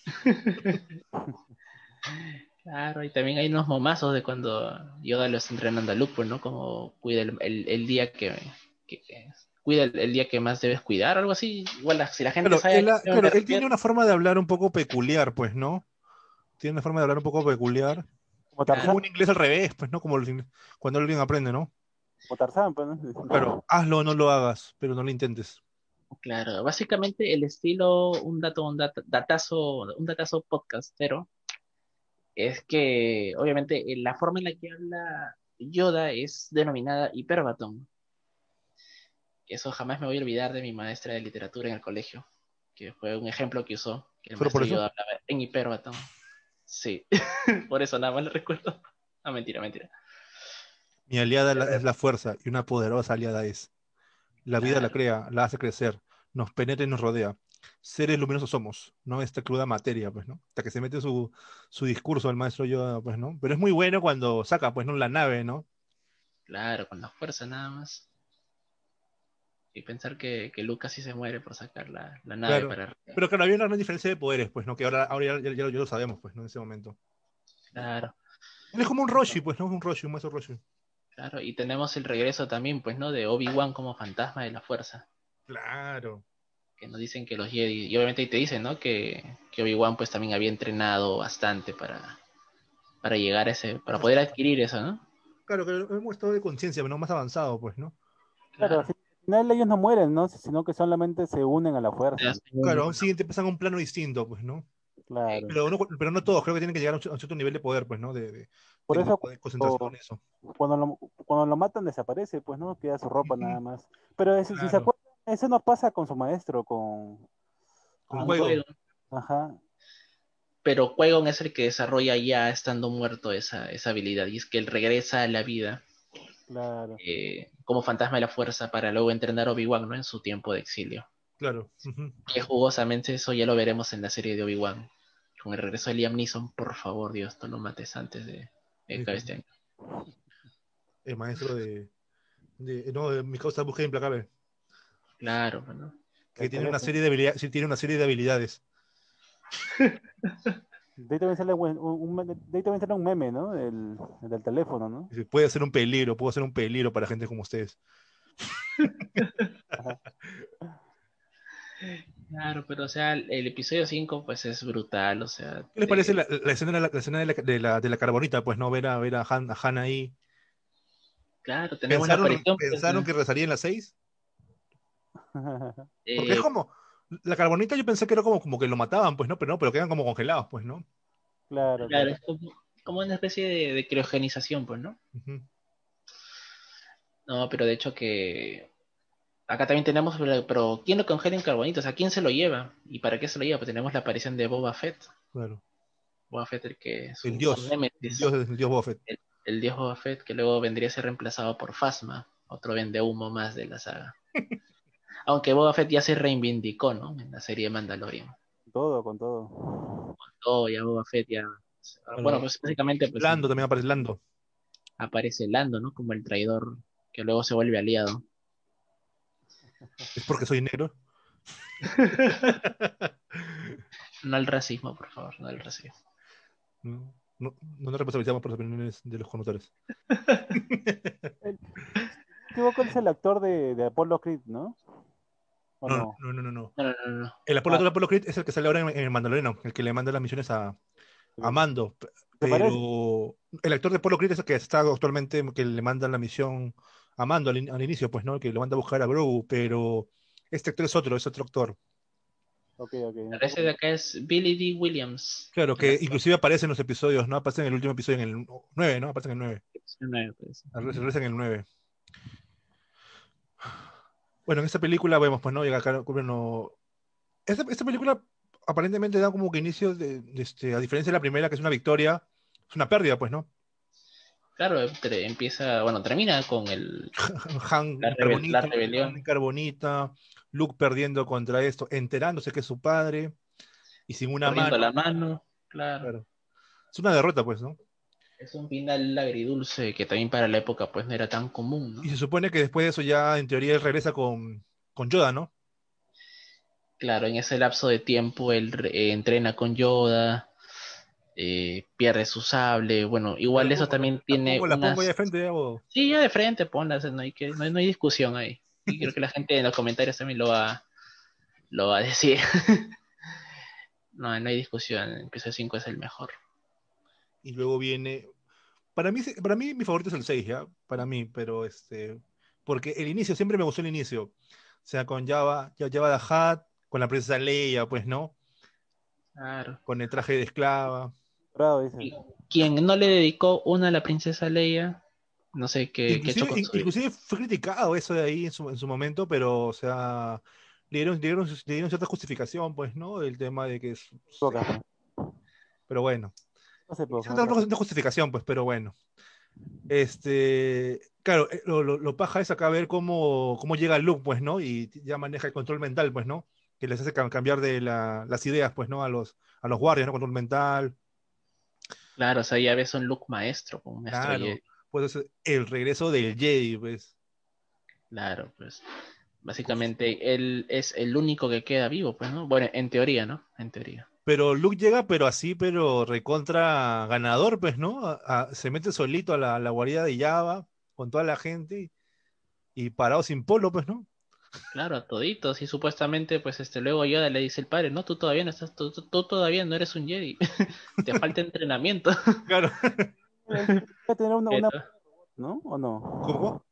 Claro, y también hay unos momazos de cuando Yoda lo está entrenando a Luke, pues, ¿no? Como cuida el, el- el día que, que- que- cuida el, el día que más debes cuidar, algo así. Igual la- si la gente Claro, sabe él, a ha- qué me claro, él tiene una forma de hablar un poco peculiar, pues, ¿no? Tiene una forma de hablar un poco peculiar. Como un inglés al revés, pues, ¿no? Como los cuando alguien aprende, ¿no? como Tarzán, pues, ¿no? Claro, hazlo o no lo hagas, pero no lo intentes. Claro, básicamente el estilo, un dato, un dat- datazo, un datazo podcastero, es que obviamente eh, la forma en la que habla Yoda es denominada hiperbatón. Eso jamás me voy a olvidar de mi maestra de literatura en el colegio, que fue un ejemplo que usó, que el ¿Solo por maestro? Yoda hablaba en hiperbatón. Sí, por eso nada más lo recuerdo. No, mentira, mentira. Mi aliada la- es la fuerza y una poderosa aliada es. La vida la crea, la hace crecer, nos penetra y nos rodea. Seres luminosos somos, no esta cruda materia, pues, ¿no? Hasta que se mete su, su discurso el maestro Yoda, pues, ¿no? Pero es muy bueno cuando saca, pues, ¿no? La nave, ¿no? Claro, con la fuerza nada más. Y pensar que, que Lucas sí se muere por sacar la, la nave Claro. para... Pero claro, había una gran diferencia de poderes, pues, ¿no? Que ahora, ahora ya, ya- ya lo- ya lo sabemos, pues, ¿no? En ese momento. Claro, Él es como un Roshi, pues, ¿no? Un Roshi, un maestro Roshi. claro. Y tenemos el regreso también, pues, ¿no? De Obi-Wan como fantasma de la fuerza. Claro. Que nos dicen que los Jedi... Y obviamente ahí te dicen, ¿no? Que, que Obi-Wan pues también había entrenado bastante para, para llegar a ese... Para poder adquirir eso, ¿no? Claro, que es un estado de conciencia, ¿no? Más avanzado, pues, ¿no? Claro, al final ellos no mueren, ¿no? Sino que solamente se unen a la fuerza. Claro, aún siguiente empiezan a un plano distinto, pues, ¿no? Claro. Pero no, pero no todos, creo que tienen que llegar a un, a un cierto nivel de poder, pues, ¿no? De, de- Por de eso poder concentración en eso. cuando lo, cuando lo matan desaparece, pues, ¿no? Queda su ropa nada más. Pero ese- si se acuerdan, eso no pasa con su maestro, con... Con juego. Ajá. Pero Qui-Gon es el que desarrolla ya estando muerto esa, esa habilidad. Y es que él regresa a la vida Claro. eh, como fantasma de la fuerza para luego entrenar a Obi-Wan, ¿no? En su tiempo de exilio. Claro. ujú. Que jugosamente eso ya lo veremos en la serie de Obi-Wan. Con el regreso de Liam Neeson, por favor, Dios, no lo mates antes de, de que Sí, este año. El maestro de, de- No, de mi causa búsqueda implacable. Claro, bueno. Que tiene una serie de habilidades. Sí, tiene una serie de habilidades. De ahí también sale un, de ahí también sale un meme, ¿no? El, el del teléfono, ¿no? Puede ser un peligro, puedo ser un peligro para gente como ustedes. Claro, pero o sea, el, el episodio 5 pues es brutal, o sea... ¿Qué les parece la, la escena, de la, la escena de la, de la- de la carbonita? Pues no ver a, ver a, Han, a Han ahí. Claro, tenemos la ¿Pensaron, aparición... pues, pensaron que rezaría en las seis? Eh, Porque es como. La carbonita yo pensé que era como, como que lo mataban, pues no, pero no, pero quedan como congelados, pues, ¿no? claro, Claro, claro. es como, como una especie de, de criogenización, pues, ¿no? No, pero de hecho que... Acá también tenemos, pero, ¿quién lo congela en carbonitos? ¿A quién se lo lleva? ¿Y para qué se lo lleva? Pues tenemos la aparición de Boba Fett. Claro. Boba Fett, el que es El un- dios, El dios, el dios Buffett. el dios Boba Fett, que luego vendría a ser reemplazado por Phasma, otro vende humo más de la saga. Aunque Boba Fett ya se reivindicó, ¿no? En la serie de Mandalorian. Todo, con todo. Todo, ya Boba Fett ya... Bueno, pues básicamente pues, Lando también aparece Lando. aparece Lando, ¿no? Como el traidor que luego se vuelve aliado. Es porque soy negro. No al racismo, por favor, no al racismo. No, no, no nos responsabilizamos por las opiniones de los equivoco, él es el actor de, de Apollo Creed, ¿no? ¿O No, no? no, no, no. no. No, no, no, no. El Apolo, Ah. el Apolo Creed es el que sale ahora en, en el Mandaloriano, el que le manda las misiones a, a Mando. p- ¿Te parece? Pero el actor de Apolo Creed es el que está actualmente, que le manda la misión a Mando al, in- al inicio, pues, ¿no? El que le manda a buscar a Grogu, pero este actor es otro, es otro actor. Ok, ok. Pero ese de acá es Billy D. Williams. Claro, que inclusive aparece en los episodios, ¿no? Aparece en el último episodio, en el 9, ¿no? Aparece en el 9. No, pues. Aparece en el 9. Bueno, en esta película vemos, pues, ¿no? Llega acá, bueno, esta, esta película aparentemente da como que inicio de, de este, a diferencia de la primera, que es una victoria, es una pérdida, pues, ¿no? Claro, empieza, bueno, termina con el... Han La rebel- rebelión. Han Carbonita, Luke perdiendo contra esto, enterándose que es su padre y sin una mano. la mano, claro. Claro. Es una derrota, pues, ¿no? Es un final agridulce que también para la época pues no era tan común, ¿no? Y se supone que después de eso ya, en teoría, él regresa con, con Yoda, ¿no? Claro, en ese lapso de tiempo él eh, entrena con Yoda, eh, pierde su sable. Bueno, igual La eso pongo, también la tiene. pongo, la de frente, Sí, ya de frente, ponla, o sea, no hay, que, no, hay, no hay discusión ahí. Y creo que la gente en los comentarios también lo va, lo va a decir. no, no hay discusión, el episodio 5 es el mejor. Y luego viene. Para mí, para mí mi favorito es el 6, ¿ya? Para mí, pero este. Porque el inicio, siempre me gustó el inicio. O sea, con Java, ya- Java the Hutt, con la princesa Leia, pues, ¿no? Claro. Con el traje de esclava. Dice. Y quien no le dedicó una a la princesa Leia, no sé qué, qué Inclusive, inclusive fue criticado eso de ahí en su, en su momento, pero, o sea, le dieron, le dieron, le dieron cierta justificación, pues, ¿no? El tema de que es. Pero bueno. No sé, pues, cierta justificación, pues, pero bueno. Este, claro, eh, lo, lo, lo paja es acá ver cómo, cómo llega Luke, pues, ¿no? Y ya maneja el control mental, pues, ¿no? Que les hace cam- cambiar de la- las ideas, pues, ¿no? A los, a los guardias, ¿no? Control mental. Claro, o sea, ya ves un look maestro, un maestro Claro. Jedi. Pues es el regreso del Jedi, pues. Claro, pues. Básicamente él es el único que queda vivo, pues, ¿no? Bueno, en teoría, ¿no? En teoría. Pero Luke llega, pero así, pero recontra ganador, pues, ¿no? A- a- se mete solito a la, la guarida de Java con toda la gente y, y parado sin polo, pues, ¿no? Claro, a toditos. Y supuestamente, pues, este, luego Yoda le dice el padre, no, tú todavía no estás, tú, tú- tú todavía no eres un Jedi. Te falta entrenamiento. Claro. Él llega a tener una, una-. ¿no? ¿O no? ¿Cómo?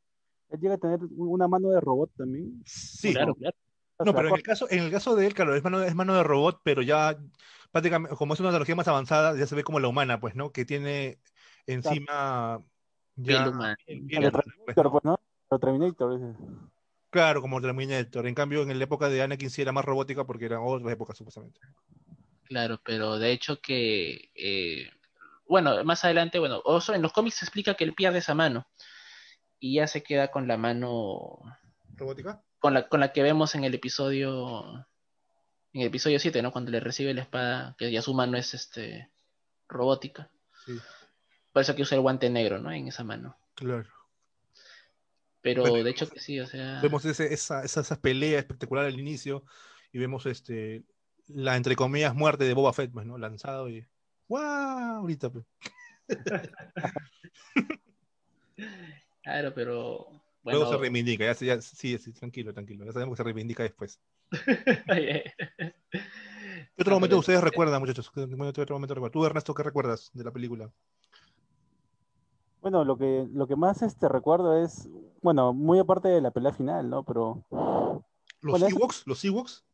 Él llega a tener una mano de robot también. Sí. Claro, claro. O No, sea, pero en el caso, en el caso de él, claro, es mano, es mano de robot, pero ya prácticamente, como es una tecnología más avanzada, ya se ve como la humana, pues, ¿no? Que tiene encima ya Piel humana. piel- el piel de humana, pues, Terminator, ¿no? pues, ¿no? El Terminator, dice. Claro, como Terminator. En cambio, en la época de Anakin sí era más robótica porque era otra época, supuestamente. Claro, pero de hecho que, eh, bueno, más adelante, bueno, oso en los cómics se explica que él pierde esa mano y ya se queda con la mano, ¿Robótica? Con la, con la que vemos en el episodio, en el episodio 7, ¿no? Cuando le recibe la espada, que ya su mano es este robótica. Sí, Por eso que usa el guante negro, ¿no? En esa mano. claro. Pero Bueno, de hecho que sí, o sea, Vemos ese- esa, esa, esa pelea espectacular al inicio y vemos este la entre comillas muerte de Boba Fett, pues, ¿no? Lanzado y ¡guau! Ahorita, pues. claro, pero Luego se reivindica, ya, sí, sí, tranquilo, tranquilo. Ya sabemos que se reivindica después. ¿Qué otro momento ustedes recuerdan, muchachos? ¿Qué otro momento recuerdan? Tú, Ernesto, ¿qué recuerdas de la película? Bueno, lo que, lo que más este recuerdo es, bueno, muy aparte de la pelea final, ¿no? Pero, ¿Los Ewoks? ¿Los Ewoks?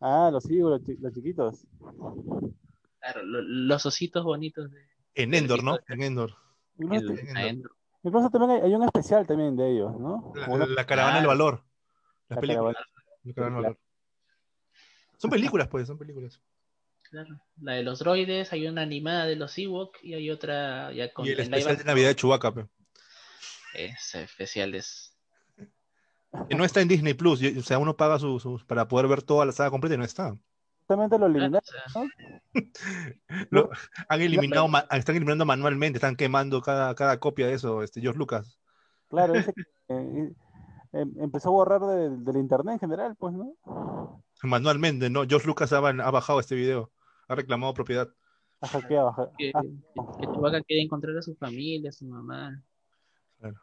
ah, los hijos, los, chi- los chiquitos. claro, lo- los ositos bonitos de En Endor, ¿no? En Endor. El- Endor. Incluso también hay, hay un especial también de ellos, ¿no? La, caravana del Claro. valor. Las La películas. caravana. La caravana valor. Son películas, pues, son películas. Claro. La de los droides, hay una animada de los Ewok y hay otra ya con Y el especial de. Navidad de Chewbacca, pe, Ese especial es. que no está en Disney Plus. O sea, uno paga sus sus- para poder ver toda la saga completa y no está. Justamente lo claro, eliminaron, han eliminado, están eliminando manualmente, están quemando cada, cada copia de eso, este, George Lucas. Claro, dice que eh, em- empezó a borrar de- del internet en general, pues, ¿no? Manualmente, ¿no? George Lucas ha, ha bajado este video, ha reclamado propiedad. Ha hackeado. ha- que, ah, que quiere encontrar a su familia, a su mamá. Claro.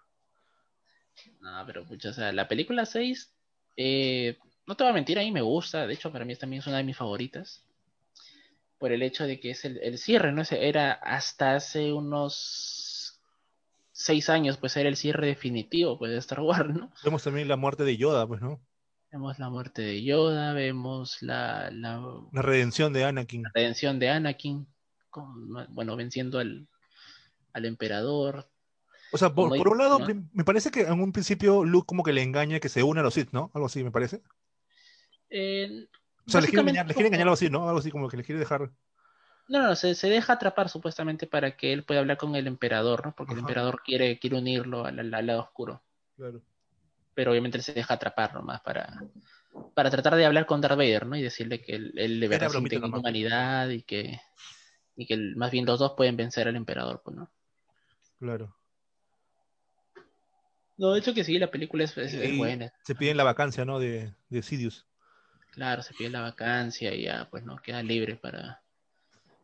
No, pero pucha, o sea, la película 6, eh, no te voy a mentir, a mí me gusta, de hecho para mí también es una de mis favoritas, por el hecho de que es el, el cierre, ¿no? Era hasta hace unos seis años, pues era el cierre definitivo pues, de Star Wars, ¿no? Vemos también la muerte de Yoda, pues, ¿no? Vemos la muerte de Yoda, vemos la, la La redención de Anakin. redención de Anakin, con- bueno, venciendo al, al emperador. O sea, por, por un lado, me parece que en un principio Luke como que le engaña que se une a los Sith, ¿no? Algo así, me parece. Eh, O sea, les quiere engañar, les quiere como- engañar algo así, ¿no? Algo así como que les quiere dejar. No, no, se, se deja atrapar supuestamente para que él pueda hablar con el emperador, ¿no? Porque el emperador quiere, quiere unirlo al, al- al lado oscuro. Claro. Pero obviamente él se deja atrapar nomás para, para tratar de hablar con Darth Vader, ¿no? Y decirle que él, él de verdad tiene nomás. humanidad y que, y que el- más bien los dos pueden vencer al emperador, pues, ¿no? Claro. No, de hecho que sí, la película es, es- buena. Se piden la vacancia, ¿no? De, de Sidious. Claro, se pide la vacancia y ya, pues no, queda libre para,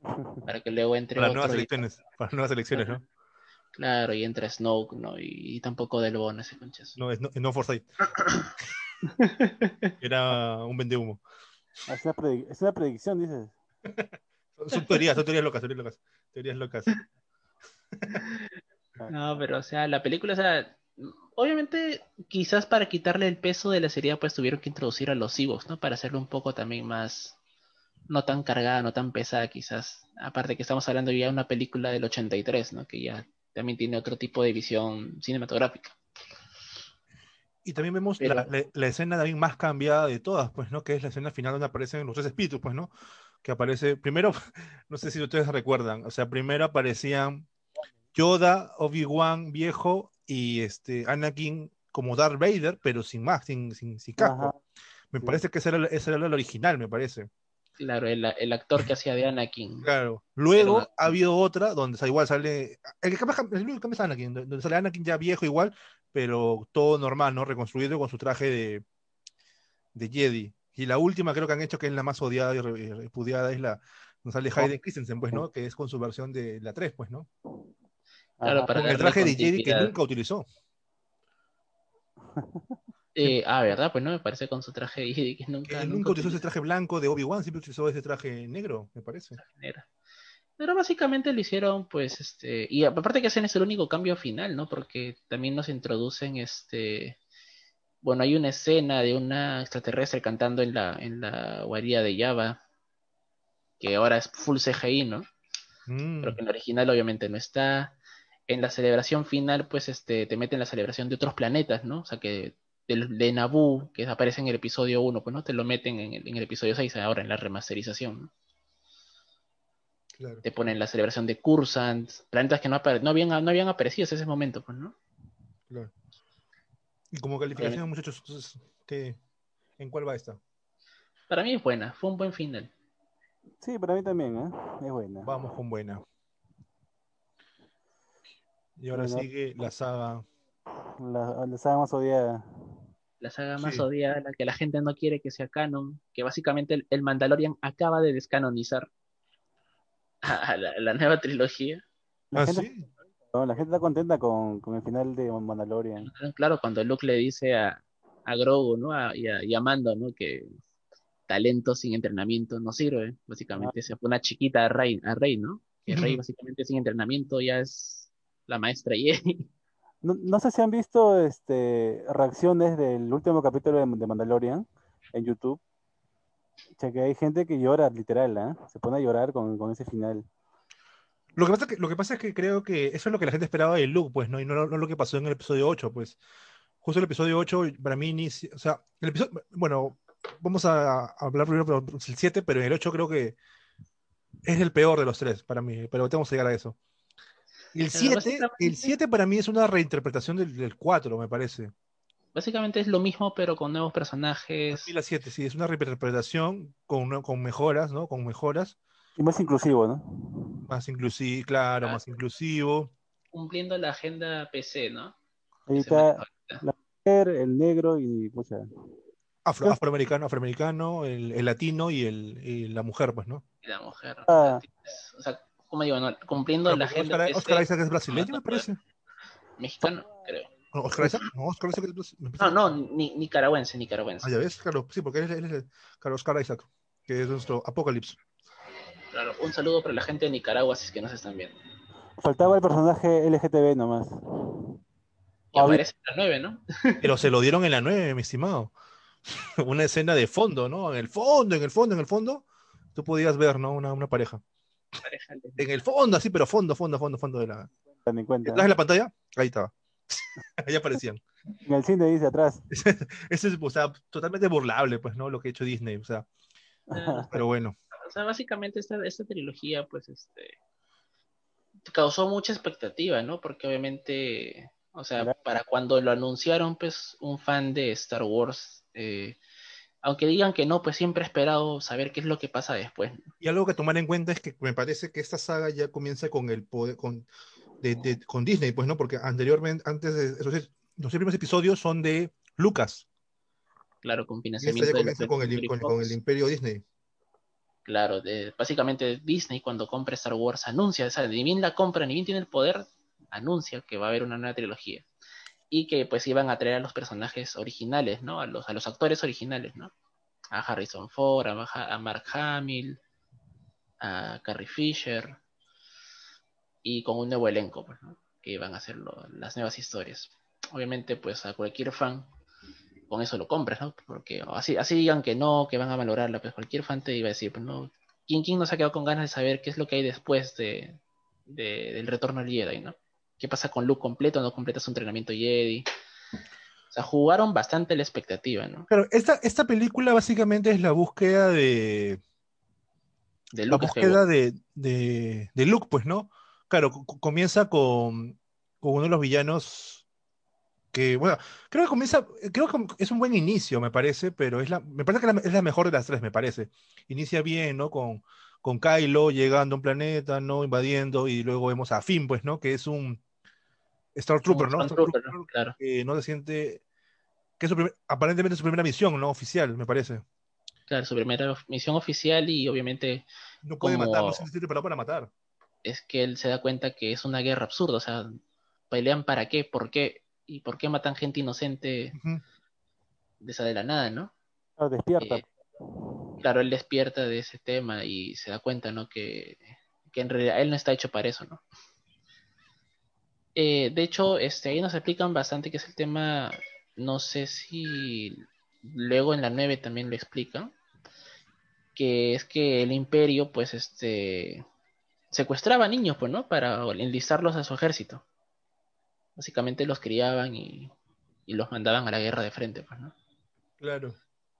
para que luego entre Para otro nuevas y- elecciones, para nuevas elecciones, ¿no? claro, y entra Snoke, ¿no? Y, tampoco Del Bono ese conchazo. No, es no, es no Forsyth. Era un vendehumo. Ah, Es una, es una predicción, dices. Son, son teorías, son teorías locas, teorías locas. Teorías locas. No, pero o sea, la película, o sea, obviamente quizás para quitarle el peso de la serie, pues tuvieron que introducir a los Ewoks, ¿no? Para hacerlo un poco también más, no tan cargada, no tan pesada quizás. Aparte que estamos hablando ya de una película del 83, ¿no? Que ya también tiene otro tipo de visión cinematográfica. Y también vemos Pero- la, la- la escena también más cambiada de todas, pues, ¿no? Que es la escena final donde aparecen los tres espíritus, pues, ¿no? Que aparece, primero, no sé si ustedes recuerdan, o sea, primero aparecían Yoda, Obi-Wan viejo y este Anakin como Darth Vader, pero sin más, sin, sin, sin casco. Ajá. Me sí. parece que ese era, ese era el original, me parece. Claro, el, el actor que hacía de Anakin. Claro. Luego ha habido otra donde igual sale. El que cambia, el único que cambia es Anakin, donde sale Anakin ya viejo igual, pero todo normal, ¿no? Reconstruido con su traje de, de Jedi. Y la última creo que han hecho, que es la más odiada y re- y repudiada, es la donde sale Hayden Christensen, pues, ¿no? Que es con su versión de la 3, pues, ¿no? Claro, para Con el traje de Jedi que nunca utilizó. Eh, ah, ¿verdad? Pues no, me parece con su traje de Jedi que nunca, él nunca utilizó ese traje blanco de Obi-Wan, siempre utilizó ese traje negro, me parece. Pero básicamente lo hicieron, pues, este, y aparte que no es el único cambio final, ¿no? Porque también nos introducen, este, bueno, hay una escena de una extraterrestre cantando en la, en la guarida de Java, que ahora es full CGI, ¿no? Mm, Pero que en el original obviamente no está. En la celebración final, pues, este, te meten la celebración de otros planetas, ¿no? O sea, que del- de Naboo, que aparece en el episodio 1, pues, ¿no? Te lo meten en el, en el episodio 6 ahora, en la remasterización, ¿no? claro. te ponen la celebración de Cursant, planetas que no, apare- no, habían, no habían aparecido hasta ese momento, pues, ¿no? claro. Y como calificación, muchachos, entonces, ¿qué- ¿en cuál va esta? Para mí es buena, fue un buen final. Sí, para mí también, ¿eh? Es buena. Vamos con buena. Y ahora Bueno. sigue la saga. La, la saga más odiada. La saga más Sí. odiada, la que la gente no quiere que sea canon, que básicamente el, el Mandalorian acaba de descanonizar a, a la, la nueva trilogía. La, ¿Ah, gente, sí? no, la gente está contenta con, con el final de Mandalorian. Claro, cuando Luke le dice a, a Grogu, ¿no? A- y, a, y a Mando, ¿no? Que talento sin entrenamiento no sirve. Básicamente se fue una chiquita a Rey, a Rey, ¿no? Que Rey básicamente sin entrenamiento ya es la maestra Jedi. No, no sé si han visto este, reacciones del último capítulo de, de Mandalorian en YouTube. O sea, que hay gente que llora, literal, ¿ah? Se pone a llorar con, con ese final. Lo que, pasa es que, lo que pasa es que creo que eso es lo que la gente esperaba de Luke, pues, ¿no? Y no, no lo que pasó en el episodio 8, pues. Justo el episodio 8, para mí, inicia, o sea, el episodio, bueno, vamos a, a hablar primero del 7, pero en el 8 creo que es el peor de los tres para mí, pero tenemos que llegar a eso. El Pero 7, básicamente- el 7 para mí es una reinterpretación del, del 4, me parece. Básicamente es lo mismo, pero con nuevos Para personajes. mí la 7, sí, es una reinterpretación con, con mejoras, ¿no? Con mejoras, Y más inclusivo, ¿no? más inclusivo, claro, Ah. más inclusivo. Cumpliendo la agenda PC, ¿no? Ahí está la mujer, el negro y mucha. Afro- afroamericano, afroamericano, el, el latino y, el, y la mujer, pues, ¿no? Y la mujer. Ah. O sea, como digo, no, cumpliendo la Oscar, PC Oscar Isaac es brasileño, me no, parece. mexicano, creo. No, Oscar Isaac, no, Oscar Isaac es brasileño. No, no, ni, nicaragüense, nicaragüense. Ah, ya ves, claro, sí, porque él, es- él es el- claro, Oscar Isaac, que es nuestro Apocalipsis. Claro, un saludo para la gente de Nicaragua, si es que nos están viendo. Faltaba el personaje LGTB nomás. Y aparece en la 9, ¿no? Pero se lo dieron en la 9, mi estimado. Una escena de fondo, ¿no? En el fondo, en el fondo, en el fondo, tú podías ver, ¿no? Una, una pareja. En el fondo, así, pero fondo, fondo, fondo, fondo de la. Ten en cuenta. Detrás de la pantalla, ahí estaba. Ahí aparecían. En el cine dice atrás. Eso es, o sea, totalmente burlable, pues, ¿no? Lo que ha hecho Disney, o sea, Ah, pero bueno. O sea, básicamente esta, esta trilogía, pues, este, causó mucha expectativa, ¿no? Porque obviamente, o sea, para cuando lo anunciaron, pues, un fan de Star Wars, eh, aunque digan que no, pues siempre ha esperado saber qué es lo que pasa después. Y algo que tomar en cuenta es que me parece que esta saga ya comienza con el poder, con, de- de- con Disney, pues, ¿no? Porque anteriormente, antes de esos, los primeros episodios son de Lucas. Claro, con financiamiento ya de comienza los con el, con, con el imperio Disney. Claro, de- básicamente Disney cuando compra Star Wars anuncia, o sea, ni bien la compra, ni bien tiene el poder, anuncia que va a haber una nueva trilogía. Y que pues iban a traer a los personajes originales, ¿no? A los, a los actores originales, ¿no? A Harrison Ford, a, Ma- a Mark Hamill, a Carrie Fisher, y con un nuevo elenco, pues, ¿no? Que iban a hacer las nuevas historias. Obviamente, pues a cualquier fan con eso lo compras, ¿no? Porque así, así digan que no, que van a valorarla, pues cualquier fan te iba a decir, pues no, ¿quién, quién no se ha quedado con ganas de saber qué es lo que hay después de, de- del retorno al Jedi, ¿no? ¿Qué pasa con Luke completo? ¿No completa su entrenamiento Jedi? O sea, jugaron bastante la expectativa, ¿no? Claro, esta, esta película básicamente es la búsqueda de. De La Luke búsqueda Skywalker. de, de, de Luke, pues, ¿no? Claro, co- co- comienza con, con uno de los villanos que, bueno, creo que comienza, creo que es un buen inicio, me parece, pero es la, me parece que la- es la mejor de las tres, me parece. Inicia bien, ¿no? Con, con Kylo llegando a un planeta, ¿no? Invadiendo, y luego vemos a Finn, pues, ¿no? Que es un Star Trooper, ¿no? Star. Trooper Claro, que no se siente, que es su primer- aparentemente su primera misión, ¿no? Oficial, me parece. claro, su primera misión oficial y obviamente No puede Como- matar, no se siente preparado para matar. es que él se da cuenta que es una guerra absurda, o sea, pelean para qué, por qué, y por qué matan gente inocente Ujú. de esa de la nada, ¿no? Claro, despierta. Eh, claro, él despierta de ese tema y se da cuenta, ¿no? Que, que en realidad él no está hecho para eso, ¿no? Eh, de hecho, este, ahí nos explican bastante que es el tema, no sé si luego en la 9 también lo explican, que es que el imperio, pues, este, secuestraba niños, pues, ¿no? Para enlistarlos a su ejército. Básicamente los criaban y, y los mandaban a la guerra de frente, pues, ¿no? Claro.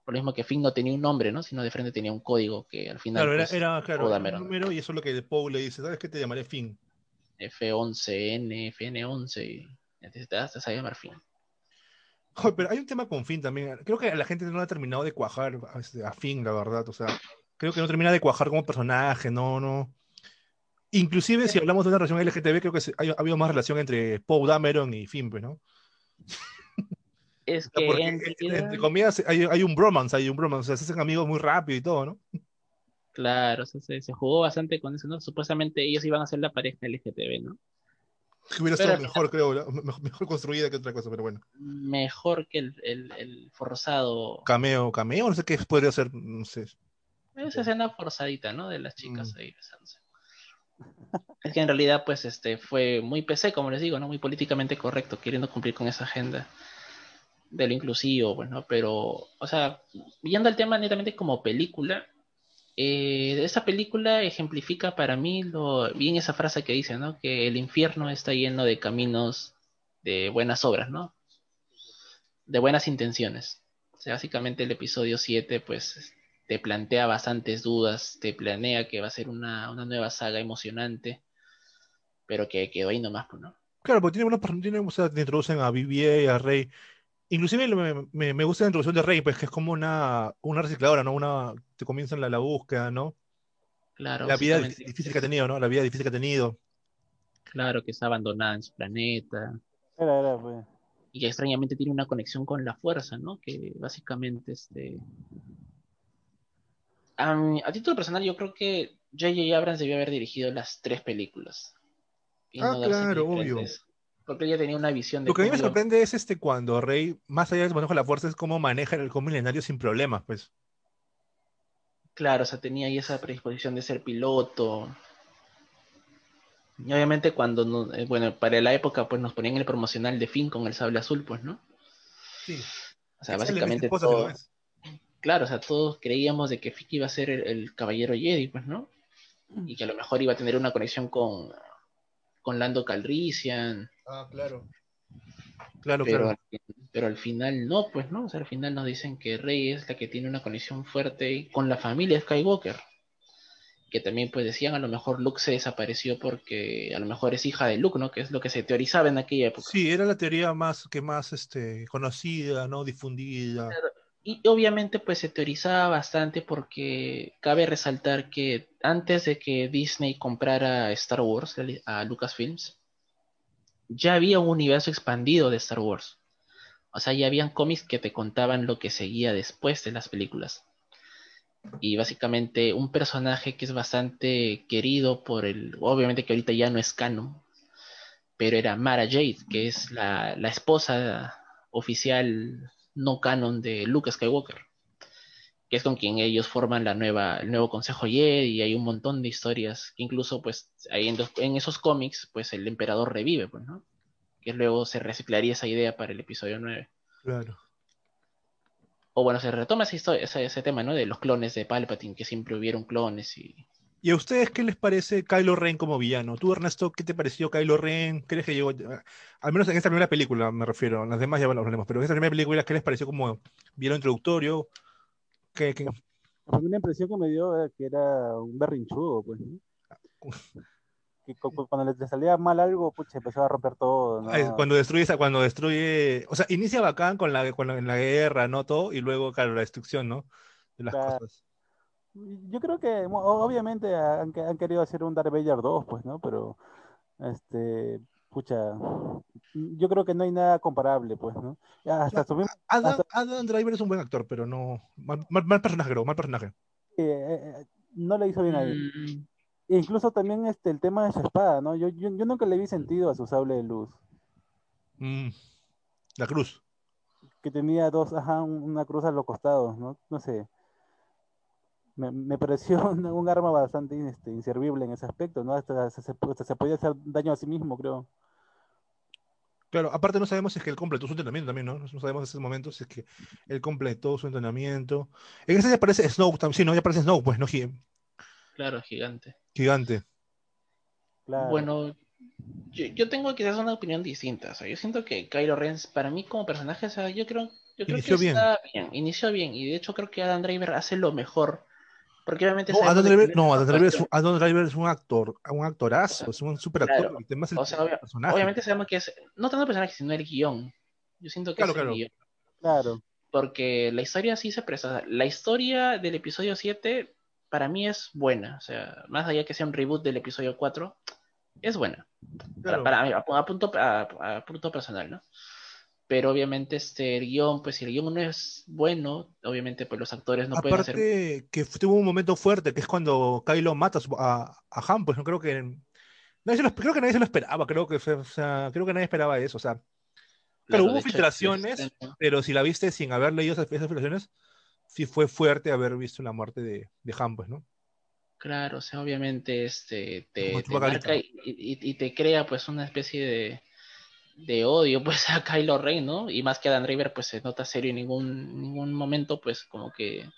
Por lo mismo que Finn no tenía un nombre, ¿no? Sino de frente tenía un código que al final Claro, era, pues, era, era un número y eso es lo que Poe le dice, ¿sabes qué te llamaré Finn? F11N, FN11 y te, te, te sabe llamar Finn. Joder, pero hay un tema con Finn también. Creo que la gente no ha terminado de cuajar a, este, a Finn, la verdad. O sea, creo que no termina de cuajar como personaje, no, no. Inclusive si hablamos de una relación LGTB, creo que ha habido más relación entre Poe Dameron y Finn, pues, ¿no? Es que porque en entre comillas hay, hay un bromance, hay un bromance, o sea, se hacen amigos muy rápido y todo, ¿no? Claro, o sea, se, se jugó bastante con eso, ¿no? Supuestamente ellos iban a ser la pareja LGTB, ¿no? Que hubiera al mejor, creo, mejor, mejor construida que otra cosa, pero bueno. Mejor que el, el, el forzado, Cameo, cameo, no sé qué podría ser, no sé. esa escena forzadita, ¿no? De las chicas Mm. ahí besándose. Es que en realidad, pues, este, fue muy PC, como les digo, ¿no? Muy políticamente correcto, queriendo cumplir con esa agenda de lo inclusivo, pues, ¿no? Pero, o sea, viendo el tema netamente como película, eh, esa película ejemplifica para mí lo, bien esa frase que dice, ¿no? Que el infierno está lleno de caminos de buenas obras, ¿no? De buenas intenciones. O sea, básicamente el episodio 7, pues, te plantea bastantes dudas, te planea que va a ser una, una nueva saga emocionante, pero que quedó ahí nomás, pues, ¿no? Claro, porque tiene person- tiene, o te introducen a BB-8, a Rey. Inclusive me, me- me gusta la introducción de Rey, pues que es como una, una recicladora, ¿no? Una, te comienzan la, la búsqueda, ¿no? Claro, La vida difícil que ha tenido, ¿no? La vida difícil que ha tenido. claro que está abandonada en su planeta, Era, era, pues. y que extrañamente tiene una conexión con la fuerza, ¿no? Que básicamente, este... A, título personal, yo creo que J.J. Abrams debió haber dirigido las tres películas. Y Ah, no claro, diferentes, Porque ella tenía una visión de Lo que a mí me sorprende es este cuando Rey, más allá del manejo de la fuerza, es cómo maneja el halcón milenario sin problemas, pues. Claro, o sea, tenía ahí esa predisposición de ser piloto. Y obviamente cuando, no- eh, bueno, para la época, pues nos ponían el promocional de Finn con el sable azul, pues, ¿no? Sí. O sea, básicamente todo, claro, o sea, todos creíamos de que Finn iba a ser el, el caballero Jedi, pues, ¿no? Y que a lo mejor iba a tener una conexión con, con Lando Calrissian, Ah, claro. Claro, pero, claro. al pero al final no, pues, ¿no? O sea, al final nos dicen que Rey es la que tiene una conexión fuerte con la familia Skywalker. Que también, pues, decían a lo mejor Luke se desapareció porque a lo mejor es hija de Luke, ¿no? Que es lo que se teorizaba en aquella época. Sí, era la teoría más que más este, conocida, ¿no? Difundida. Y obviamente pues se teorizaba bastante porque cabe resaltar que antes de que Disney comprara Star Wars a Lucasfilms, ya había un universo expandido de Star Wars. O sea, ya habían cómics que te contaban lo que seguía después de las películas. Y básicamente un personaje que es bastante querido por el... Obviamente que ahorita ya no es canon, pero era Mara Jade, que es la, la esposa oficial no canon de Luke Skywalker, que es con quien ellos forman la nueva, el nuevo Consejo Jedi y hay un montón de historias que incluso pues ahí en, en, esos cómics pues el emperador revive, pues, ¿no? Que luego se reciclaría esa idea para el episodio 9. Claro. O bueno, se retoma esa historia, ese, ese tema, ¿no? De los clones de Palpatine, que siempre hubieron clones y ¿Y a ustedes qué les parece Kylo Ren como villano? Tú, Ernesto, ¿qué te pareció Kylo Ren? ¿Crees que llegó? Al menos en esta primera película me refiero, las demás ya lo hablaremos, pero en esta primera película, ¿qué les pareció como villano introductorio? ¿Qué, qué... Primera impresión que me dio era que era un berrinchudo, pues. ¿no? que cuando le salía mal algo, pues empezaba a romper todo. ¿no? Cuando destruye, cuando destruye, o sea, inicia bacán con la, con la, en la guerra, ¿no? Todo, y luego, claro, la destrucción, ¿no? De las claro. cosas. Yo creo que obviamente han, han, querido hacer un Darth Vader 2, pues, ¿no? Pero, este, pucha, yo creo que no hay nada comparable, pues, ¿no? Hasta no, mismo, Adam, hasta... Adam, Driver es un buen actor, pero no, mal, mal, mal personaje, creo, mal personaje. Eh, eh, no le hizo bien a él. Mm. E incluso también este, el tema de su espada, ¿no? Yo, yo, yo nunca le vi sentido a su sable de luz. Mm. La cruz. Que tenía dos, ajá, una cruz a los costados, ¿no? No sé me, me, pareció un, un, arma bastante este, inservible en ese aspecto, ¿no? Hasta se, hasta se, podía hacer daño a sí mismo, creo. Claro, aparte no sabemos si es que él completó su entrenamiento también, ¿no? No sabemos en ese momento si es que él completó su entrenamiento. En ese ya aparece Snow también, sí, ¿no? Ya aparece Snow, pues, ¿no? Claro, gigante. Gigante. Claro. Bueno, yo, yo, tengo quizás una opinión distinta. O sea, yo siento que Kylo Ren, para mí como personaje, o sea, yo creo, yo creo inició que bien. está bien. Inició bien. Y de hecho creo que Adam Driver hace lo mejor porque obviamente no, Adam Driver, no, Adam Driver, es un, Adam Driver es un actor, un actorazo, es un super actor. Claro. El tema es el o sea, obvia, personaje. Obviamente sabemos que es, no tanto el personaje, sino el guion. Yo siento que claro, es claro. el guion. Claro. Porque la historia sí se presta. La historia del episodio 7 para mí es buena. O sea, más allá que sea un reboot del episodio 4, es buena. Claro. Para, para, a, punto, a, a punto personal, ¿no? Pero obviamente este el guion, pues si el guion no es bueno, obviamente pues los actores no Aparte, pueden hacer... que tuvo un momento fuerte, que es cuando Kylo mata a, a Han, pues no creo que... Nadie lo, creo que nadie se lo esperaba, creo que, o sea, creo que nadie esperaba eso, o sea... Claro, hubo filtraciones, pero si la viste sin haber leído esas, esas, filtraciones, sí fue fuerte haber visto la muerte de, de Han, pues, ¿no? Claro, o sea, obviamente este, te, te marca y, y, y, te crea pues una especie de, de odio pues a Kylo Ren, ¿no? Y más que Adam Driver pues se nota serio en ningún, ningún momento pues como que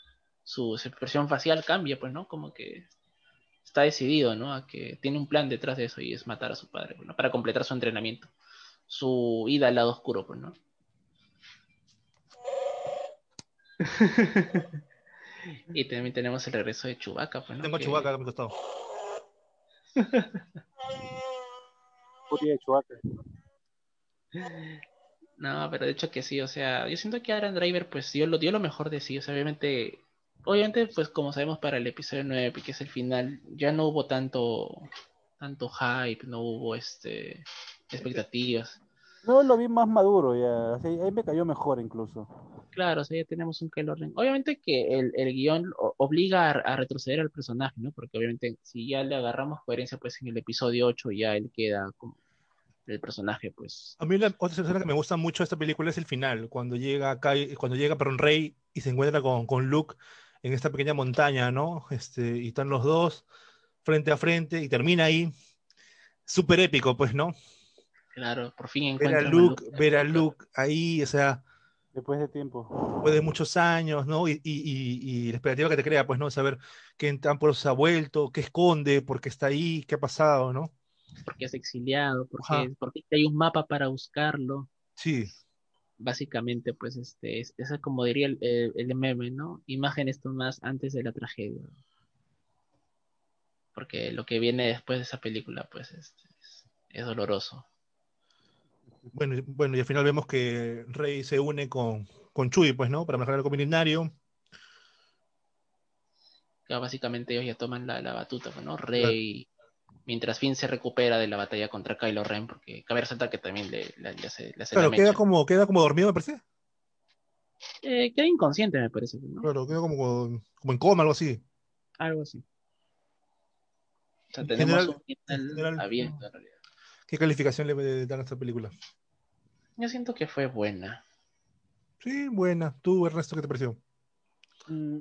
su, expresión facial cambia pues, ¿no? Como que está decidido, ¿no? A que tiene un plan detrás de eso y es matar a su padre, ¿no? Para completar su entrenamiento, su ida al lado oscuro, pues, ¿no? y también tenemos el regreso de Chewbacca, pues, ¿no? Tengo que... Chewbacca a mi costado. de Chewbacca. No, pero de hecho que sí, o sea, yo siento que Adam Driver pues dio lo, dio lo mejor de sí, o sea, obviamente, obviamente pues como sabemos para el episodio 9, que es el final, ya no hubo tanto, tanto hype, no hubo este expectativas. No, lo vi más maduro ya, ahí me cayó mejor incluso. Claro, o sea, ya tenemos un Ren. Obviamente que el, el guion obliga a, a, retroceder al personaje, ¿no? Porque obviamente si ya le agarramos coherencia pues en el episodio 8 ya él queda como el personaje, pues. A mí la otra escena que me gusta mucho de esta película es el final, cuando llega Kai, cuando llega perdón, Rey y se encuentra con, con Luke en esta pequeña montaña, ¿no? Este, y están los dos frente a frente y termina ahí. Súper épico, pues, ¿no? Claro, por fin ver a Luke, Luke, ver a Luke ahí, o sea, después de tiempo, después de muchos años, ¿no? Y, y, y, y la expectativa que te crea, pues, ¿no? Saber qué por se ha vuelto, qué esconde, por qué está ahí, qué ha pasado, ¿no? Porque es exiliado, porque, porque hay un mapa para buscarlo. Sí. Básicamente, pues, este, es, es como diría el, el, el, meme, ¿no? Imágenes tomadas antes de la tragedia. Porque lo que viene después de esa película, pues, es, es, es doloroso. Bueno, bueno, y al final vemos que Rey se une con, con Chuy, pues, ¿no? Para mejorar el comunitario. Básicamente ellos ya toman la, la batuta, ¿no? Rey, mientras Finn se recupera de la batalla contra Kylo Ren, porque cabe resaltar que también le, le, le hace, le hace Claro, la queda mecha. como, queda como dormido, me parece. Eh, queda inconsciente, me parece, ¿no? Claro, quedó como, como en coma, algo así. Algo así. O sea, En tenemos general- un final en general, abierto, en realidad. ¿Qué calificación le dan a esta película? Yo siento que fue buena. Sí, buena. ¿Tú, Ernesto, qué te pareció? Mm,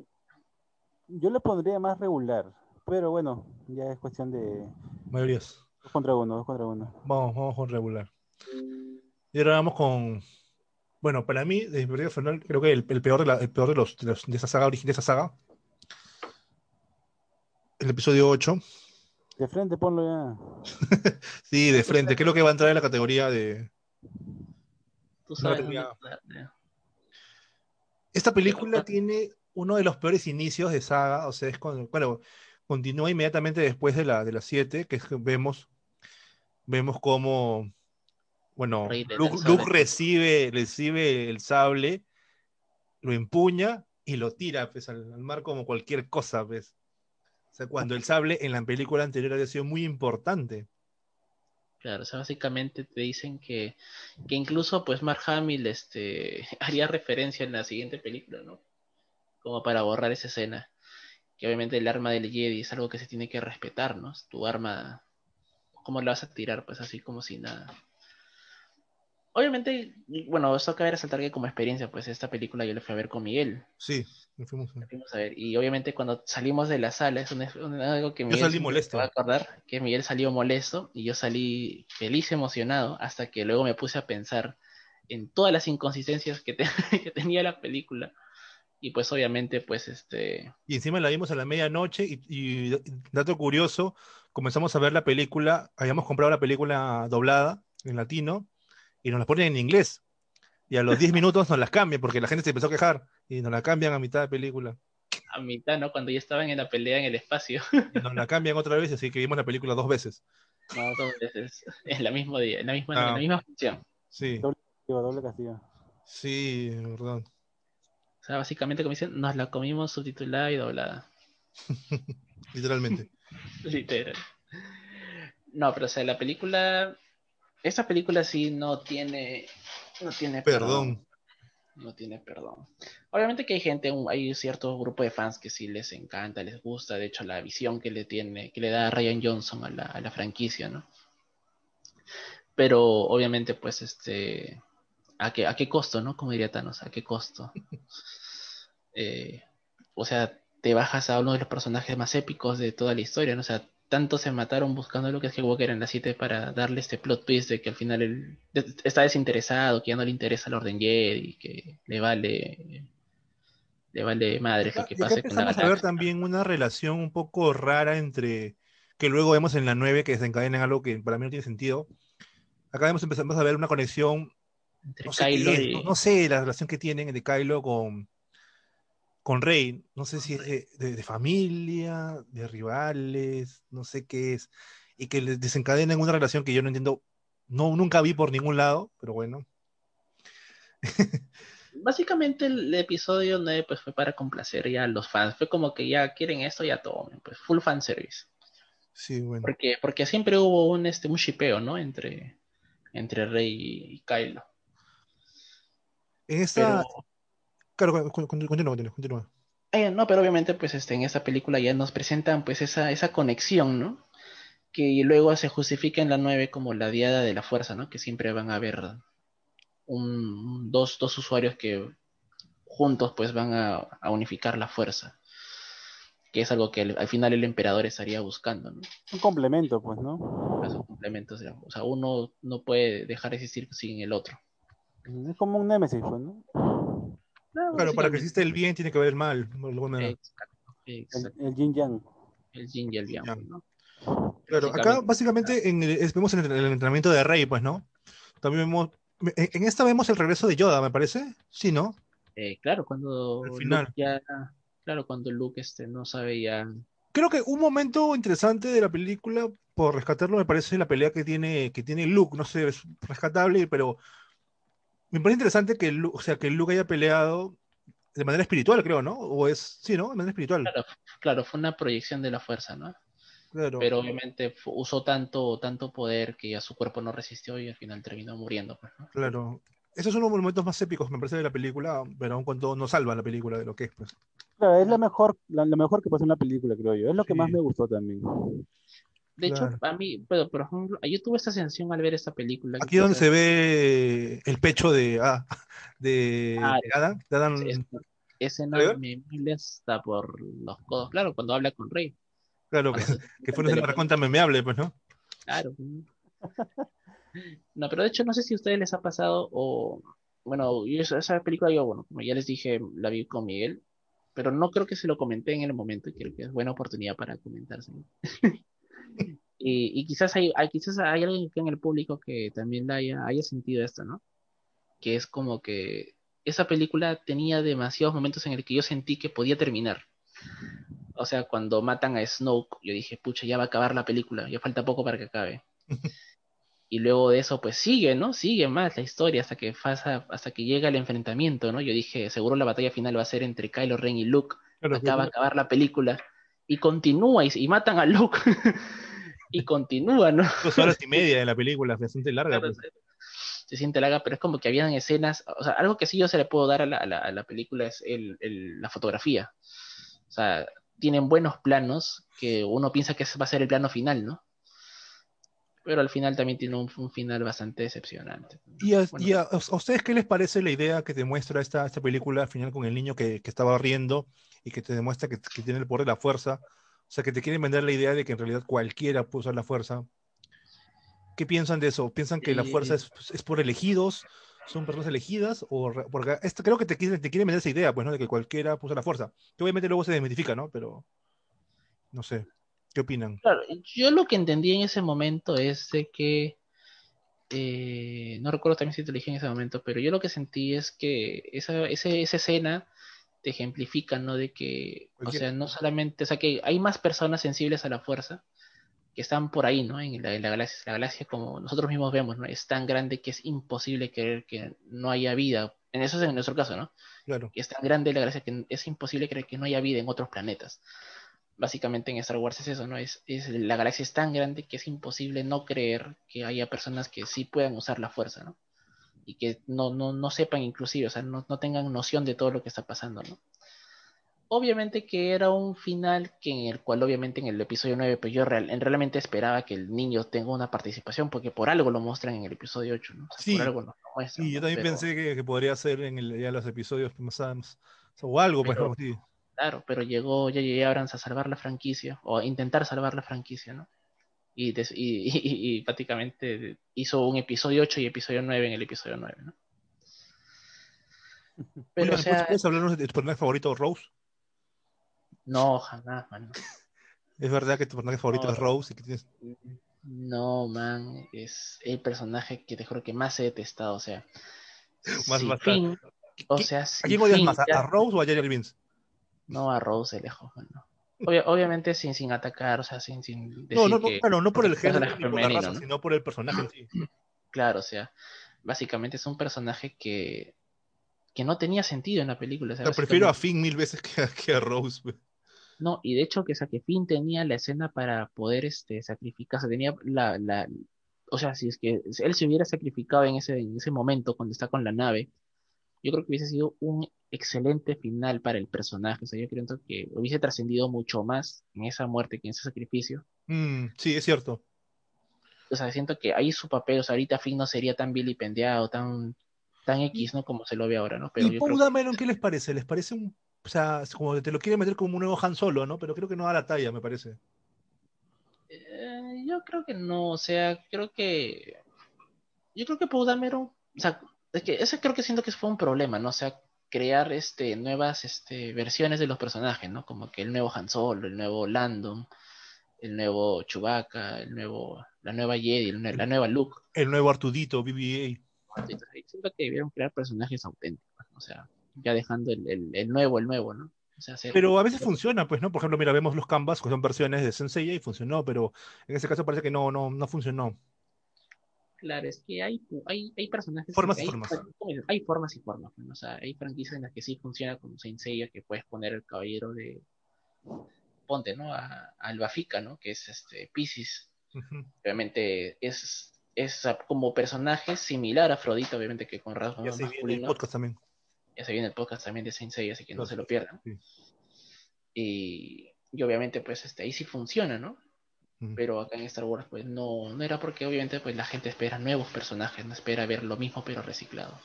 Yo le pondría más regular, pero bueno, ya es cuestión de Mayorías. dos contra uno, dos contra uno. Vamos, vamos con regular. Y ahora vamos con. Bueno, para mí, desde mi perspectiva personal, creo que el, el peor, de, la- el peor de, los, de, los- de esa saga original, de esa saga, el episodio 8. De frente ponlo ya. Sí, de frente. Creo que va a entrar en la categoría de. Tú sabes Esta película tiene uno de los peores inicios de saga, o sea, es cuando, bueno, continúa inmediatamente después de la de las 7, que es que vemos, vemos cómo, bueno, Luke, recibe, recibe el sable, lo empuña y lo tira pues, al, al mar como cualquier cosa, pues. O sea, cuando el sable en la película anterior había sido muy importante. Claro, o sea, básicamente te dicen que, que incluso pues Mark Hamill este, haría referencia en la siguiente película, ¿no? Como para borrar esa escena. Que obviamente el arma del Jedi es algo que se tiene que respetar, ¿no? Es Tu arma, ¿cómo la vas a tirar? Pues así como si nada. Obviamente, bueno, esto cabe resaltar que como experiencia, pues esta película yo la fui a ver con Miguel. Sí, fuimos. La fuimos a ver. Y obviamente cuando salimos de la sala, es un- un- algo que Yo Miguel salí siempre molesto. va a acordar, que Miguel salió molesto y yo salí feliz, emocionado, hasta que luego me puse a pensar en todas las inconsistencias que, te- que tenía la película. Y pues obviamente, pues este... Y encima la vimos a la medianoche y, y dato curioso, comenzamos a ver la película, habíamos comprado la película doblada en latino y nos la ponen en inglés. Y a los 10 minutos nos las cambian porque la gente se empezó a quejar y nos la cambian a mitad de película. A mitad, ¿no? Cuando ya estaban en la pelea en el espacio. Y nos la cambian otra vez, así que vimos la película dos veces. No, dos veces. En la mismo día, en la misma, en Ah. la misma función. Sí, Digo, doble castigo. sí, perdón. Sea, básicamente, como dicen, nos la comimos subtitulada y doblada. Literalmente. Literal. No, pero o sea, la película. Esta película sí no tiene. No tiene Perdón. No tiene perdón. Obviamente que hay gente, un- hay cierto grupo de fans que sí les encanta, les gusta. De hecho, la visión que le tiene, que le da Ryan Johnson a la, a la franquicia, ¿no? Pero obviamente, pues, este. ¿A qué, a qué costo, no? Como diría Thanos, ¿a qué costo? Eh, o sea, te bajas a uno de los personajes más épicos de toda la historia, ¿no? O sea, tanto se mataron buscando lo que es Skywalker en la 7 para darle este plot twist de que al final él está desinteresado, que ya no le interesa el Orden Jedi, que le vale le vale madre lo que Y acá pase con la empezamos a ver también una relación un poco rara entre, que luego vemos en la 9 que desencadena en algo que para mí no tiene sentido. Acá vemos, empezamos a ver una conexión, entre no sé, qué Kylo es, y no, no sé la relación que tienen de Kylo con, con Rey. No sé si es de, de- de familia, de rivales, no sé qué es. Y que les desencadena en una relación que yo no entiendo, no, nunca vi por ningún lado, pero bueno. básicamente el episodio 9 pues fue para complacer ya a los fans, fue como que ya quieren esto, ya tomen, pues full fan service. Sí, bueno. Porque, porque siempre hubo un, este, un shipeo, ¿no? Entre, entre Rey y Kylo. En esta, Pero, claro, con- con- continúa, continúa, continúa. eh, no, pero obviamente, pues, este, en esta película ya nos presentan, pues, esa, esa conexión, ¿no? Que luego se justifica en la 9 como la diada de la fuerza, ¿no? Que siempre van a haber un, dos, dos usuarios que juntos, pues, van a, a unificar la fuerza. Que es algo que al, al final el emperador estaría buscando, ¿no? Un complemento, pues, ¿no? Esos complementos, digamos. O sea, uno no puede dejar de existir sin el otro. Es como un némesis, pues, ¿no? Claro, para que exista el bien tiene que haber el mal. manera. Exacto, El, exacto. el yin yang. El yin y el yang, Yang. ¿no? Claro, acá Básicamente, en el- vemos el, el entrenamiento de Rey, pues, ¿no? También vemos. En, en esta vemos el regreso de Yoda, me parece. Sí, ¿no? eh, claro, cuando Al final. Luke ya, claro, cuando Luke este no sabe ya, Creo que un momento interesante de la película, por rescatarlo, me parece la pelea que tiene, que tiene Luke. No sé, es rescatable, pero me parece interesante que Luke, o sea, que Luke haya peleado de manera espiritual, creo, ¿no? O es, sí, ¿no? De manera espiritual. claro, claro, fue una proyección de la fuerza, ¿no? Claro. Pero obviamente usó tanto, tanto poder que ya su cuerpo no resistió y al final terminó muriendo, pues, ¿no? Claro. Esos son los momentos más épicos, me parece, de la película, pero aun cuando no salvan la película de lo que es, pues. Claro, es lo mejor, la- lo mejor que pasa en una película, creo yo. Es lo que más me gustó también. De hecho, a mí, pero, por ejemplo, yo tuve esta sensación al ver esta película. Aquí donde se ve el pecho de, ah, de, Ah, de Adam, de Adam es- escena ¿Oliver? me molesta por los codos, claro, cuando habla con Rey. claro, que, que fue una recontra memeable, pues, ¿no? Claro. No, pero de hecho no sé si a ustedes les ha pasado o, bueno, yo esa, esa película yo, bueno, como ya les dije, la vi con Miguel, pero no creo que se lo comenté en el momento y creo que es buena oportunidad para comentárselo. Y, y quizás hay, hay- quizás hay alguien que en el público que también la haya, haya sentido esto, ¿no? Que es como que esa película tenía demasiados momentos en el que yo sentí que podía terminar. O sea, cuando matan a Snoke, yo dije, pucha, ya va a acabar la película, ya falta poco para que acabe. Y luego de eso, pues sigue, ¿no? Sigue más la historia hasta que pasa, hasta que llega el enfrentamiento, ¿no? Yo dije, seguro la batalla final va a ser entre Kylo Ren y Luke. Claro, Acá va a acabar la película. Y continúa y, y matan a Luke. y continúa, ¿no? dos horas y media de la película, bastante larga. Claro, pues. se, se siente larga, pero es como que habían escenas, o sea, algo que sí yo se le puedo dar a la, a la- a la película es el, el- la fotografía. O sea, tienen buenos planos que uno piensa que ese va a ser el plano final, ¿no? Pero al final también tiene un, un final bastante decepcionante. ¿Y, a, Bueno. y a- a ustedes qué les parece la idea que te muestra esta, esta película al final con el niño que, que estaba riendo y que te demuestra que, que tiene el poder de la fuerza? O sea, que te quieren vender la idea de que en realidad cualquiera puede usar la fuerza. ¿Qué piensan de eso? ¿Piensan que la fuerza es, es por elegidos? ¿Son personas elegidas? O re- porque esto, creo que te quieren, te quieren vender esa idea, pues, ¿no? De que cualquiera puede usar la fuerza. Que obviamente luego se desmitifica, ¿no? Pero, no sé. ¿Qué opinan? Claro, yo lo que entendí en ese momento es de que, eh, no recuerdo también si te dije en ese momento, pero yo lo que sentí es que esa, ese- esa escena te ejemplifica, ¿no? De que, o sea, no solamente, o sea, que hay más personas sensibles a la fuerza que están por ahí, ¿no? En la, en la galaxia. La galaxia, como nosotros mismos vemos, ¿no? Es tan grande que es imposible creer que no haya vida. En eso es en nuestro caso, ¿no? Claro. que es tan grande la galaxia que es imposible creer que no haya vida en otros planetas. Básicamente en Star Wars es eso, ¿no? Es, es la galaxia es tan grande que es imposible no creer que haya personas que sí puedan usar la fuerza, ¿no? Y que no, no, no sepan inclusive, o sea, no, no tengan noción de todo lo que está pasando, ¿no? Obviamente que era un final que en el cual obviamente en el episodio 9 pues yo real- en- realmente esperaba que el niño tenga una participación porque por algo lo muestran en el episodio 8, ¿no? O sea, Sí. por algo nos lo muestran, Sí, yo también Pero- pensé que, que podría ser en el, ya los episodios más- o algo, pues, Pero- ¿no? Sí. Claro, pero llegó J.J. Abrams a salvar la franquicia, o a intentar salvar la franquicia, ¿no? Y, des- y, y- y prácticamente hizo un episodio 8 y episodio 9 en el episodio 9, ¿no? Pero, Oigan, o sea, ¿puedes hablarnos de tu personaje favorito, Rose? no, jamás, man. Es verdad que tu personaje favorito No, es Rose y que tienes... No, man, es el personaje que te juro que más he detestado, o sea. Más si bastante. Finn- o ¿Qué- sea, ¿A quién odias más? ¿A, ya- a Rose o a Jar Binks? No, a Rose de lejos, bueno. Obvia- obviamente sin, sin atacar, o sea, sin, sin No, decir no, no, que- claro, no por el género ni por la femenino, raza, ¿no? sino por el personaje en sí. Claro, o sea, básicamente es un personaje que, que no tenía sentido en la película. o sea, prefiero a Finn mil veces que a, que a Rose. No, y de hecho que, o sea, que Finn tenía la escena para poder este, sacrificarse, tenía la, la, o sea, si es que él se hubiera sacrificado en ese, en ese momento cuando está con la nave, yo creo que hubiese sido un excelente final para el personaje. O sea, yo creo que hubiese trascendido mucho más en esa muerte que en ese sacrificio. Mm, sí, es cierto. O sea, siento que ahí su papel, o sea, ahorita Finn no sería tan vilipendiado, tan, tan X, ¿no? Como se lo ve ahora, ¿no? Pero ¿Y yo creo que- Dameron qué les parece? ¿Les parece un... O sea, como que te lo quiere meter como un nuevo Han Solo, ¿no? Pero creo que no da la talla, me parece. Eh, yo creo que no, o sea, creo que yo creo que Poe Dameron, o sea, es que ese creo que siento que fue un problema, ¿no? O sea, crear este nuevas este versiones de los personajes, ¿no? Como que el nuevo Han Solo, el nuevo Landon, el nuevo Chewbacca, el nuevo la nueva Jedi, el la nueva Luke. El nuevo Artudito, BB-8. Entonces, siento que debieron crear personajes auténticos, ¿no? o sea, ya dejando el, el, el nuevo, el nuevo, ¿no? O sea, hacer- Pero a veces funciona, pues, ¿no? Por ejemplo, mira, vemos los canvas, que son versiones de Sensei y funcionó, pero en ese caso parece que no, no, no funcionó. Claro, es que hay, hay, hay personajes. Formas que y hay, formas. Hay formas y formas. ¿no? O sea, hay franquicias en las que sí funciona como Saint Seiya, que puedes poner el caballero de. Ponte, ¿no? A, al Bafika, ¿no? Que es este Pisces. Obviamente es, es como personaje similar a Afrodita, obviamente que con rasgos Ya se viene el podcast también. Ya se viene el podcast también de Saint Seiya, así que no se lo pierdan. Sí. Y, y obviamente, pues este, ahí sí funciona, ¿no? Pero acá en Star Wars, pues no, no era porque obviamente pues la gente espera nuevos personajes, no espera ver lo mismo pero reciclado.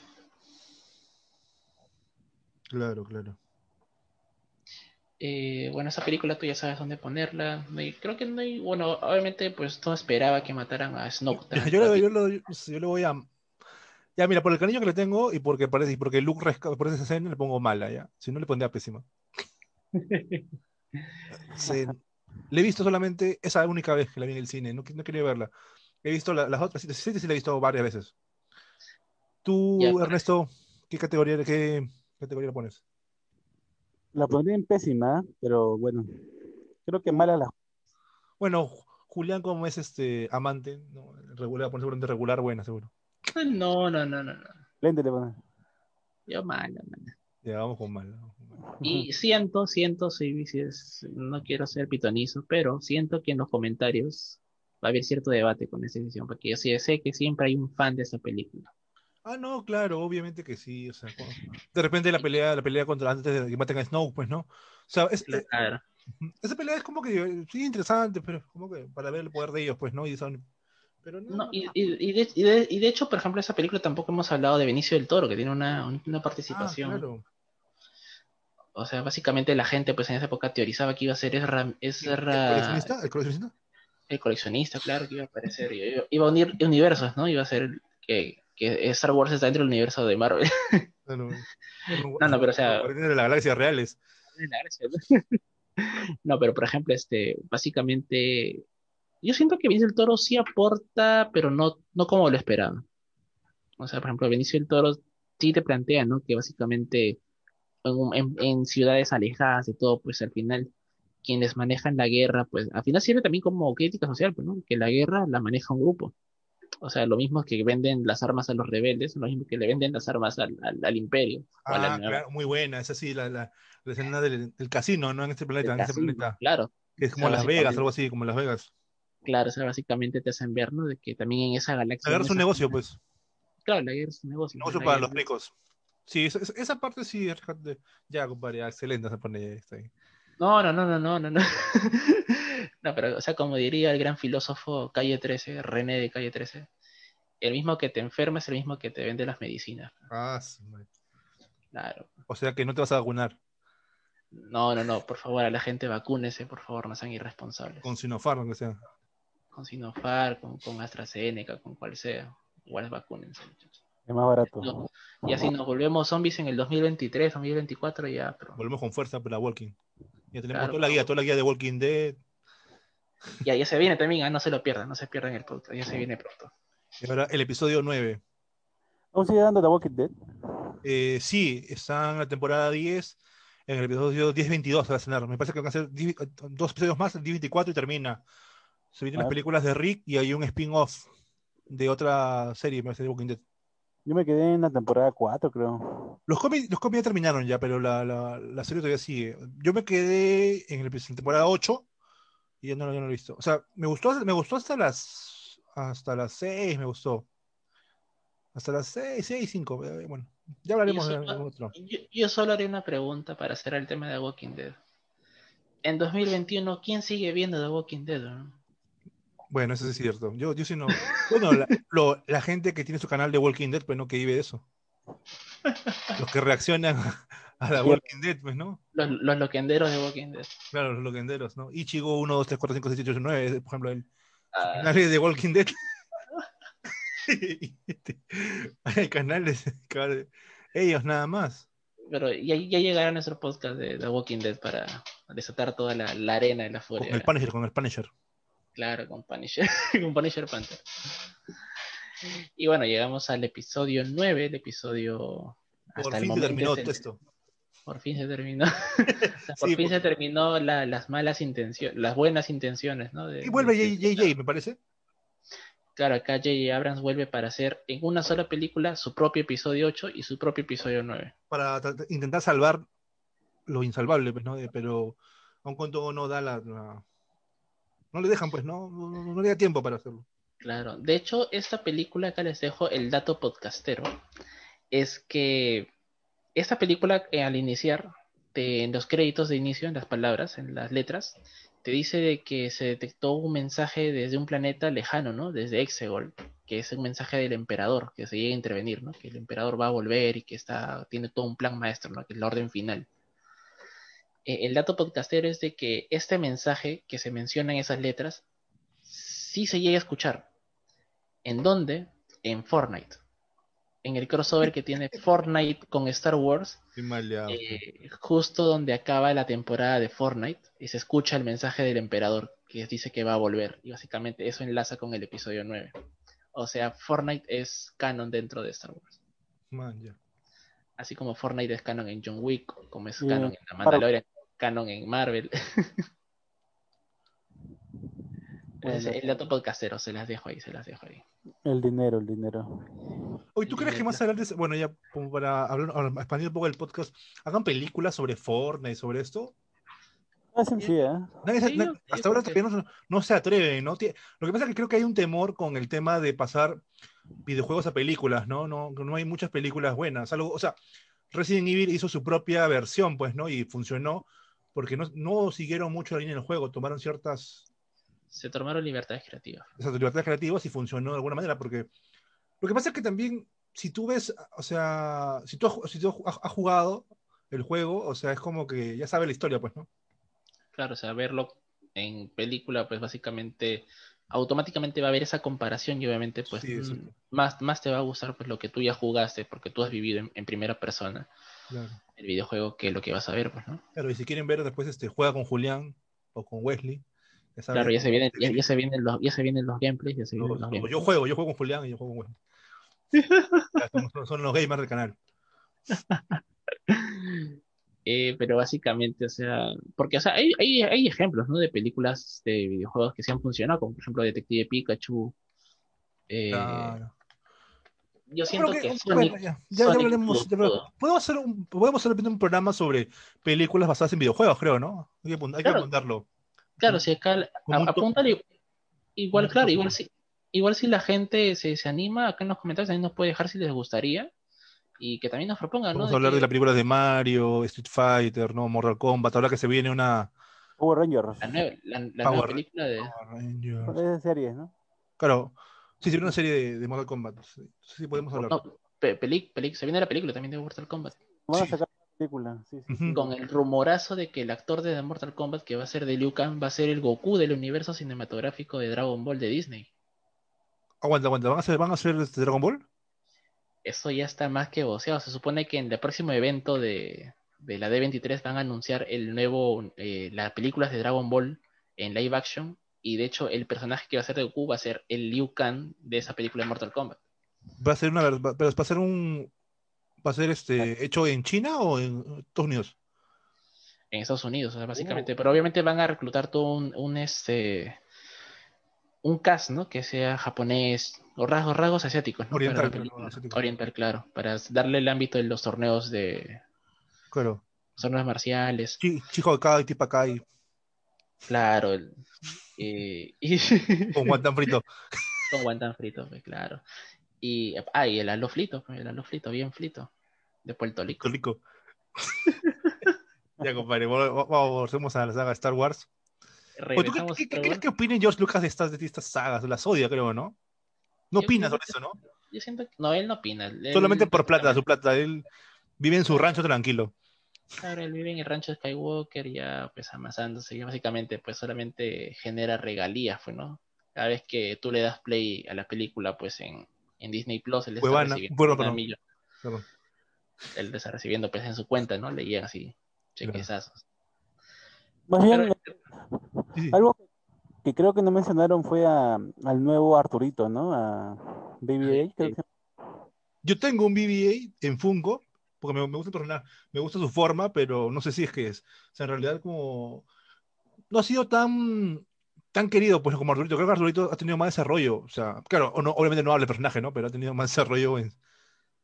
Claro, claro. Eh, bueno, esa película tú ya sabes dónde ponerla. No hay- creo que no hay, bueno, obviamente pues todo esperaba que mataran a Snoke. Yo, yo, lo- yo- yo le voy a. Ya, mira, por el cariño que le tengo y porque parece, y porque Luke resca- por esa escena le pongo mala, ya. Si no le pondría pésima. Se- le he visto solamente esa única vez que la vi en el cine, no, no quería verla. He visto la- las otras, sí, sí, sí la he visto varias veces. Tú, Ya, pues. Ernesto, ¿qué categoría, qué categoría le pones? La pondría en pésima, pero bueno, creo que mala la. Bueno, Ju- Julián, como es este amante, no, regular, poner seguramente regular, buena, seguro. No, no, no, no, no. Lente le pone. Yo mala, mala. Ya, vamos con mal. Y siento, siento, soy, no quiero ser pitonizo, pero siento que en los comentarios va a haber cierto debate con esa decisión, porque yo sí sé que siempre hay un fan de esa película. Ah, no, claro, obviamente que sí. O sea, de repente la pelea, la pelea contra antes de que maten a Snow, pues, ¿no? O sea, es- eh, Claro. esa pelea es como que eh, sí interesante, pero como que para ver el poder de ellos, pues, ¿no? Y son, pero no, No, y, y- y de, y de- y de hecho, por ejemplo, esa película tampoco hemos hablado de Benicio del Toro, que tiene una, una ah, participación. claro. O sea, básicamente la gente pues en esa época teorizaba que iba a ser Ezra, ¿El Ezra- coleccionista? ¿El coleccionista? el coleccionista, claro, que iba a aparecer. Iba, iba a unir universos, ¿no? Iba a ser el- que, que Star Wars está dentro del universo de Marvel. No, no, No, no, pero, o sea- de reales. ¿no? No, pero por ejemplo, este, básicamente, yo siento que Benicio del Toro sí aporta, pero no, no como lo esperaba. O sea, por ejemplo, Benicio del Toro sí te plantea, ¿no? Que básicamente en, en- ciudades alejadas de todo, pues al final quienes manejan la guerra, pues al final sirve también como crítica social, pues, ¿no? Que la guerra la maneja un grupo. O sea, lo mismo que venden las armas a los rebeldes, lo mismo que le venden las armas al, al, al imperio. la Ah, nueva- claro, muy buena. Esa sí, la, la, la escena del, del casino, ¿no? En este planeta, en este planeta. Claro, Que es como O sea, Las Vegas, algo así, como Las Vegas. Claro, o sea, básicamente te hacen ver, ¿no? De que también en esa galaxia. La guerra es un negocio, pues. Claro, la guerra es un negocio. Negocio La para los ricos. Sí, esa, esa- esa parte sí, ya, compadre, ya, excelente se pone está ahí. No, no, no, no, no, no, no. No, pero, o sea, como diría el gran filósofo Calle 13, René de Calle 13, el mismo que te enferma es el mismo que te vende las medicinas. Ah, madre. Claro. o sea que no te vas a vacunar No, no, no, por favor, a la gente vacúnese, por favor, no sean irresponsables. con Sinopharm, aunque sea. Con Sinopharm, con, con AstraZeneca, con cual sea. Igual vacúnense, muchachos. Es más barato. No, Y así nos volvemos zombies en el 2023, 2024 ya, pero Volvemos con fuerza para Walking. Ya tenemos Claro, toda la guía, toda la guía de Walking Dead. ya, ya se viene también, ah, no se lo pierdan, no se pierdan el podcast, ya se viene pronto. Y ahora el episodio 9. ¿Aún sigue dando The Walking Dead? Eh, sí, están en la temporada 10. En el episodio 10-22 se va a estrenar. Me parece que van a ser di- dos episodios más, el 10-24 y termina. Se vienen Ah. las películas de Rick y hay un spin-off de otra serie, me parece, de Walking Dead. Yo me quedé en la temporada 4, creo. Los cómics, los cómics ya terminaron ya, pero la, la, la serie todavía sigue. Yo me quedé en, el, en temporada 8 y ya no, ya no lo he visto. O sea, me gustó, me gustó hasta las hasta las 6, me gustó. Hasta las 6, 6, 5. Bueno, ya hablaremos de otro. Yo, yo solo haré una pregunta para cerrar el tema de The Walking Dead. En 2021, ¿quién sigue viendo The Walking Dead? no? Bueno, eso es cierto. Yo, yo sí no. Bueno, la, lo- la gente que tiene su canal de Walking Dead, pues no, que vive de eso. Los que reaccionan a la Walking Dead, pues, ¿no? Los, los loquenderos de Walking Dead. Claro, los loquenderos, ¿no? Ichigo 1, 2, 3, 4, 5, 6, 7, 8, 9, por ejemplo, el Ah, canales de Walking Dead. Hay canales, ellos nada más. pero ya, ya llegará nuestro podcast de The Walking Dead para desatar toda la, la arena de la Con furia. el Punisher, con el Punisher. Claro, con Punisher, con Punisher Panther. Y bueno, llegamos al episodio 9, el episodio... Por hasta el fin se terminó el- todo esto. Por fin se terminó. Por Sí, fin se terminó la- las malas intenciones, las buenas intenciones, ¿no? De- Y vuelve de- JJ, me parece. Claro, acá J.J. Abrams vuelve para hacer en una sola película su propio episodio 8 y su propio episodio 9. Para intentar salvar lo insalvable, pues, ¿no? De- Pero aun cuando no da la, la- No le dejan, pues, no, no, no- le da tiempo para hacerlo. Claro, de hecho, esta película, acá les dejo el dato podcastero, es que esta película eh, al iniciar, en los créditos de inicio, en las palabras, en las letras, te dice de que se detectó un mensaje desde un planeta lejano, ¿no? Desde Exegol, que es un mensaje del emperador, que se llega a intervenir, ¿no? Que el emperador va a volver y que está, tiene todo un plan maestro, ¿no? Que es la orden final. Eh, el dato podcastero es de que este mensaje que se menciona en esas letras sí se llega a escuchar. ¿En dónde? En Fortnite. En el crossover que tiene Fortnite con Star Wars, Qué maleado. eh, justo donde acaba la temporada de Fortnite, y se escucha el mensaje del emperador que dice que va a volver. Y básicamente eso enlaza con el episodio 9. O sea, Fortnite es canon dentro de Star Wars. Man, ya. Así como Fortnite es canon en John Wick, como es canon en La para- Mandalorian, canon en Marvel. Bueno. El dato podcastero, se las dejo ahí, se las dejo ahí. El dinero, el dinero. Oye, ¿tú crees que más adelante, bueno, ya como para hablar, ahora, expandir un poco el podcast, hagan películas sobre Fortnite, sobre esto? Ah, sí, sí, ¿eh? Nadie Sí, hasta ahora todavía no, no se atreven, ¿no? Lo que pasa es que creo que hay un temor con el tema de pasar videojuegos a películas, ¿no? No, no hay muchas películas buenas. Algo, o sea, Resident Evil hizo su propia versión, pues, ¿no? Y funcionó porque no, no siguieron mucho la línea del juego, tomaron ciertas Se tomaron libertades creativas. esas libertades creativas y funcionó de alguna manera, porque lo que pasa es que también, si tú ves, o sea, si tú, si tú has jugado el juego, o sea, es como que ya sabes la historia, pues, ¿no? Claro, o sea, verlo en película, pues básicamente automáticamente va a haber esa comparación y obviamente pues Sí, mm, más, más te va a gustar pues lo que tú ya jugaste porque tú has vivido en, en primera persona Claro. el videojuego que lo que vas a ver, pues, ¿no? Claro, y si quieren ver después, este, juega con Julián o con Wesley. ya saben, Claro, ya se vienen, ya, se vienen los, ya se vienen los gameplays, ya se vienen yo, los yo gameplays. juego, yo juego con Julián y yo juego con Wesley. Son los gamers del canal. Eh, pero básicamente, o sea, porque o sea, hay, hay, hay ejemplos, ¿no? De películas de videojuegos que sí han funcionado, como por ejemplo Detective Pikachu. Eh, Claro. Yo siento que, que- Sonic, bueno, ya, ya- ya Sonic ya- podemos hacer un, podemos hacer un programa sobre películas basadas en videojuegos, creo, ¿no? Hay que, apun- hay que Claro. apuntarlo. Claro, si acá apúntale, igual, claro, igual si, igual si la gente se, se anima, acá en los comentarios también nos puede dejar si les gustaría y que también nos propongan, ¿no? Vamos De a hablar que de las películas de Mario, Street Fighter, ¿no? Mortal Kombat, ahora que se viene una Power Rangers. la nueva, la, la Power- nueva película de... Power Rangers. Es de series, ¿no? Claro, sí, se viene una serie de, de Mortal Kombat. Sí, sí podemos hablar. no, pe- peli- peli- se viene la película también de Mortal Kombat. Van a sacar una película. Sí, sí, sí. Ujú. Con el rumorazo de que el actor de Mortal Kombat que va a ser de Liu Kang va a ser el Goku del universo cinematográfico de Dragon Ball de Disney. Aguanta, aguanta, ¿van a hacer, van a hacer este Dragon Ball? Eso ya está más que voceado. Se supone que en el próximo evento de, de la D23 van a anunciar el nuevo, eh, las películas de Dragon Ball en live action. Y de hecho, el personaje que va a ser de Goku va a ser el Liu Kang de esa película de Mortal Kombat. Va a ser una va- pero va a ser un va a ser este hecho en China o en Estados Unidos. En Estados Unidos, o sea, Uh. básicamente. Pero obviamente van a reclutar todo un, un, este un cast, ¿no? Que sea japonés o rasgos, rasgos asiáticos, ¿no? Oriental, Para la pero película. no asiático. Oriental, claro. Para darle el ámbito de los torneos de Claro. torneos marciales. Chi- Chico acá y tipo acá y Claro. el- eh, y con guantán frito. con guantán frito, pues, claro. Y, ah, y el alo frito, pues, el alo frito, bien frito. De Puerto Rico. Rico. ya, compadre, volvemos a la saga Star Wars. ¿tú qué, qué- crees que opine George Lucas de estas, de estas sagas? Las odia, creo, ¿no? No Yo opina sobre que- eso, ¿no? Yo siento que no, él no opina. él- Solamente por plata, su plata. Él vive en su rancho tranquilo. Claro, él vive en el rancho de Skywalker, ya pues amasándose, y básicamente pues solamente genera regalías, pues, ¿no? Cada vez que tú le das play a la película, pues en, en Disney Plus, él está Cuevana, recibiendo bueno, perdón. Perdón. él está recibiendo pues en su cuenta, ¿no? Le llegan así chequezazos. Más bien, Pero- Sí, sí. algo que creo que no mencionaron fue a- al nuevo Arturito, ¿no? A Baby H, creo que Yo tengo un BB-8 en Funko, porque me, me gusta el personaje, me gusta su forma, pero no sé si es que es. O sea, en realidad como... No ha sido tan tan querido pues como Arturito. Creo que Arturito ha tenido más desarrollo. O sea, claro, o no, obviamente no habla el personaje, ¿no? Pero ha tenido más desarrollo en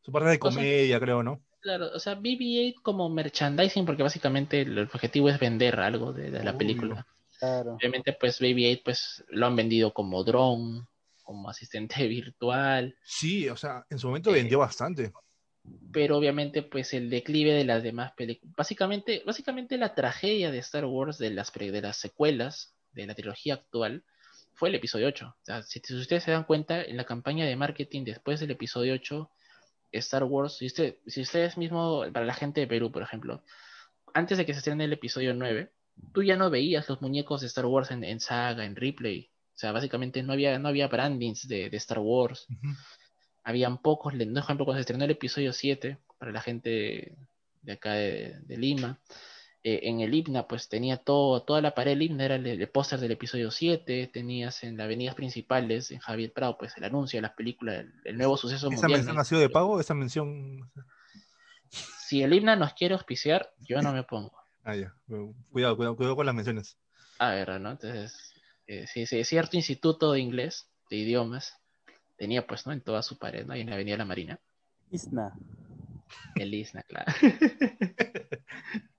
su parte de O sea, comedia, creo, ¿no? Claro, o sea, BB-8 como merchandising, porque básicamente el objetivo es vender algo de, de la película. Claro. Obviamente, pues BB-8 pues lo han vendido como dron como asistente virtual. Sí, o sea, en su momento Eh, vendió bastante. Pero obviamente pues el declive de las demás películas, básicamente, básicamente la tragedia de Star Wars de las, de las secuelas de la trilogía actual fue el episodio 8. O sea, si, si ustedes se dan cuenta, en la campaña de marketing después del episodio 8, Star Wars, si, usted, si ustedes mismos, para la gente de Perú, por ejemplo, antes de que se estrene el episodio 9, tú ya no veías los muñecos de Star Wars en, en saga, en replay. O sea, básicamente no había, no había brandings de, de Star Wars. Habían pocos, por ejemplo, cuando se estrenó el episodio 7, para la gente de acá de, de Lima, eh, en el himna, pues tenía todo, toda la pared del himna, era el, el póster del episodio 7, tenías en las avenidas principales, en Javier Prado, pues el anuncio de las películas, el, el nuevo suceso ¿Esa mundial. mención ha sido de pago? ¿Esa mención? Si el himna nos quiere auspiciar, yo no me pongo. Ah, ya. Cuidado, cuidado, cuidado con las menciones. A ver, ¿no? Entonces, eh, sí, sí, cierto instituto de inglés, de idiomas, tenía pues, ¿no? En toda su pared, ¿no? Ahí en la Avenida La Marina. Isna. El ISNA, claro.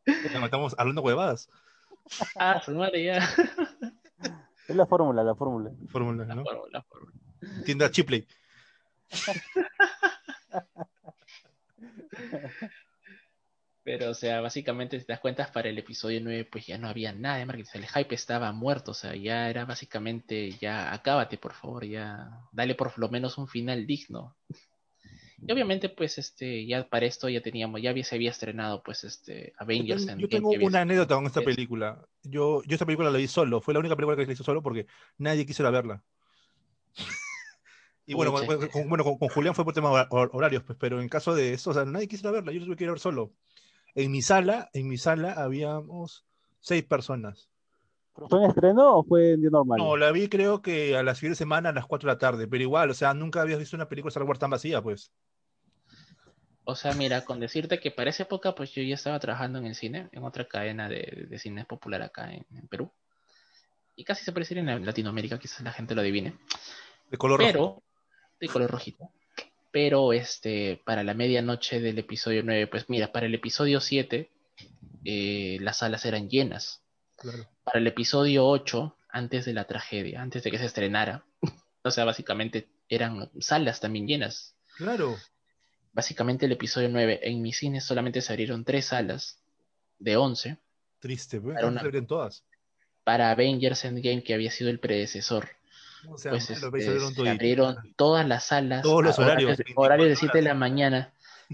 Estamos hablando huevadas. ah, su madre ya. Es la fórmula, la fórmula. Fórmula, La ¿no? fórmula, la fórmula. Tienda Chipley. Pero, o sea, básicamente, si te das cuenta, para el episodio 9, pues ya no había nada de marketing. El hype estaba muerto, o sea, ya era básicamente, ya acábate, por favor, ya dale por lo menos un final digno. Y obviamente, pues, este, ya para esto ya teníamos, ya había, se había estrenado, pues, este, Yo Avengers tengo, yo tengo que había una anécdota con esta es- película. Yo, yo esta película la vi solo. Fue la única película que la hice solo porque nadie quiso ir a verla. Y bueno, con, bueno, con, con Julián fue por temas hor- hor- horarios, pues, pero en caso de eso, o sea, nadie quiso ir a verla, yo tuve que ir a ver solo. En mi sala, en mi sala habíamos seis personas. ¿Fue en estreno o fue en día normal? No, la vi creo que a la siguiente semana a las 4 de la tarde, pero igual, o sea, nunca habías visto una película de Star Wars tan vacía, pues. O sea, mira, con decirte que para esa época, pues yo ya estaba trabajando en el cine, en otra cadena de, de cine popular acá en, en Perú. Y casi se decir en Latinoamérica, quizás la gente lo adivine. De color rojo. pero de color rojito. Pero este, para la medianoche del episodio 9, pues mira, para el episodio 7 eh, las salas eran llenas. Claro. Para el episodio 8, antes de la tragedia, antes de que se estrenara, o sea, básicamente eran salas también llenas. Claro. Básicamente el episodio 9, en mi cine solamente se abrieron tres salas de 11 Triste, pues. Para una- todas. para Avengers Endgame, que había sido el predecesor. O sea, pues este, se abrieron se toditas. abrieron todas las salas, Todos los horarios, de, 24 horarios de 7 de la mañana,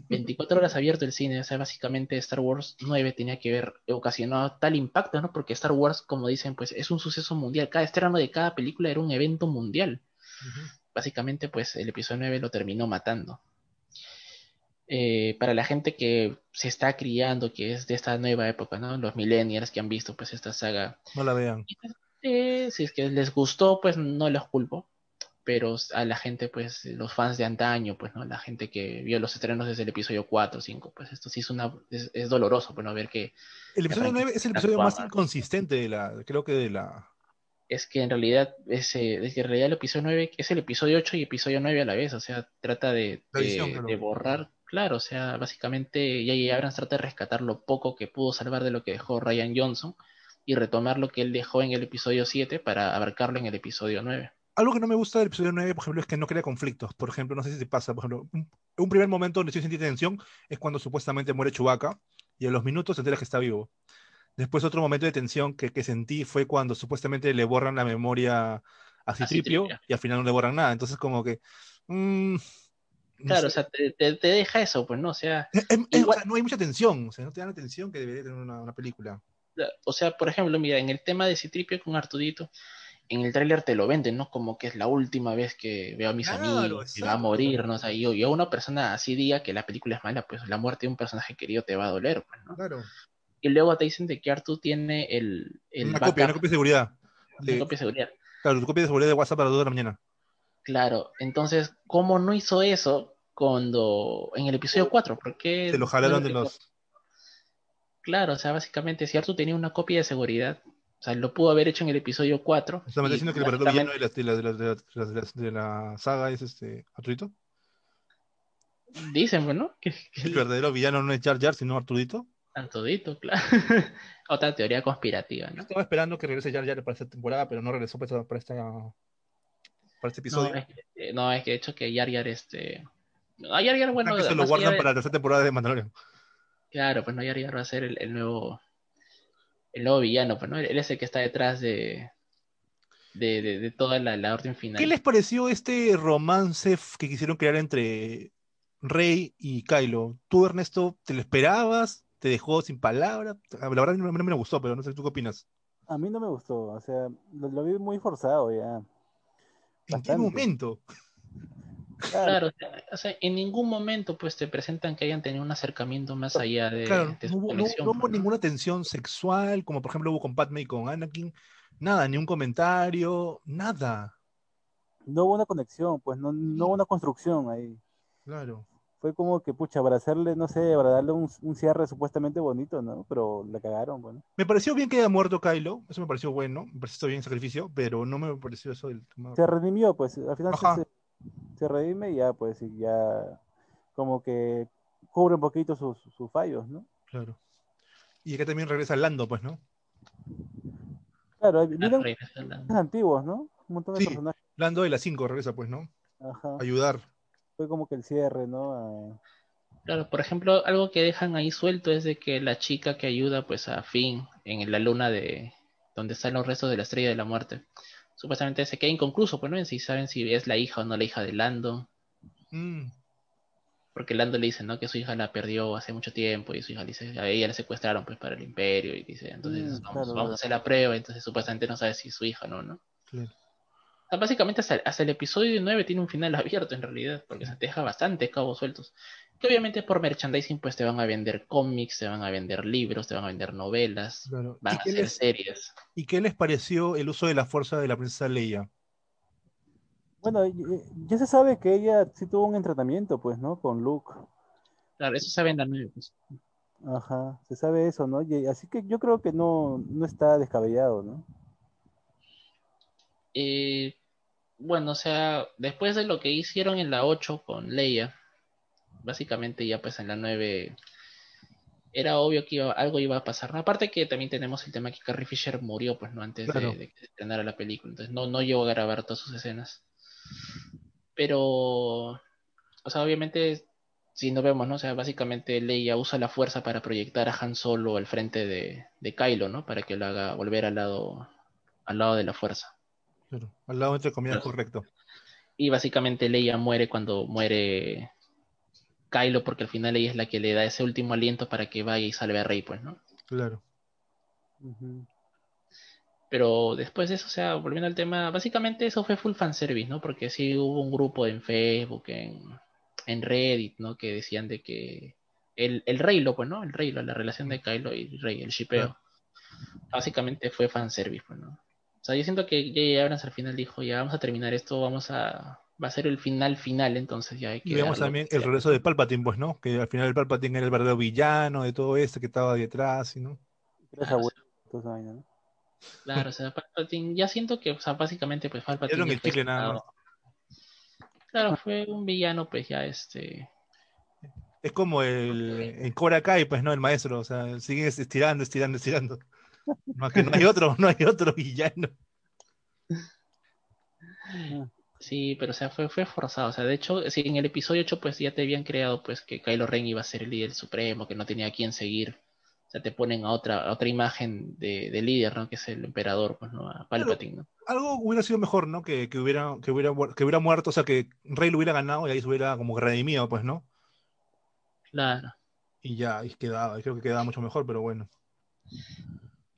24 horas abierto el cine, o sea, básicamente Star Wars 9 tenía que ver, ocasionado tal impacto, ¿no? Porque Star Wars, como dicen, pues es un suceso mundial, cada estreno de cada película era un evento mundial. Básicamente, pues el episodio 9 lo terminó matando. Eh, para la gente que se está criando, que es de esta nueva época, ¿no? Los millennials que han visto pues esta saga No la vean. Eh, si es que les gustó, pues no los culpo. Pero a la gente, pues, los fans de antaño, pues, ¿no? La gente que vio los estrenos desde el episodio 4 o 5, pues esto sí es una es, es doloroso, pues, ¿no? Ver que El episodio Arranque. 9 es el episodio más inconsistente de la, creo que de la. es que en realidad ese, es que en realidad el episodio 9 es el episodio 8 y episodio 9 a la vez, o sea, trata de, de- claro. de borrar, claro, o sea, básicamente J.J. Abrams trata de rescatar lo poco que pudo salvar de lo que dejó Ryan Johnson y retomar lo que él dejó en el episodio 7 para abarcarlo en el episodio 9. Algo que no me gusta del episodio 9, por ejemplo, es que no crea conflictos. Por ejemplo, no sé si te pasa, por ejemplo, un, un primer momento donde sí sentí tensión es cuando supuestamente muere Chewbacca y a los minutos te enteras que está vivo. Después otro momento de tensión que, que sentí fue cuando supuestamente le borran la memoria a Citripio y al final no le borran nada. Entonces como que... mm, no Claro, sé. o sea, te, te- te deja eso, pues, ¿no? O sea, Es- o no hay mucha tensión, o sea, no te dan la tensión que debería tener una, una película. O sea, por ejemplo, mira, en el tema de Citripio con Artudito, en el tráiler te lo venden, ¿no? Como que es la última vez que veo a mis Claro, amigos, que va a morir, ¿no? O sea, yo, yo a una persona así diga que la película es mala, pues la muerte de un personaje querido te va a doler, pues, ¿no? Claro. Y luego te dicen de que Artu tiene el, el Una copia, una copia de seguridad. una De- copia de seguridad. claro, tu copia de seguridad de WhatsApp para las 2 de la mañana. Claro, entonces, ¿cómo no hizo eso cuando en el episodio 4? Porque Se lo jalaron de los... Claro, o sea, básicamente si Artu tenía una copia de seguridad, o sea, lo pudo haber hecho en el episodio 4. Estamos diciendo que el verdadero villano de la, de la- de la- de la- de la- de la saga es este Arturito. Dicen, bueno, que, que El verdadero villano no es Jar Jar, sino Arturito. Artudito, claro. Otra teoría conspirativa, Yo ¿no? estaba esperando que regrese Jar Jar para esta temporada, pero no regresó para esta, para esta, para este No, episodio. es que, eh, no, es que de hecho que Yar Yar, este... No, Yar Yar, bueno, Ah, que se lo guardan de- para la tercera temporada de Mandalorian. Claro, pues no, Yar Yar va a ser el, el nuevo el nuevo villano, pues no, él es el que está detrás de de, de, de toda la, la orden final. ¿Qué les pareció este romance que quisieron crear entre Rey y Kylo? ¿Tú, Ernesto, te lo esperabas? ¿Te dejó sin palabras? La verdad, no, no me gustó, pero no sé, ¿tú qué opinas? A mí no me gustó, o sea, lo, lo vi muy forzado ya. ¿En qué Bastante. momento? Claro, Claro, o sea, o sea, en ningún momento pues te presentan que hayan tenido un acercamiento más allá de, Claro, de no su hubo, conexión. no hubo ninguna tensión sexual, como por ejemplo hubo con Padme y con Anakin. Nada, ni un comentario, nada. no hubo una conexión, pues no, no hubo una construcción ahí. Claro. Fue como que, pucha, para hacerle, no sé, para darle un, un cierre supuestamente bonito, ¿no? Pero la cagaron, bueno. Me pareció bien que haya muerto Kylo, eso me pareció bueno, me pareció bien el sacrificio, pero no me pareció eso del. Se redimió, pues, al final se. Se, redime y ya, pues, y ya como que cubre un poquito sus, sus fallos, ¿no? Claro. Y acá también regresa Lando, pues, ¿no? Claro, personajes antiguos, ¿no? Un montón de Sí. personajes. Lando de las 5 regresa, pues, ¿no? Ajá. Ayudar. Fue como que el cierre, ¿no? A- Claro, por ejemplo, algo que dejan ahí suelto es de que la chica que ayuda pues a Finn en la luna de donde están los restos de la estrella de la muerte, supuestamente se queda inconcluso, pues no en si saben si es la hija o no la hija de Lando, Mm, porque Lando le dice, ¿no? Que su hija la perdió hace mucho tiempo y su hija le dice, a ella la secuestraron pues para el imperio y dice, entonces Mm, vamos, claro, vamos claro. a hacer la prueba, entonces supuestamente no sabe si es su hija o no, ¿no? claro. Sea, básicamente hasta, hasta el episodio 9 tiene un final abierto en realidad, porque se te deja bastante cabos sueltos. Que obviamente por merchandising pues te van a vender cómics, te van a vender libros, te van a vender novelas, claro. van ¿Y a hacer les- series. ¿Y qué les pareció el uso de la fuerza de la princesa Leia? Bueno, ya se sabe que ella sí tuvo un entrenamiento, pues, ¿no? Con Luke. Claro, eso se ve en la 9. Pues. Ajá, se sabe eso, ¿no? Y así que yo creo que no, no está descabellado, ¿no? Eh, bueno, o sea, después de lo que hicieron en la 8 con Leia, básicamente ya pues en la 9 era obvio que iba- algo iba a pasar. Aparte que también tenemos el tema que Carrie Fisher murió pues no antes de- Claro. de, que se estrenara la película, entonces no, no llegó a grabar todas sus escenas. Pero, o sea, obviamente, si no vemos, ¿no? O sea, básicamente Leia usa la fuerza para proyectar a Han Solo al frente de, de Kylo, ¿no? Para que lo haga volver al lado, al lado de la fuerza. Claro. Al lado, entre comillas, Claro. correcto. Y básicamente Leia muere cuando muere Kylo, porque al final ella es la que le da ese último aliento para que vaya y salve a Rey, pues, ¿no? Claro. Pero después de eso, o sea, volviendo al tema, básicamente eso fue full fanservice, ¿no? Porque sí hubo un grupo en Facebook, en, en Reddit, ¿no? Que decían de que el, el Reylo, pues, ¿no? El Reylo, la relación de Kylo y Rey, el shipeo. Claro. Básicamente fue fanservice, pues, ¿no? O sea, yo siento que J.J. Abrams al final dijo, ya vamos a terminar esto, vamos a... Va a ser el final final, entonces ya hay que Y vemos también el regreso de Palpatine, pues, ¿no? Que al final el Palpatine era el verdadero villano de todo esto que estaba detrás, ¿y no? Claro, o sea, Palpatine, ya siento que, o sea, básicamente, pues Palpatine. Ya el chicle nada sentado. Claro, fue un villano, pues ya este. Es como el en Cobra Kai, pues, ¿no? El maestro, o sea, sigue estirando, estirando, estirando. Más que no hay otro, no hay otro villano. Sí, pero o sea, fue, fue forzado. O sea, de hecho, sí, en el episodio 8, pues ya te habían creado, pues, que Kylo Ren iba a ser el líder supremo, que no tenía a quién seguir. O sea, te ponen a otra, a otra imagen de, de líder, ¿no? Que es el emperador, pues, ¿no? A Palpatine, ¿no? Algo hubiera sido mejor, ¿no? Que, que hubiera, que hubiera, que hubiera muerto, o sea, que Rey lo hubiera ganado y ahí se hubiera como redimido, pues, ¿no? Claro. Y ya, y quedaba, creo que quedaba mucho mejor, pero bueno.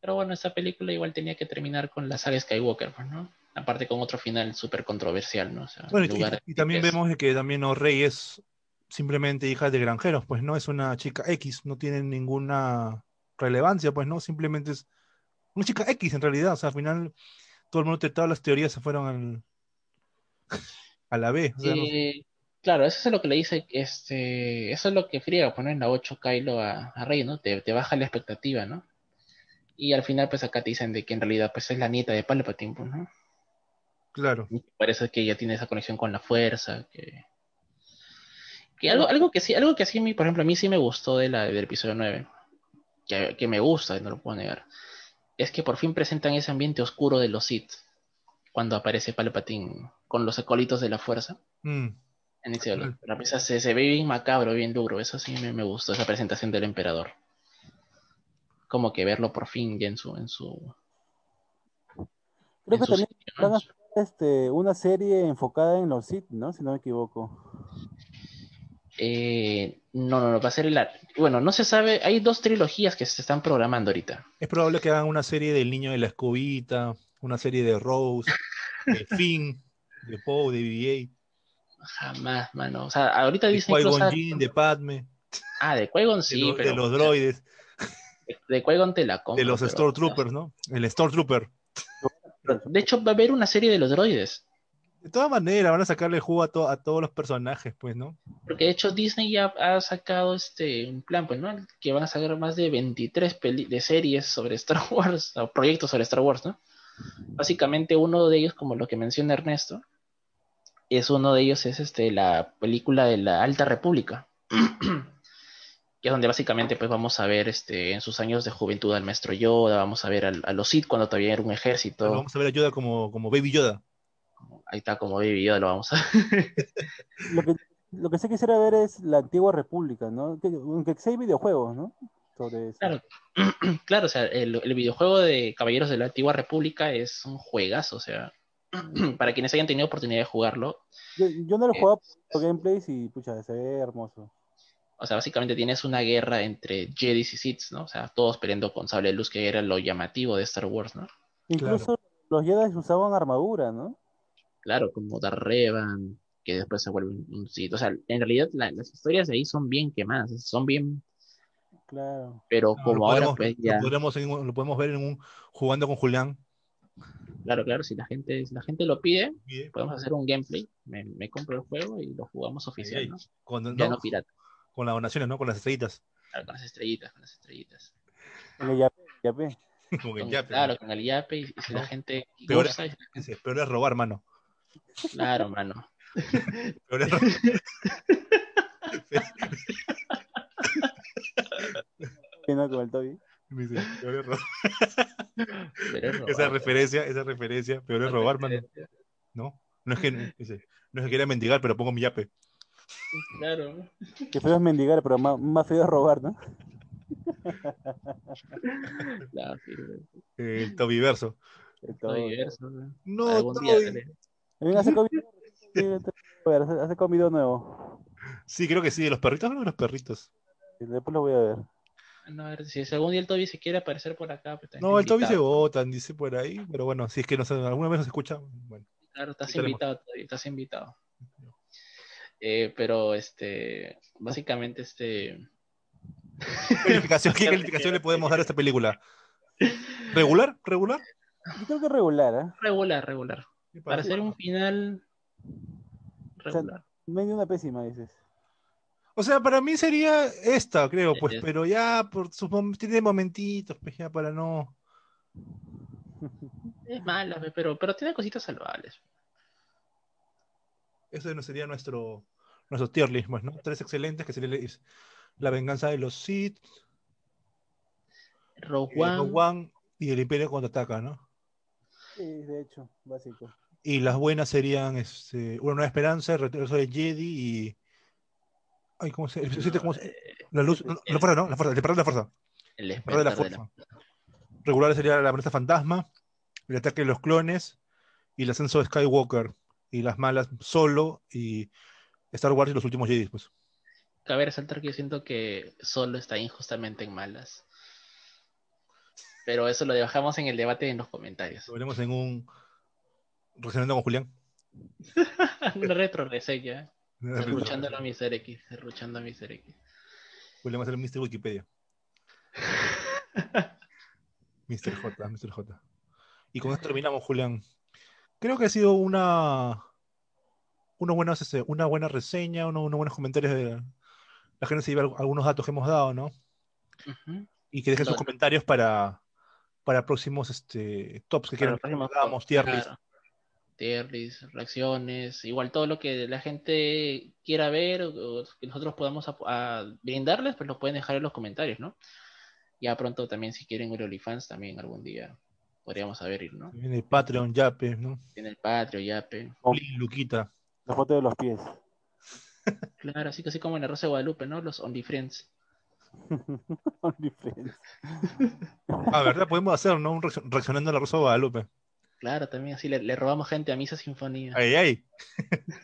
Pero bueno, esta película igual tenía que terminar con la saga Skywalker, pues, ¿no? Aparte con otro final súper controversial, ¿no? O sea, Bueno, en y, también es- vemos que también no, Rey es simplemente hija de granjeros, pues no es una chica X, no tiene ninguna relevancia, pues no, simplemente es una chica X en realidad, o sea, al final todo el mundo, te- todas las teorías se fueron al, a la B, o sea, no- Eh, claro, eso es lo que le dice, este, eso es lo que friega poner en la 8 Kylo a, a Rey, ¿no? Te, te baja la expectativa, ¿no? Y al final, pues acá te dicen de que en realidad, pues es la nieta de Palpatine, pues, ¿no? claro, Y parece que ella tiene esa conexión con la fuerza, que... Que algo, algo que sí, algo que sí, por ejemplo, a mí sí me gustó de la, del episodio 9, que, que me gusta, no lo puedo negar, es que por fin presentan ese ambiente oscuro de los Sith. cuando aparece Palpatine con los acólitos de la fuerza. Mm. En ese Claro. la pieza se, se ve bien macabro, bien duro. Eso sí me, me gustó, esa presentación del emperador. Como que verlo por fin ya en su, en su, Creo en que su también sitio, van ¿no? a hacer este, una serie enfocada en los Sith, ¿no? Si no me equivoco. Eh, no, no, no, va a ser el... Bueno, no se sabe, hay dos trilogías que se están programando ahorita. Es probable que hagan una serie del niño de la escobita, una serie de Rose, de Finn, de Poe, de BB-8, Jamás, mano. O sea, ahorita de ha- Jinn, de Padme, Ah, de de, sí, lo- de pero... los droides, De, Qui-Gon te la compro, de los pero- Stormtroopers, ¿no? El Stormtrooper. De hecho, va a haber una serie de los droides. De todas maneras, van a sacarle jugo a, to- a todos los personajes, pues, ¿no? Porque de hecho Disney ya ha sacado este un plan, pues, ¿no? Que van a sacar más de 23 peli de series sobre Star Wars, o proyectos sobre Star Wars, ¿no? Básicamente uno de ellos, como lo que menciona Ernesto, es uno de ellos es este la película de la Alta República. que es donde básicamente pues vamos a ver este en sus años de juventud al maestro Yoda, vamos a ver al- a los Sith cuando todavía era un ejército. Pero vamos a ver a Yoda como, como Baby Yoda. Ahí está como Baby Yoda, lo vamos a Lo que, lo que sí quisiera ver es la antigua república, ¿no? Que, aunque sí hay videojuegos, ¿no? Sobre eso. Claro, claro, o sea, el, el videojuego de Caballeros de la Antigua República es un juegazo, o sea, para quienes hayan tenido oportunidad de jugarlo, Yo, yo no lo Eh, jugaba por gameplays y pucha, se ve hermoso. O sea, básicamente tienes una guerra entre Jedi y Sith, ¿no? O sea, todos peleando con sable de luz, que era lo llamativo de Star Wars, ¿no? Incluso los Jedi usaban armadura, ¿no? Claro, como Darth Revan, que después se vuelve un, Sith, o sea, en realidad la- las historias de ahí son bien quemadas, son bien, Claro. pero No, como lo, ahora pues lo ya, un- lo podemos ver en un jugando con Julián. claro, claro, si la gente, si la gente lo pide, Bien. podemos hacer un gameplay, me, me compro el juego y lo jugamos oficial, ¿no? Con, Ya no, no pirata. Con las donaciones, ¿no? Con las estrellitas. Claro, con las estrellitas, con las estrellitas. En el Yape, Yape. Con- claro, con el yape y, y si la No, gente peor- es robar, mano. claro, mano. Peor es robar. ¿Qué no con el Toby? Dice, peor es robar. Pero es Esa referencia, esa referencia, peor es robar, mano. ¿No? No es que, dice, no es que quiera mendigar, pero pongo mi yape. Claro, Que feo es mendigar, pero más, más feo es robar, ¿no? El Toby verso. El diverso, ¿no? Hace comido. A ver, hace, comido nuevo. Sí, creo que sí, de los perritos, no de los perritos. Y Después lo voy a ver. No, a ver, si algún día el Toby se quiere aparecer por acá, pues también No, el Toby se botan, dice por ahí, pero bueno, si es que no sé, alguna vez nos escucha, bueno. Claro, estás invitado, Toby, estás invitado. Eh, pero este, básicamente este, ¿Qué calificación, ¿Qué calificación le podemos dar a esta película? ¿Regular? ¿Regular? Yo creo que regular, ¿eh? regular, regular. Para hacer un final regular. Hay ni una pésima, dices. O sea, para mí sería esta, creo, pues, Es- pero ya por sus mom- tiene momentitos, pues ya para no. Es mala, pe, pero, pero tiene cositas salvables. Ese no sería nuestro nuestro tier list, pues, ¿no? Tres excelentes que sería La venganza de los Sith, Rogue eh, One, Rogue One y El Imperio contraataca, ¿no? Sí, de hecho, básico. Y las buenas serían este, Una nueva esperanza, El regreso de Jedi y. Ay, ¿cómo se, el cómo se- La luz, no, la fuerza, ¿no? La fuerza, el despertar de la fuerza. el Despertar de la despertar de la- fuerza. Regular sería la amenaza fantasma, el ataque de los clones y el ascenso de Skywalker. Y las malas solo y Star Wars y los últimos Jedi, pues. Cabe resaltar que yo siento que solo está injustamente en malas. Pero eso lo dejamos en el debate en los comentarios. Lo veremos en un. Reaccionando con Julián. Una retro reseña. Serruchando a Mr. X. Serruchando a Mr. X. Julián va a ser el Mr. Wikipedia. Mr. J, Mr. J. Y con esto terminamos, Julián. Creo que ha sido una. Buena, este, una buena reseña, uno- unos buenos comentarios de. La gente se lleva al- algunos datos que hemos dado, ¿no? Y que dejen sus comentarios para, para próximos este, tops que Para quieran que hagamos, tier list. Claro. Tier list, reacciones, igual todo lo que la gente quiera ver o que nosotros podamos a brindarles, pues lo pueden dejar en los comentarios, ¿no? Ya pronto también si quieren ver OnlyFans también algún día podríamos haber ¿no? Tiene Patreon, Yape, ¿no? Tiene el Patreon, Yape. Luquita. La foto de los pies. Claro, así casi como en la Rosa de Guadalupe, ¿no? Los OnlyFriends. OnlyFriends. Ah, ¿verdad? Podemos hacer, ¿no? Un reaccionando a la Rosa de Guadalupe. Claro, también así le, le robamos gente a Misa Sinfonía. Ay, ay.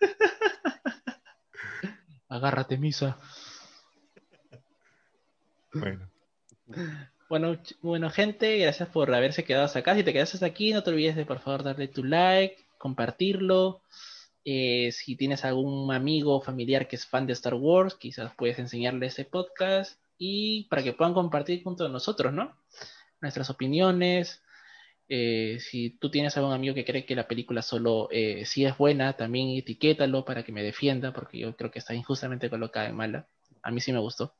Agárrate, Misa. Bueno. Bueno, bueno, gente, gracias por haberse quedado hasta acá. Si te quedas hasta aquí, no te olvides de por favor darle tu like, compartirlo. Eh, si tienes algún amigo o familiar que es fan de Star Wars, quizás puedes enseñarle este podcast y para que puedan compartir junto a nosotros, ¿no? Nuestras opiniones. Eh, si tú tienes algún amigo que cree que la película solo eh, sí es buena, también etiquétalo para que me defienda, porque yo creo que está injustamente colocada en mala. A mí sí me gustó.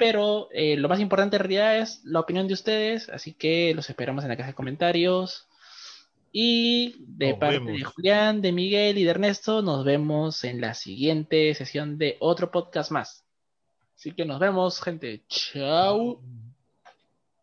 Pero eh, lo más importante en realidad es la opinión de ustedes, así que los esperamos en la caja de comentarios. Y de parte de Julián, de Miguel y de Ernesto, nos vemos en la siguiente sesión de otro podcast más. Así que nos vemos, gente. Chao.